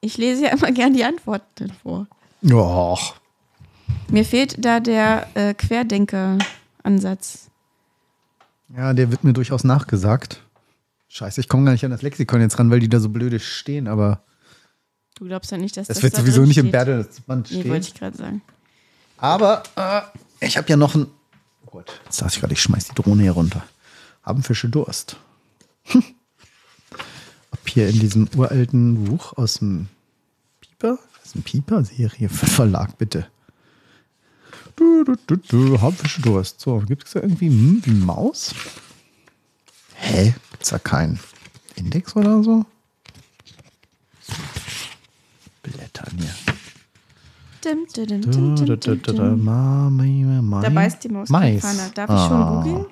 ich lese ja immer gern die Antworten vor. Och. Mir fehlt da der äh, Querdenker-Ansatz. Ja, der wird mir durchaus nachgesagt. Scheiße, ich komme gar nicht an das Lexikon jetzt ran, weil die da so blöde stehen, aber Du glaubst ja nicht, dass das, das, wird da sowieso nicht im steht. Bertelsband Nee, stehen. wollte ich gerade sagen. aber äh, ich habe ja noch ein. Oh Gott, jetzt dachte ich gerade, ich schmeiß die Drohne hier runter. Haben Fische Durst? Hm. Ob hier in diesem uralten Buch aus dem Pieper? Das ist ein Pieper-Serie Verlag, bitte. Du, du, du, du, haben Fische Durst. So, gibt es da irgendwie hm, wie Maus? Hä? Gibt's da keinen Index oder so? Blättern hier. Dim, dim, dim, Da, dim, dim, dim, dim. Da beißt die Maus Mais. Darf ich schon Ah. googeln?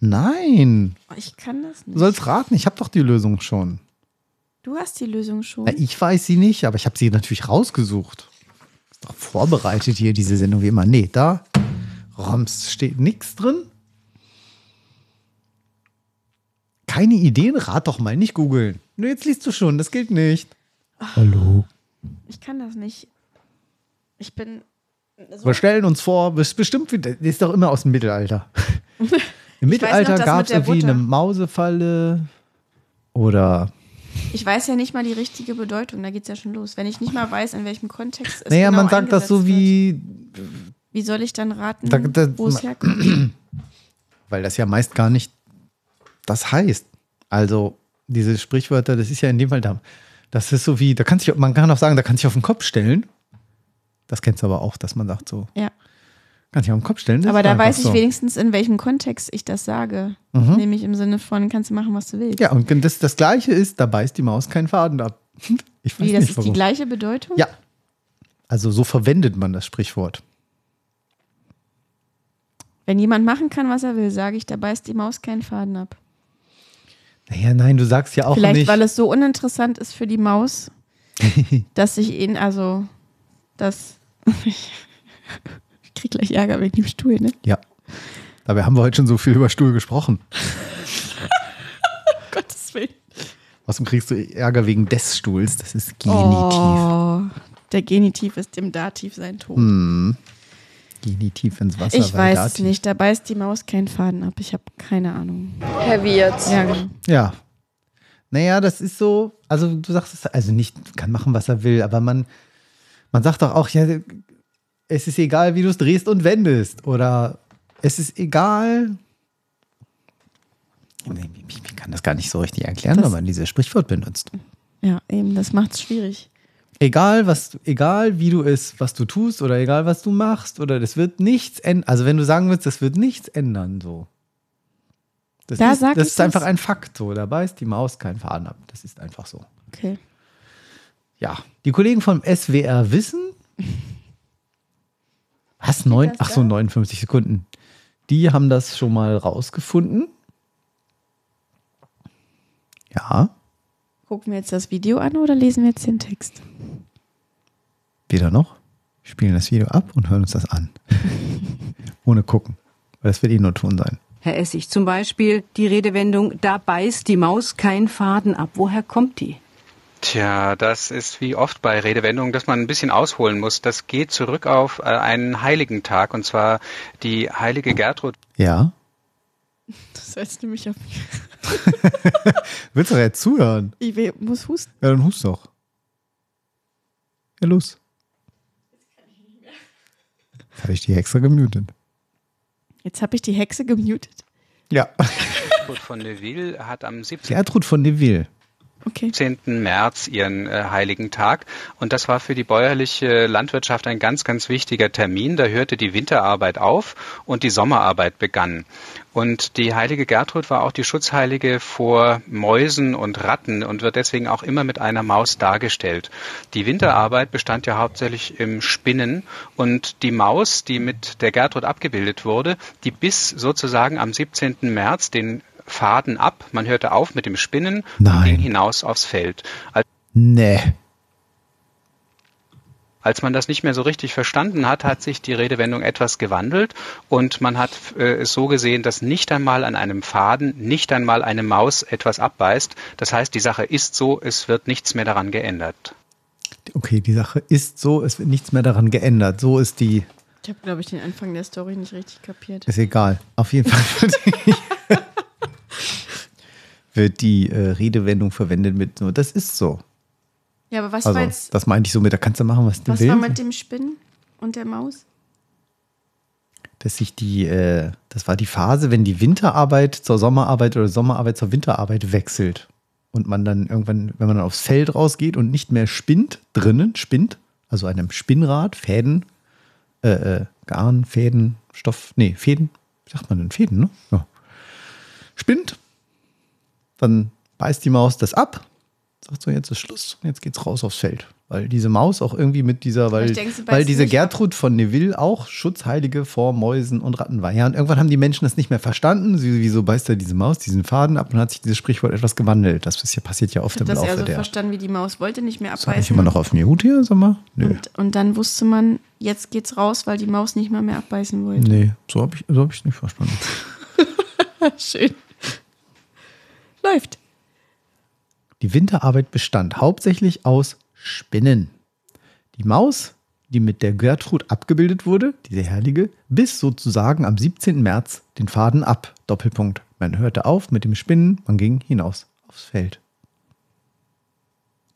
Nein. Oh, Ich kann das Du nicht. sollst raten, ich habe doch die Lösung schon. Du hast die Lösung schon. Na, ich weiß sie nicht, aber ich habe sie natürlich rausgesucht. Ist doch vorbereitet hier, diese Sendung wie immer. Nee, da Roms steht nichts drin. Keine Ideen? Rat doch mal, nicht googeln. Nur jetzt liest du schon, das gilt nicht. Hallo. Ich kann das nicht. Ich bin. So, Wir stellen uns vor, bes- bestimmt, ist doch immer aus dem Mittelalter. Im Mittelalter gab es irgendwie Butter. eine Mausefalle oder ich weiß ja nicht mal die richtige Bedeutung. Da geht es ja schon los. Wenn ich nicht mal weiß, in welchem Kontext es Naja, genau man sagt das so wie, Wird. Wie soll ich dann raten, Da- da- wo es herkommt? weil das ja meist gar nicht das heißt. Also, diese Sprichwörter, das ist ja in dem Fall da. Das ist so wie, da kann sich, man kann auch sagen, da kann sich auf den Kopf stellen. Das kennst du aber auch, dass man sagt so, Ja. Kann sich auf den Kopf stellen. Aber da weiß ich so. wenigstens, in welchem Kontext ich das sage. Mhm. Nämlich im Sinne von, kannst du machen, was du willst. Ja, und das, das Gleiche ist, da beißt die Maus keinen Faden ab. Ich weiß Wie, das nicht ist warum. die gleiche Bedeutung? Ja. Also so verwendet man das Sprichwort. Wenn jemand machen kann, was er will, sage ich, da beißt die Maus keinen Faden ab. Naja, nein, du sagst ja auch Vielleicht, nicht. weil es so uninteressant ist für die Maus, dass ich ihn, also, das. ich krieg gleich Ärger wegen dem Stuhl, ne? ja. Dabei haben wir heute schon so viel über Stuhl gesprochen. Gottes Willen. Außerdem kriegst du Ärger wegen des Stuhls. Das ist Genitiv. Oh, der Genitiv ist dem Dativ sein Tod. Hm. Genitiv ins Wasser. ich weiß es Dativ- nicht, da beißt die Maus keinen Faden ab. Ich habe keine Ahnung. Heavy jetzt. Ja, genau. Ja. Naja, das ist so, also du sagst es, also nicht, kann machen, was er will, aber man, man sagt doch auch, ja, es ist egal, wie du es drehst und wendest. Oder es ist egal. Ich, kann das gar nicht so richtig erklären, Das- wenn man dieses Sprichwort benutzt. Ja, eben, das macht es schwierig. Egal, was, egal wie du es, was du tust oder egal, was du machst, oder das wird nichts ändern. Also wenn du sagen willst, das wird nichts ändern, so. Das Da ist, das ist einfach das. ein Fakt, so. Da beißt die Maus keinen Faden ab. Das ist einfach so. Okay. Ja, die Kollegen vom SWR wissen. Was? Neun? Ach so, 59 Sekunden. Die haben das schon mal rausgefunden. Ja, Gucken wir jetzt das Video an oder lesen wir jetzt den Text? weder noch. Wir spielen das Video ab und hören uns das an. Ohne gucken. Weil das wird eh nur Ton sein. Herr Essig, zum Beispiel die Redewendung, da beißt die Maus keinen Faden ab. Woher kommt die? Tja, das ist wie oft bei Redewendungen, dass man ein bisschen ausholen muss. Das geht zurück auf äh, einen heiligen Tag, und zwar die heilige Gertrud. Ja. Das heißt nämlich auf mich. Willst du doch jetzt zuhören? Ich will- muss husten. Ja, dann hust doch. Ja, los. Jetzt habe ich die extra gemutet. Jetzt habe ich die Hexe gemutet. Ja. Gertrud von Neville hat am 17. Gertrud von Deville. 17. März ihren äh, heiligen Tag. Und das war für die bäuerliche Landwirtschaft ein ganz, ganz wichtiger Termin. Da hörte die Winterarbeit auf und die Sommerarbeit begann. Und die heilige Gertrud war auch die Schutzheilige vor Mäusen und Ratten und wird deswegen auch immer mit einer Maus dargestellt. Die Winterarbeit bestand ja hauptsächlich im Spinnen und die Maus, die mit der Gertrud abgebildet wurde, die biss sozusagen am 17. März den Faden ab. Man hörte auf mit dem Spinnen und Nein. ging hinaus aufs Feld. Als Nee. als man das nicht mehr so richtig verstanden hat, hat sich die Redewendung etwas gewandelt und man hat äh, es so gesehen, dass nicht einmal an einem Faden, nicht einmal eine Maus etwas abbeißt. Das heißt, die Sache ist so, es wird nichts mehr daran geändert. Okay, die Sache ist so, es wird nichts mehr daran geändert. So ist die, Ich habe, glaube ich, den Anfang der Story nicht richtig kapiert. ist egal. Auf jeden Fall wird die, äh, Redewendung verwendet mit so, das ist so. Ja, aber was also, war jetzt, das meinte ich so mit, da kannst du machen, was du was willst. war mit dem Spinnen und der Maus? dass sich die, äh, das war die Phase, wenn die Winterarbeit zur Sommerarbeit oder Sommerarbeit zur Winterarbeit wechselt. Und man dann irgendwann, wenn man dann aufs Feld rausgeht und nicht mehr spinnt, drinnen spinnt, also einem Spinnrad, Fäden, äh, äh, Garn, Fäden, Stoff, nee, Fäden, wie sagt man denn? Fäden, ne? Ja. Spinnt, dann beißt die Maus das ab, sagt so, jetzt ist Schluss, jetzt geht's raus aufs Feld. Weil diese Maus auch irgendwie mit dieser, weil, Ich denke, weil diese nicht Gertrud von Neville auch Schutzheilige vor Mäusen und Ratten war. Ja, und irgendwann haben die Menschen das nicht mehr verstanden. Sie, wieso beißt er diese Maus, diesen Faden ab und hat sich dieses Sprichwort etwas gewandelt. Das ist ja, passiert ja oft Ich im habe das eher Laufe so der. verstanden, wie die Maus wollte nicht mehr Sag ich abbeißen. immer noch auf Mute hier, sag mal? Nö. Und, und dann wusste man, jetzt geht's raus, weil die Maus nicht mal mehr abbeißen wollte. Nee, so habe ich es so hab nicht verstanden. Schön. Läuft. Die Winterarbeit bestand hauptsächlich aus Spinnen. Die Maus, die mit der Gertrud abgebildet wurde, diese Herrliche, biss sozusagen am 17. März den Faden ab. Doppelpunkt. Man hörte auf mit dem Spinnen, man ging hinaus aufs Feld.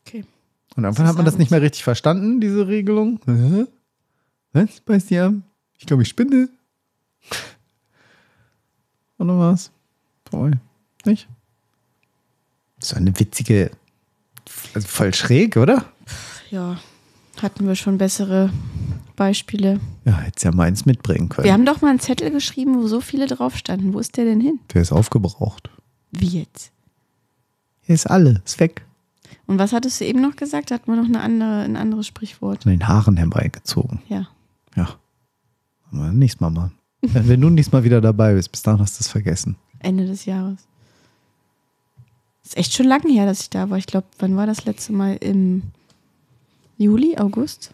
Okay. Und irgendwann hat man das nicht mehr richtig verstanden, diese Regelung. Was ab? Ich glaube, ich spinne. Oder was? Voll. Nicht? So eine witzige, also voll schräg, oder? Ja, hatten wir schon bessere Beispiele. Ja, hättest ja meins mitbringen können. Wir haben doch mal einen Zettel geschrieben, wo so viele drauf standen. Wo ist der denn hin? Der ist aufgebraucht. Wie jetzt? Hier ist alle, ist weg. Und was hattest du eben noch gesagt? Da hatten wir noch eine andere, ein anderes Sprichwort. Den Haaren herbeigezogen. Ja. Ja. Nächstes Mal mal. Wenn du nächstes Mal wieder dabei bist, bis dahin hast du es vergessen. Ende des Jahres. Ist echt schon lange her, dass ich da war. Ich glaube, wann war das letzte Mal? Im Juli, August?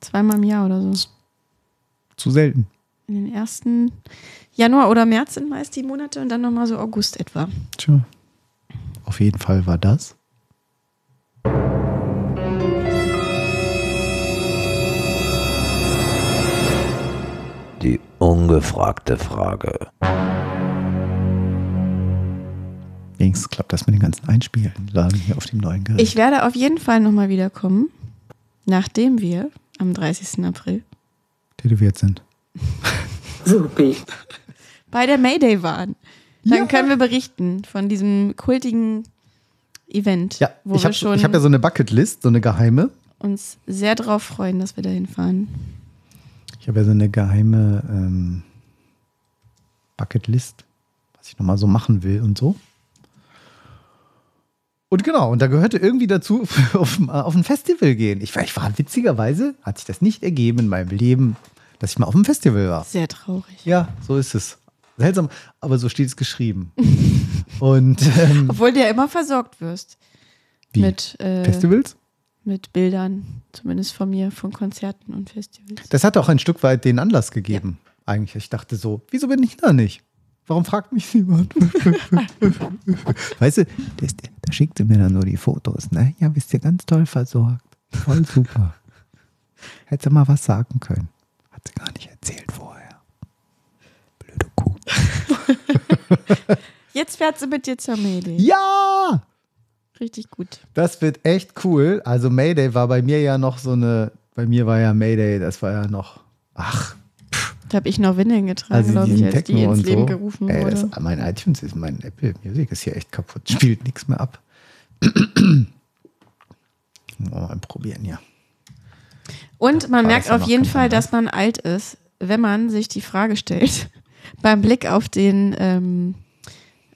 Zweimal im Jahr oder so. Zu selten. In den ersten Januar oder März sind meist die Monate und dann nochmal so August etwa. Tja. Auf jeden Fall war das. Die ungefragte Frage. Wenigstens klappt das mit den ganzen Einspielen laden hier auf dem neuen Gerät. Ich werde auf jeden Fall nochmal wiederkommen, nachdem wir am 30. April tätowiert sind. Supi. bei der Mayday waren. Dann können wir berichten von diesem kultigen Event, Ja, wo ich habe hab ja so eine Bucketlist, so eine geheime. uns sehr darauf freuen, dass wir dahin fahren. Ich habe ja so eine geheime ähm, Bucketlist, was ich nochmal so machen will und so. Und genau, und da gehörte irgendwie dazu, auf, auf ein Festival gehen. Ich war, ich war witzigerweise, hat sich das nicht ergeben in meinem Leben, dass ich mal auf einem Festival war. Sehr traurig. Ja, so ist es. Seltsam, aber so steht es geschrieben. und ähm, Obwohl du ja immer versorgt wirst. Wie? Mit, äh, Festivals? Mit Bildern, zumindest von mir, von Konzerten und Festivals. Das hat auch ein Stück weit den Anlass gegeben. Eigentlich, ich dachte so, wieso bin ich da nicht? Warum fragt mich niemand? weißt du, das, da schickt sie mir dann nur die Fotos, ne? Ja, bist du ganz toll versorgt. Voll super. Hätte mal was sagen können. Hat sie gar nicht erzählt vorher. Jetzt fährt sie mit dir zur Mayday. Ja! Richtig gut. Das wird echt cool. Also Mayday war bei mir ja noch so eine, bei mir war ja Mayday, das war ja noch, ach, Da habe ich noch Windeln getragen, also glaube ich, als Techno die ins Leben so. gerufen Ey, wurde. das, mein iTunes ist, mein Apple Music ist hier echt kaputt, spielt nichts mehr ab. Mal probieren, ja. Und man merkt ja auf jeden Fall, dass man alt ist, wenn man sich die Frage stellt, beim Blick auf den, ähm,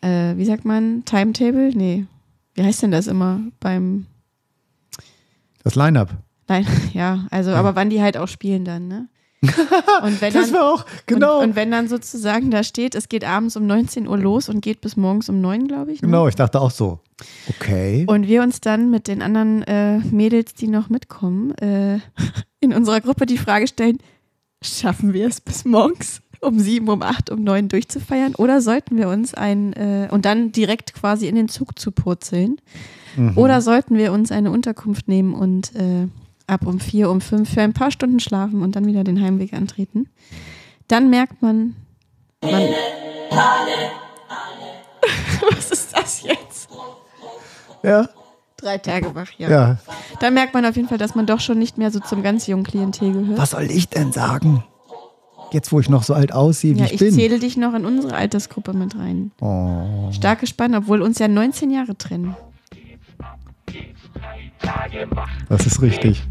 äh, wie sagt man, Timetable? Nee, wie heißt denn das immer beim, Das Line-Up. nein, ja, also, aber wann die halt auch spielen dann, ne? Und wenn Das dann, war auch, genau. Und, und wenn dann sozusagen da steht, es geht abends um 19 Uhr los und geht bis morgens um 9, glaube ich. Ne? Genau, ich dachte auch so. Okay. Und wir uns dann mit den anderen äh, Mädels, die noch mitkommen, äh, in unserer Gruppe die Frage stellen, schaffen wir es bis morgens um sieben, um acht, um neun durchzufeiern oder sollten wir uns ein, äh, und dann direkt quasi in den Zug zu purzeln, Mhm. oder sollten wir uns eine Unterkunft nehmen und äh, ab um vier, um fünf für ein paar Stunden schlafen und dann wieder den Heimweg antreten, dann merkt man, man was ist das jetzt? Ja. Drei Tage wach, ja. Ja. Da merkt man auf jeden Fall, dass man doch schon nicht mehr so zum ganz jungen Klientel gehört. Was soll ich denn sagen? Jetzt, wo ich noch so alt aussehe, wie ja, ich, ich bin. zähle dich noch in unsere Altersgruppe mit rein. Oh. Starke Spanne, obwohl uns ja 19 Jahre trennen. Das ist richtig.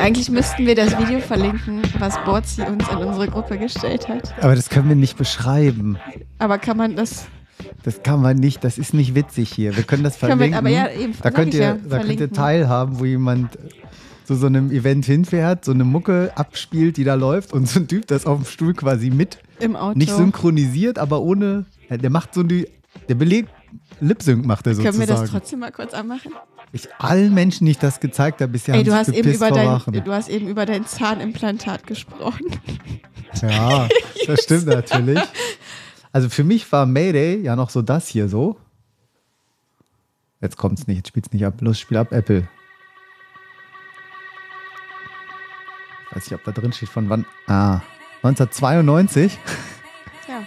Eigentlich müssten wir das Video verlinken, was Borzi uns in unsere Gruppe gestellt hat. Aber das können wir nicht beschreiben. Aber kann man das. Das kann man nicht, das ist nicht witzig hier. Wir können das Können wir- verlinken. aber ja, eben, da könnt ihr, ja, da könnt ihr verlinken. teilhaben, wo jemand zu so einem Event hinfährt, so eine Mucke abspielt, die da läuft und so ein Typ das auf dem Stuhl quasi mit. Im Auto. Nicht synchronisiert, aber ohne. Der macht so die. Der belegt. Lip-Sync macht er Können wir sozusagen. das trotzdem mal kurz anmachen? Ich, allen Menschen, die ich das gezeigt habe, bisher Ey, du hast, eben über dein, du hast eben über dein Zahnimplantat gesprochen. Ja, das stimmt natürlich. Also für mich war Mayday ja noch so das hier so. Jetzt kommt's nicht, jetzt spielt's nicht ab. Los, spiel ab, Apple. Ich weiß nicht, ob da drin steht von wann. Ah, 1992. Ja,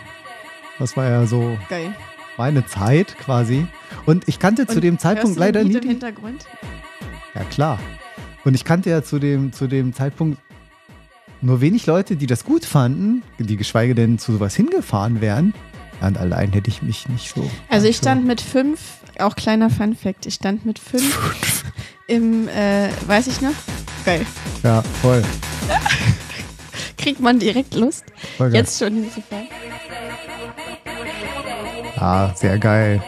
Das war ja so geil. Meine Zeit quasi. Und ich kannte zu Und dem Zeitpunkt leider nie. die- Hintergrund? Ja, klar. Und ich kannte ja zu dem, zu dem Zeitpunkt nur wenig Leute, die das gut fanden, die geschweige denn zu sowas hingefahren wären, Und allein hätte ich mich nicht so. Also ich stand mit fünf, auch kleiner Fun Fact, ich stand mit fünf im, äh, weiß ich noch? Geil. Ja, voll. Kriegt man direkt Lust, Voll jetzt schon hinzufahren. Ah, sehr geil.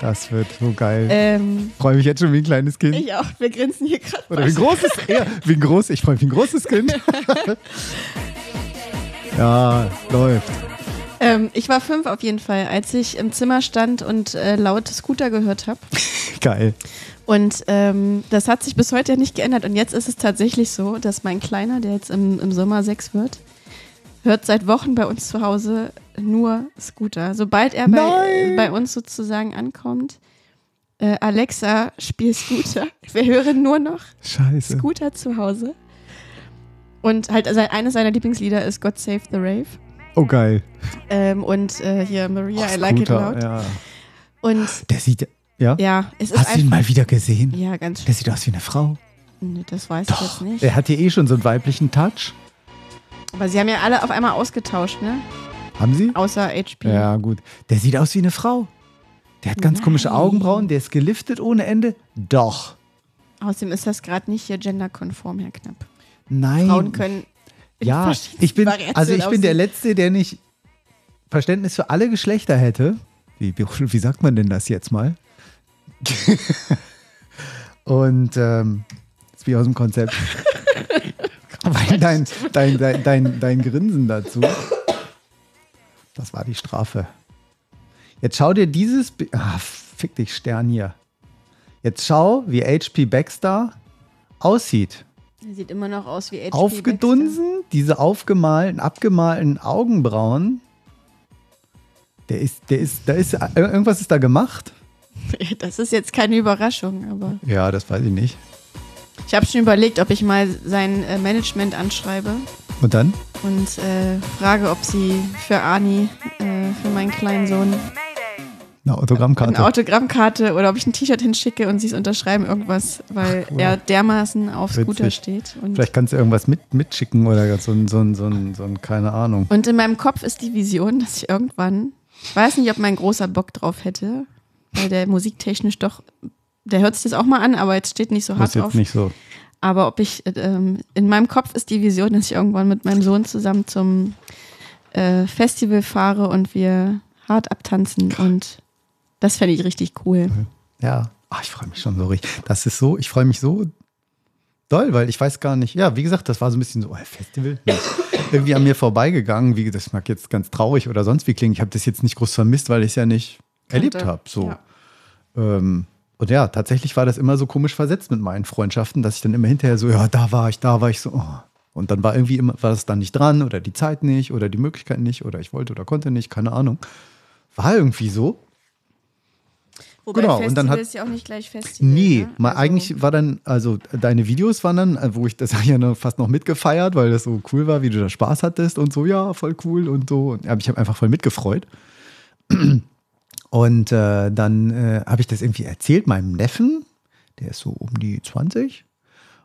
Das wird so geil. Ähm, Freue mich jetzt schon wie ein kleines Kind. ich auch, wir grinsen hier gerade. Oder wie groß ist er? Wie ein groß, ich freue mich wie ein großes Kind. ja, läuft. Ähm, ich war fünf auf jeden Fall, als ich im Zimmer stand und äh, laut Scooter gehört habe. Geil. Und ähm, das hat sich bis heute ja nicht geändert. Und jetzt ist es tatsächlich so, dass mein Kleiner, der jetzt im, im Sommer sechs wird, hört seit Wochen bei uns zu Hause nur Scooter. Sobald er bei, bei uns sozusagen ankommt, äh, Alexa, spiel Scooter. Wir hören nur noch Scheiße. Scooter zu Hause. Und halt also eines seiner Lieblingslieder ist God Save the Rave. Oh, geil. Ähm, und äh, hier Maria, Oh, I Like It Loud. Ja. Und Der sieht, ja? ja, es ist Hast du ihn mal wieder gesehen? Ja, ganz Der sieht aus wie eine Frau. Nee, das weiß ich jetzt nicht. Der hat hier eh schon so einen weiblichen Touch. Aber sie haben ja alle auf einmal ausgetauscht, ne? Haben sie? Außer HP. Ja, gut. Der sieht aus wie eine Frau. Der hat ganz komische Augenbrauen, der ist geliftet ohne Ende. Doch. Außerdem ist das gerade nicht hier genderkonform, Herr Knapp. Nein. Frauen können. ja, ich bin, Variationen also ich bin der. Letzte, der nicht Verständnis für alle Geschlechter hätte. Wie, wie, wie sagt man denn das jetzt mal? Und ähm, ist wie aus dem Konzept. Weil dein, dein, dein, dein, dein Grinsen dazu. Das war die Strafe. Jetzt schau dir dieses. Bi- Ah, fick dich, Stern hier. Jetzt schau, wie HP Baxter aussieht. Er sieht immer noch aus wie HP. Aufgedunsen, diese aufgemalten, abgemalten Augenbrauen. Der ist, der ist, da ist, irgendwas ist da gemacht. Baxter. Das ist jetzt keine Überraschung, aber Ja, das weiß ich nicht. Ich habe schon überlegt, ob ich mal sein äh, Management anschreibe Und dann? und äh, frage, ob sie für Ani, äh, für meinen kleinen Sohn, Eine Autogrammkarte. eine Autogrammkarte oder ob ich ein T-Shirt hinschicke und sie es unterschreiben, irgendwas, weil cool. er dermaßen auf Scooter Witzig. steht. Und, Vielleicht kannst du irgendwas mit, mitschicken oder so ein, so ein, so ein, so ein, keine Ahnung. und in meinem Kopf ist die Vision, dass ich irgendwann, ich weiß nicht, ob mein großer Bock drauf hätte, weil der musiktechnisch doch, der hört sich das auch mal an, aber jetzt steht nicht so Das hart ist jetzt drauf. nicht so. Aber ob ich, äh, ähm, in meinem Kopf ist die Vision, dass ich irgendwann mit meinem Sohn zusammen zum äh, Festival fahre und wir hart abtanzen und das fände ich richtig cool. Ja, Ach, ich freue mich schon so richtig. Das ist so, ich freue mich so doll, weil ich weiß gar nicht, ja, wie gesagt, das war so ein bisschen so, oh, Festival, nee. irgendwie an mir vorbeigegangen, wie das mag jetzt ganz traurig oder sonst wie klingen. Ich habe das jetzt nicht groß vermisst, weil ich es ja nicht erlebt Kannte. habe. So. Ja. Ähm, und ja, tatsächlich war das immer so komisch versetzt mit meinen Freundschaften, dass ich dann immer hinterher so, ja, da war ich, da war ich so. Oh. Und dann war irgendwie immer, war es dann nicht dran oder die Zeit nicht oder die Möglichkeit nicht oder ich wollte oder konnte nicht, keine Ahnung. War irgendwie so. Wobei Genau, Festival und dann hat- ist ja auch nicht gleich Festival. Nee, ne? mal eigentlich war dann, also deine Videos waren dann, äh, wo ich das ja noch fast noch mitgefeiert, weil das so cool war, wie du da Spaß hattest und so, ja, voll cool und so. Und, ja, ich habe einfach voll mitgefreut. Und äh, dann äh, habe ich das irgendwie erzählt meinem Neffen, der ist so um die 20.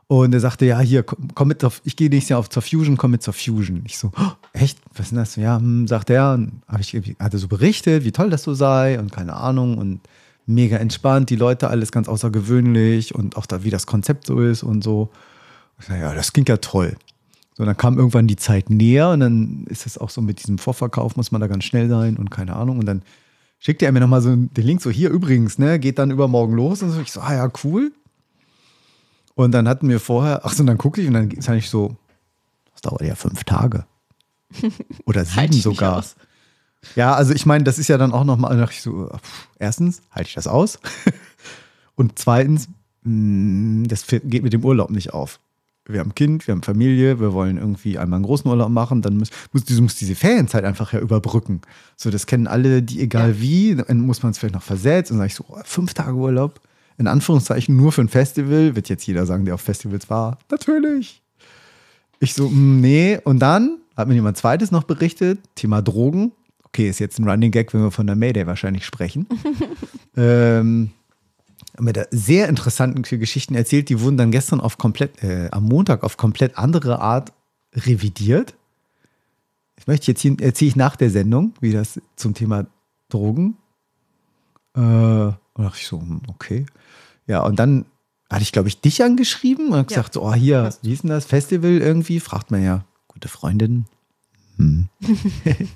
Und er sagte, ja, hier, komm, mit auf, ich gehe nächstes Jahr auf zur Fusion, komm mit zur Fusion. Ich so, "Oh, echt? Was ist denn das? Ja, hm, sagt er. Und hab ich, hat so berichtet, wie toll das so sei und keine Ahnung und mega entspannt, die Leute, alles ganz außergewöhnlich und auch da, wie das Konzept so ist und so. Ich sag, ja, das klingt ja toll. So, dann kam irgendwann die Zeit näher und dann ist es auch so mit diesem Vorverkauf, muss man da ganz schnell sein und keine Ahnung. Und dann schickte er mir nochmal so den Link, so hier übrigens, ne, geht dann übermorgen los und so. Ich so, ah ja, cool. Und dann hatten wir vorher, ach so, und dann gucke ich und dann sage ich so, das dauert ja fünf Tage. Oder sieben nicht sogar. Ja, also ich meine, das ist ja dann auch nochmal, da dachte ich so, pff, erstens, halte ich das aus? Und zweitens, mh, das geht mit dem Urlaub nicht auf. Wir haben ein Kind, wir haben Familie, wir wollen irgendwie einmal einen großen Urlaub machen, dann muss, muss, diese, muss diese Ferienzeit einfach ja überbrücken. So, das kennen alle, die egal wie, dann muss man es vielleicht noch versetzt und sage ich so, oh, fünf Tage Urlaub, in Anführungszeichen nur für ein Festival, wird jetzt jeder sagen, der auf Festivals war. Natürlich. Ich so, mm, nee. Und dann hat mir jemand zweites noch berichtet, Thema Drogen. Okay, ist jetzt ein Running Gag, wenn wir von der Mayday wahrscheinlich sprechen. ähm, da sehr interessanten Geschichten erzählt, die wurden dann gestern auf komplett, äh, am Montag auf komplett andere Art revidiert. Ich möchte jetzt hier, erzähle ich nach der Sendung, wie das zum Thema Drogen. Äh, und da dachte ich so, hm, okay. Ja, und dann hatte ich, glaube ich, dich angeschrieben und gesagt, so, oh, hier, wie ist denn das Festival irgendwie? Fragt man ja, gute Freundin. Hm.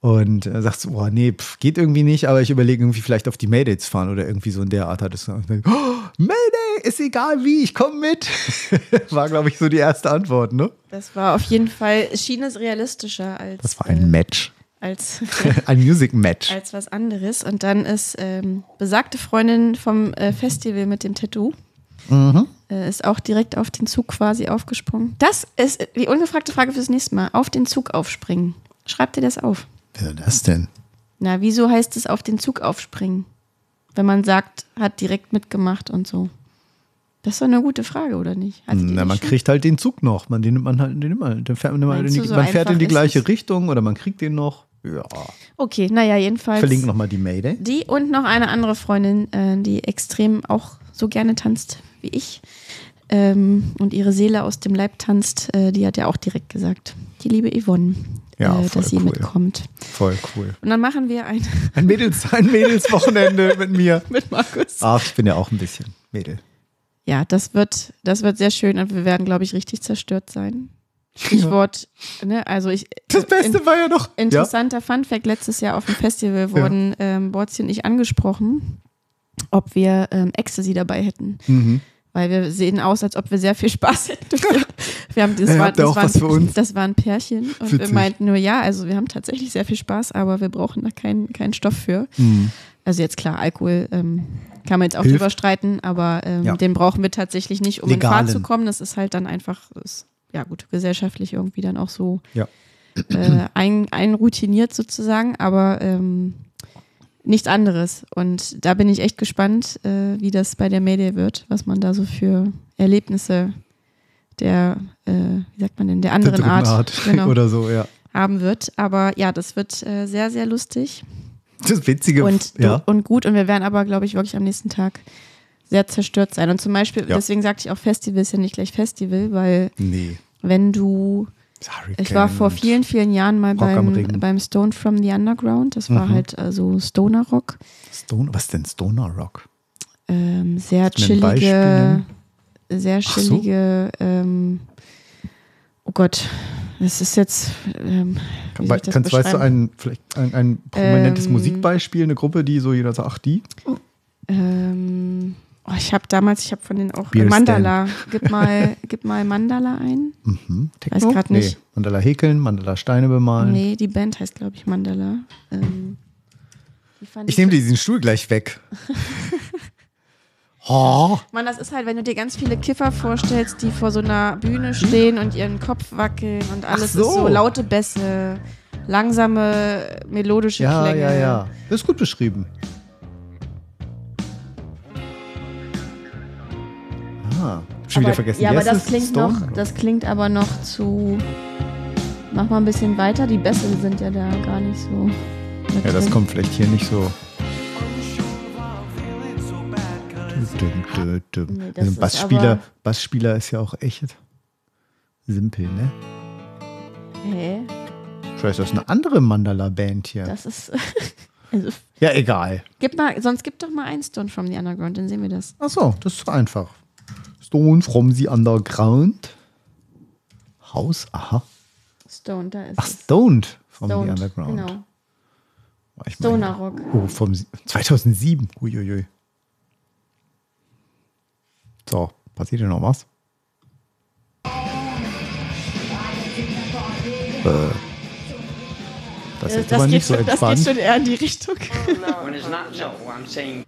und äh, sagst oh, nee, pf, geht irgendwie nicht, aber ich überlege irgendwie vielleicht auf die Mayday zu fahren oder irgendwie so in der Art hat es. Oh, Mayday, ist egal wie, ich komme mit. war, glaube ich, so die erste Antwort, ne? Das war auf jeden Fall, schien es realistischer als. Das war ein Match. Als, ein Music Match. als was anderes. Und dann ist ähm, besagte Freundin vom äh, Festival mit dem Tattoo, Mhm. äh, ist auch direkt auf den Zug quasi aufgesprungen. Das ist die ungefragte Frage fürs nächste Mal. Auf den Zug aufspringen. Schreibt dir das auf. Wer das denn? Na, wieso heißt es auf den Zug aufspringen? Wenn man sagt, hat direkt mitgemacht und so. Das ist doch eine gute Frage, oder nicht? Hattet Na, die man schon? kriegt halt den Zug noch. Man, den nimmt man halt, den nimmt man, den fährt man, Meinst in die, so man fährt in die gleiche es? Richtung oder man kriegt den noch. Ja. Okay, naja, jedenfalls. Verlinken nochmal die Mayday. Die und noch eine andere Freundin, äh, die extrem auch so gerne tanzt wie ich ähm, und ihre Seele aus dem Leib tanzt, äh, die hat ja auch direkt gesagt, die liebe Yvonne, Ja, äh, voll dass sie cool. mitkommt. Voll cool. Und dann machen wir ein Ein Mädels, ein Mädelswochenende mit mir. mit Markus. Ach, ich bin ja auch ein bisschen Mädel. Ja, das wird, das wird sehr schön und wir werden, glaube ich, richtig zerstört sein. Stichwort, ne, also ich. Das Beste war ja noch. Interessanter Funfact: Letztes Jahr auf dem Festival wurden ähm, Borzi und ich angesprochen, ob wir ähm, Ecstasy dabei hätten. Mhm. Weil wir sehen aus, als ob wir sehr viel Spaß hätten. Wir haben, das, Ja, war, das, war ein, das war ein Pärchen und wir Witzig. meinten nur, ja, also wir haben tatsächlich sehr viel Spaß, aber wir brauchen da keinen keinen Stoff für. Mhm. Also jetzt klar, Alkohol ähm, kann man jetzt auch Hilft. drüber streiten, aber ähm, Ja. den brauchen wir tatsächlich nicht, um in Legalen. Fahrt zu kommen. Das ist halt dann einfach, ist, ja gut, gesellschaftlich irgendwie dann auch so Ja. äh, ein, einroutiniert sozusagen, aber ähm, nichts anderes. Und da bin ich echt gespannt, äh, wie das bei der Mayday wird, was man da so für Erlebnisse der, äh, wie sagt man denn, der anderen dritten Art, Art genau, oder so, ja. haben wird. Aber ja, das wird äh, sehr, sehr lustig Das Witzige, und, ja. und gut. Und wir werden aber, glaube ich, wirklich am nächsten Tag sehr zerstört sein. Und zum Beispiel, Ja. deswegen sagte ich auch Festival ist ja nicht gleich Festival, weil Nee. wenn du ich war vor vielen, vielen Jahren mal beim, beim Stone from the Underground. Das war Mhm. halt also Stoner Rock. Stone, was ist denn Stoner Rock? Ähm, sehr chillige, sehr Ach so. chillige, ähm, oh Gott, das ist jetzt, ähm, Kannst, weißt du ein, vielleicht ein, ein prominentes Ähm, Musikbeispiel, eine Gruppe, die so jeder sagt, ach die? Ähm, oh, ich habe damals, ich habe von denen auch Beer Mandala. Gib mal, gib mal Mandala ein. Mhm. Weiß grad nicht. Nee. Mandala häkeln, Mandala Steine bemalen. Nee, die Band heißt, glaube ich, Mandala. Ähm, fand Ich nehme diesen Stuhl gleich weg. oh. Mann, das ist halt, wenn du dir ganz viele Kiffer vorstellst, die vor so einer Bühne stehen und ihren Kopf wackeln und alles so. ist so laute Bässe, langsame, melodische Ja, Klänge. ja, ja. Das ist gut beschrieben. Ah, schon wieder aber, vergessen. Ja, aber das klingt Stone? noch, das klingt aber noch zu. Mach mal ein bisschen weiter. Die Bässe sind ja da gar nicht so. Ja, das kommt vielleicht hier nicht so. Nee, Also ist Bassspieler, Bassspieler ist ja auch echt simpel, ne? Hä? Vielleicht ist das eine andere Mandala-Band hier. Das ist. also, Ja, egal. gib mal, sonst gib doch mal einen Stone from the Underground, dann sehen wir das. Ach so, das ist einfach. Stone from the Underground. Haus, aha. Stone, da ist Ach, es. Stoned from the Stoned, Underground. Genau. War ich Stoner Rock. Oh, vom Sie- 2007. Uiuiui. So, passiert hier noch was? Äh, das ist jetzt aber nicht so schon, das geht entspannt. schon eher in die Richtung.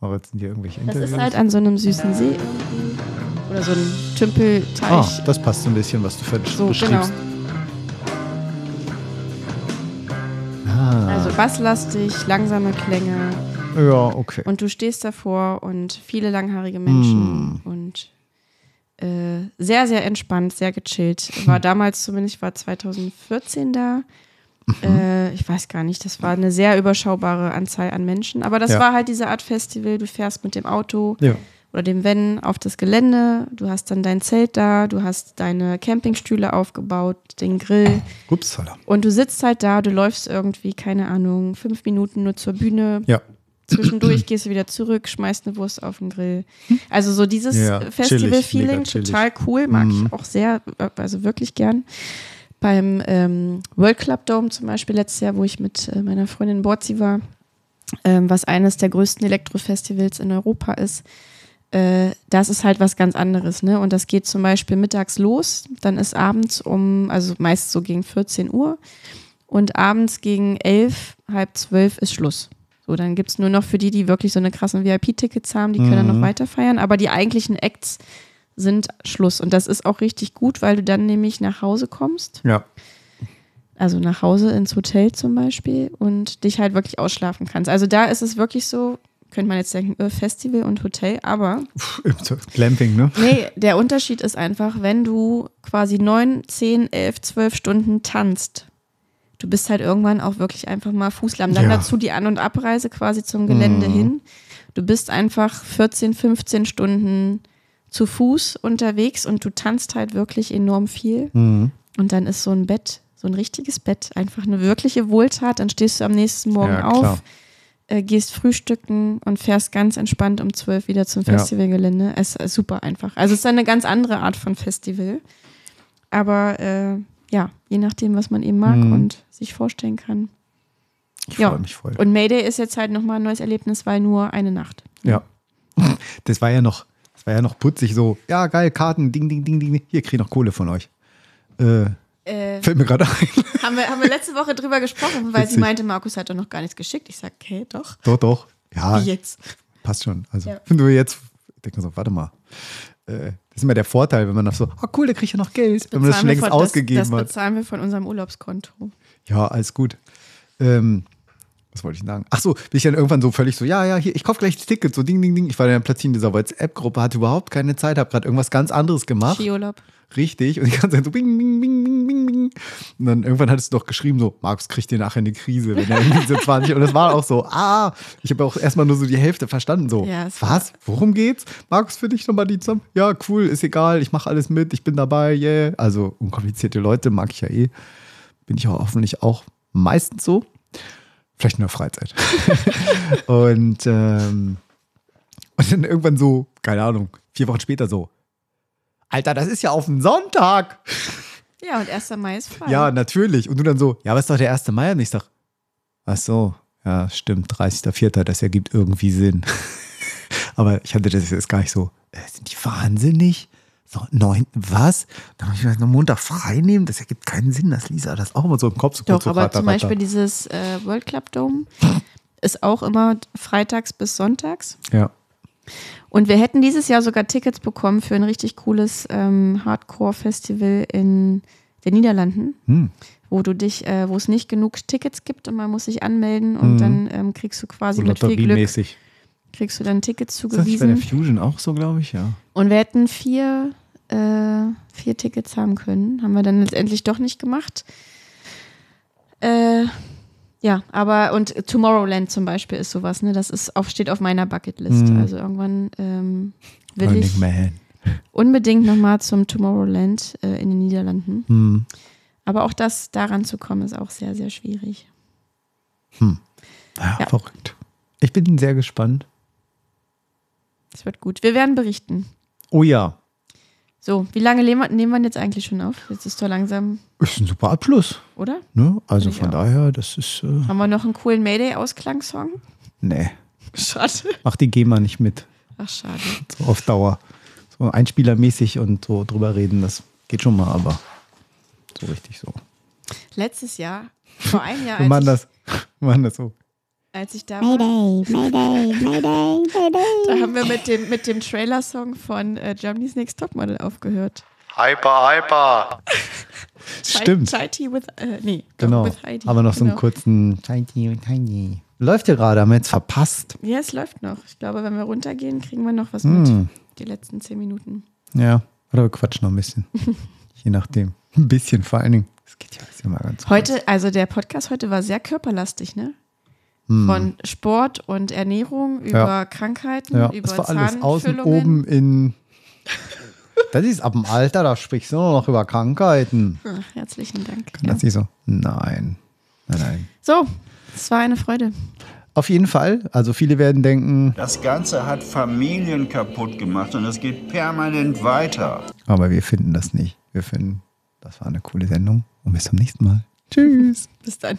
Aber jetzt sind hier irgendwelche Das Interviews. ist halt an so einem süßen See irgendwie. Oder so ein Tümpelteich. ah, das passt so ein bisschen, was du ver- so, genau. beschriebst. Ah, Also basslastig, langsame Klänge. ja, okay. Und du stehst davor und viele langhaarige Menschen Hm. und äh, sehr, sehr entspannt, sehr gechillt. War damals zumindest, ich war 2014 da. Mhm. Äh, ich weiß gar nicht, das war eine sehr überschaubare Anzahl an Menschen. Aber das Ja. war halt diese Art Festival. Du fährst mit dem Auto Ja. oder dem Van auf das Gelände. Du hast dann dein Zelt da, du hast deine Campingstühle aufgebaut, den Grill. Upsala. Und du sitzt halt da, du läufst irgendwie, keine Ahnung, fünf Minuten nur zur Bühne. Ja. Zwischendurch gehst du wieder zurück, schmeißt eine Wurst auf den Grill. Also so dieses Ja, Festival-Feeling, total cool, mag Mhm. ich auch sehr, äh, also wirklich gern. Beim ähm, World Club Dome zum Beispiel letztes Jahr, wo ich mit äh, meiner Freundin Borzi war, ähm, was eines der größten Elektrofestivals in Europa ist, äh, das ist halt was ganz anderes, ne? Und das geht zum Beispiel mittags los, dann ist abends um, also meist so gegen 14 Uhr und abends gegen 11, halb 12 ist Schluss. So, dann gibt es nur noch für die, die wirklich so eine krassen VIP-Tickets haben, die können dann Mhm. noch weiter feiern, aber die eigentlichen Acts sind Schluss. Und das ist auch richtig gut, weil du dann nämlich nach Hause kommst Ja. also nach Hause ins Hotel zum Beispiel und dich halt wirklich ausschlafen kannst. Also da ist es wirklich so, könnte man jetzt denken, äh, Festival und Hotel, aber Glamping, ne? nee, der Unterschied ist einfach, wenn du quasi neun, zehn, elf, zwölf Stunden tanzt, du bist halt irgendwann auch wirklich einfach mal Fußlamm. Dann Ja. dazu die An- und Abreise quasi zum Gelände Mhm. hin. Du bist einfach 14, 15 Stunden zu Fuß unterwegs und du tanzt halt wirklich enorm viel. Mhm. Und dann ist so ein Bett, so ein richtiges Bett, einfach eine wirkliche Wohltat. Dann stehst du am nächsten Morgen Ja, auf, äh, gehst frühstücken und fährst ganz entspannt um 12 wieder zum Ja. Festivalgelände. Es ist super einfach. Also es ist eine ganz andere Art von Festival. Aber äh, ja, je nachdem, was man eben mag Mhm. und sich vorstellen kann. Ich ja. freue mich voll. Und Mayday ist jetzt halt nochmal ein neues Erlebnis, weil nur eine Nacht. Ja. Das war ja noch, war ja noch putzig so. Ja, geil, Karten, ding, ding, ding, ding. Hier krieg ich noch Kohle von euch. Äh, Äh, fällt mir gerade ein. haben, wir, haben wir letzte Woche drüber gesprochen, weil sie Witzig. meinte, Markus hat doch noch gar nichts geschickt. Ich sag, okay, doch. Doch, doch. Ja, Wie jetzt? passt schon. Also, Ja. wenn du jetzt, ich denke so, warte mal. Äh, das ist immer der Vorteil, wenn man noch so, ah cool, da krieg ich ja noch Geld, wenn man das schon längst von- ausgegeben das, das hat. bezahlen wir von unserem Urlaubskonto. Ja, alles gut. Ähm, was wollte ich sagen? Ach so, bin ich dann irgendwann so völlig so, ja, ja, hier, ich kaufe gleich das Ticket, so ding, ding, ding. Ich war dann plötzlich in dieser WhatsApp-Gruppe, hatte überhaupt keine Zeit, habe gerade irgendwas ganz anderes gemacht. Skiurlaub. Richtig. Und die ganze Zeit so bing, bing, bing, bing, bing, bing. Und dann irgendwann hattest du doch geschrieben, so, Markus kriegt dir nachher eine Krise, wenn er irgendwie so 20. Und das war auch so, ah, ich habe auch erstmal nur so die Hälfte verstanden. So, Ja, was? Worum geht's? Markus, für dich nochmal die zusammen? Ja, cool, ist egal, ich mache alles mit, ich bin dabei, yeah. Also unkomplizierte Leute mag ich ja eh. Bin ich auch hoffentlich auch meistens so. Vielleicht in der Freizeit. und, ähm, und dann irgendwann so, keine Ahnung, vier Wochen später so, Alter, das ist ja auf den Sonntag. Ja, und 1. Mai ist frei. Ja, natürlich. Und du dann so, ja, was ist doch der 1. Mai? Und ich sag, ach so, ja, stimmt, 30.04., das ergibt irgendwie Sinn. Aber ich hatte das jetzt gar nicht so, äh, sind die wahnsinnig? So, neun, was? Dann muss ich mir noch Montag frei nehmen? Das ergibt keinen Sinn, dass Lisa das auch immer so im Kopf so kurz Doch, so aber ratter, zum. Beispiel dieses äh, World Club Dome ist auch immer freitags bis sonntags. Ja. Und wir hätten dieses Jahr sogar Tickets bekommen für ein richtig cooles ähm, Hardcore-Festival in den Niederlanden, Hm. wo du dich, äh, wo es nicht genug Tickets gibt und man muss sich anmelden und Mhm. dann ähm, kriegst du quasi So mit viel Glück. Kriegst du dann Tickets Ist das nicht bei zugewiesen. der Fusion auch so, glaube ich, ja. Und wir hätten vier, äh, vier Tickets haben können. Haben wir dann letztendlich doch nicht gemacht. Äh, ja, aber und Tomorrowland zum Beispiel ist sowas, ne? Das ist auf, steht auf meiner Bucketlist. Mhm. Also irgendwann ähm, will Burning ich Man. unbedingt nochmal zum Tomorrowland äh, in den Niederlanden. Hm. Aber auch das, daran zu kommen, ist auch sehr, sehr schwierig. Hm. Ja, Ja. verrückt. Ich bin sehr gespannt. Es wird gut. Wir werden berichten. Oh ja, So, wie lange nehmen wir, nehmen wir jetzt eigentlich schon auf? Jetzt ist doch langsam, ist ein super Abschluss. oder? Ne? Also von auch. daher, das ist, äh, Haben wir noch einen coolen Mayday-Ausklangssong? nee, Schade. mach die GEMA nicht mit. Ach, schade. So auf Dauer. So einspielermäßig und so drüber reden, das geht schon mal, aber so richtig so. Letztes Jahr, vor einem Jahr, Wir machen das, wir machen das so. Als ich da war, Mayday, Mayday, Mayday, Mayday. da haben wir mit dem, mit dem Trailer-Song von äh, Germany's Next Topmodel aufgehört. Hyper, hyper. Stimmt. Tea with, äh, nee, Genau. with Heidi. Aber noch so einen Genau. kurzen Tiny und Tiny. Läuft ja gerade, haben wir jetzt verpasst. Ja, es läuft noch. Ich glaube, wenn wir runtergehen, kriegen wir noch was Hm. mit. Die letzten zehn Minuten. Ja, oder wir quatschen noch ein bisschen. Je nachdem. Ein bisschen vor allen Dingen. Das geht ja, ja mal ganz gut. Heute, also der Podcast heute war sehr körperlastig, ne? Hm. Von Sport und Ernährung über Ja. Krankheiten, Ja, über das war alles außen, oben in. Das ist ab dem Alter, da sprichst du nur noch über Krankheiten. Ach, herzlichen Dank. Kann das nicht so? Nein. Nein, nein. So, es war eine Freude. Auf jeden Fall. Also viele werden denken, Das Ganze hat Familien kaputt gemacht und es geht permanent weiter. aber wir finden das nicht. Wir finden, das war eine coole Sendung. Und bis zum nächsten Mal. Tschüss. Bis dann.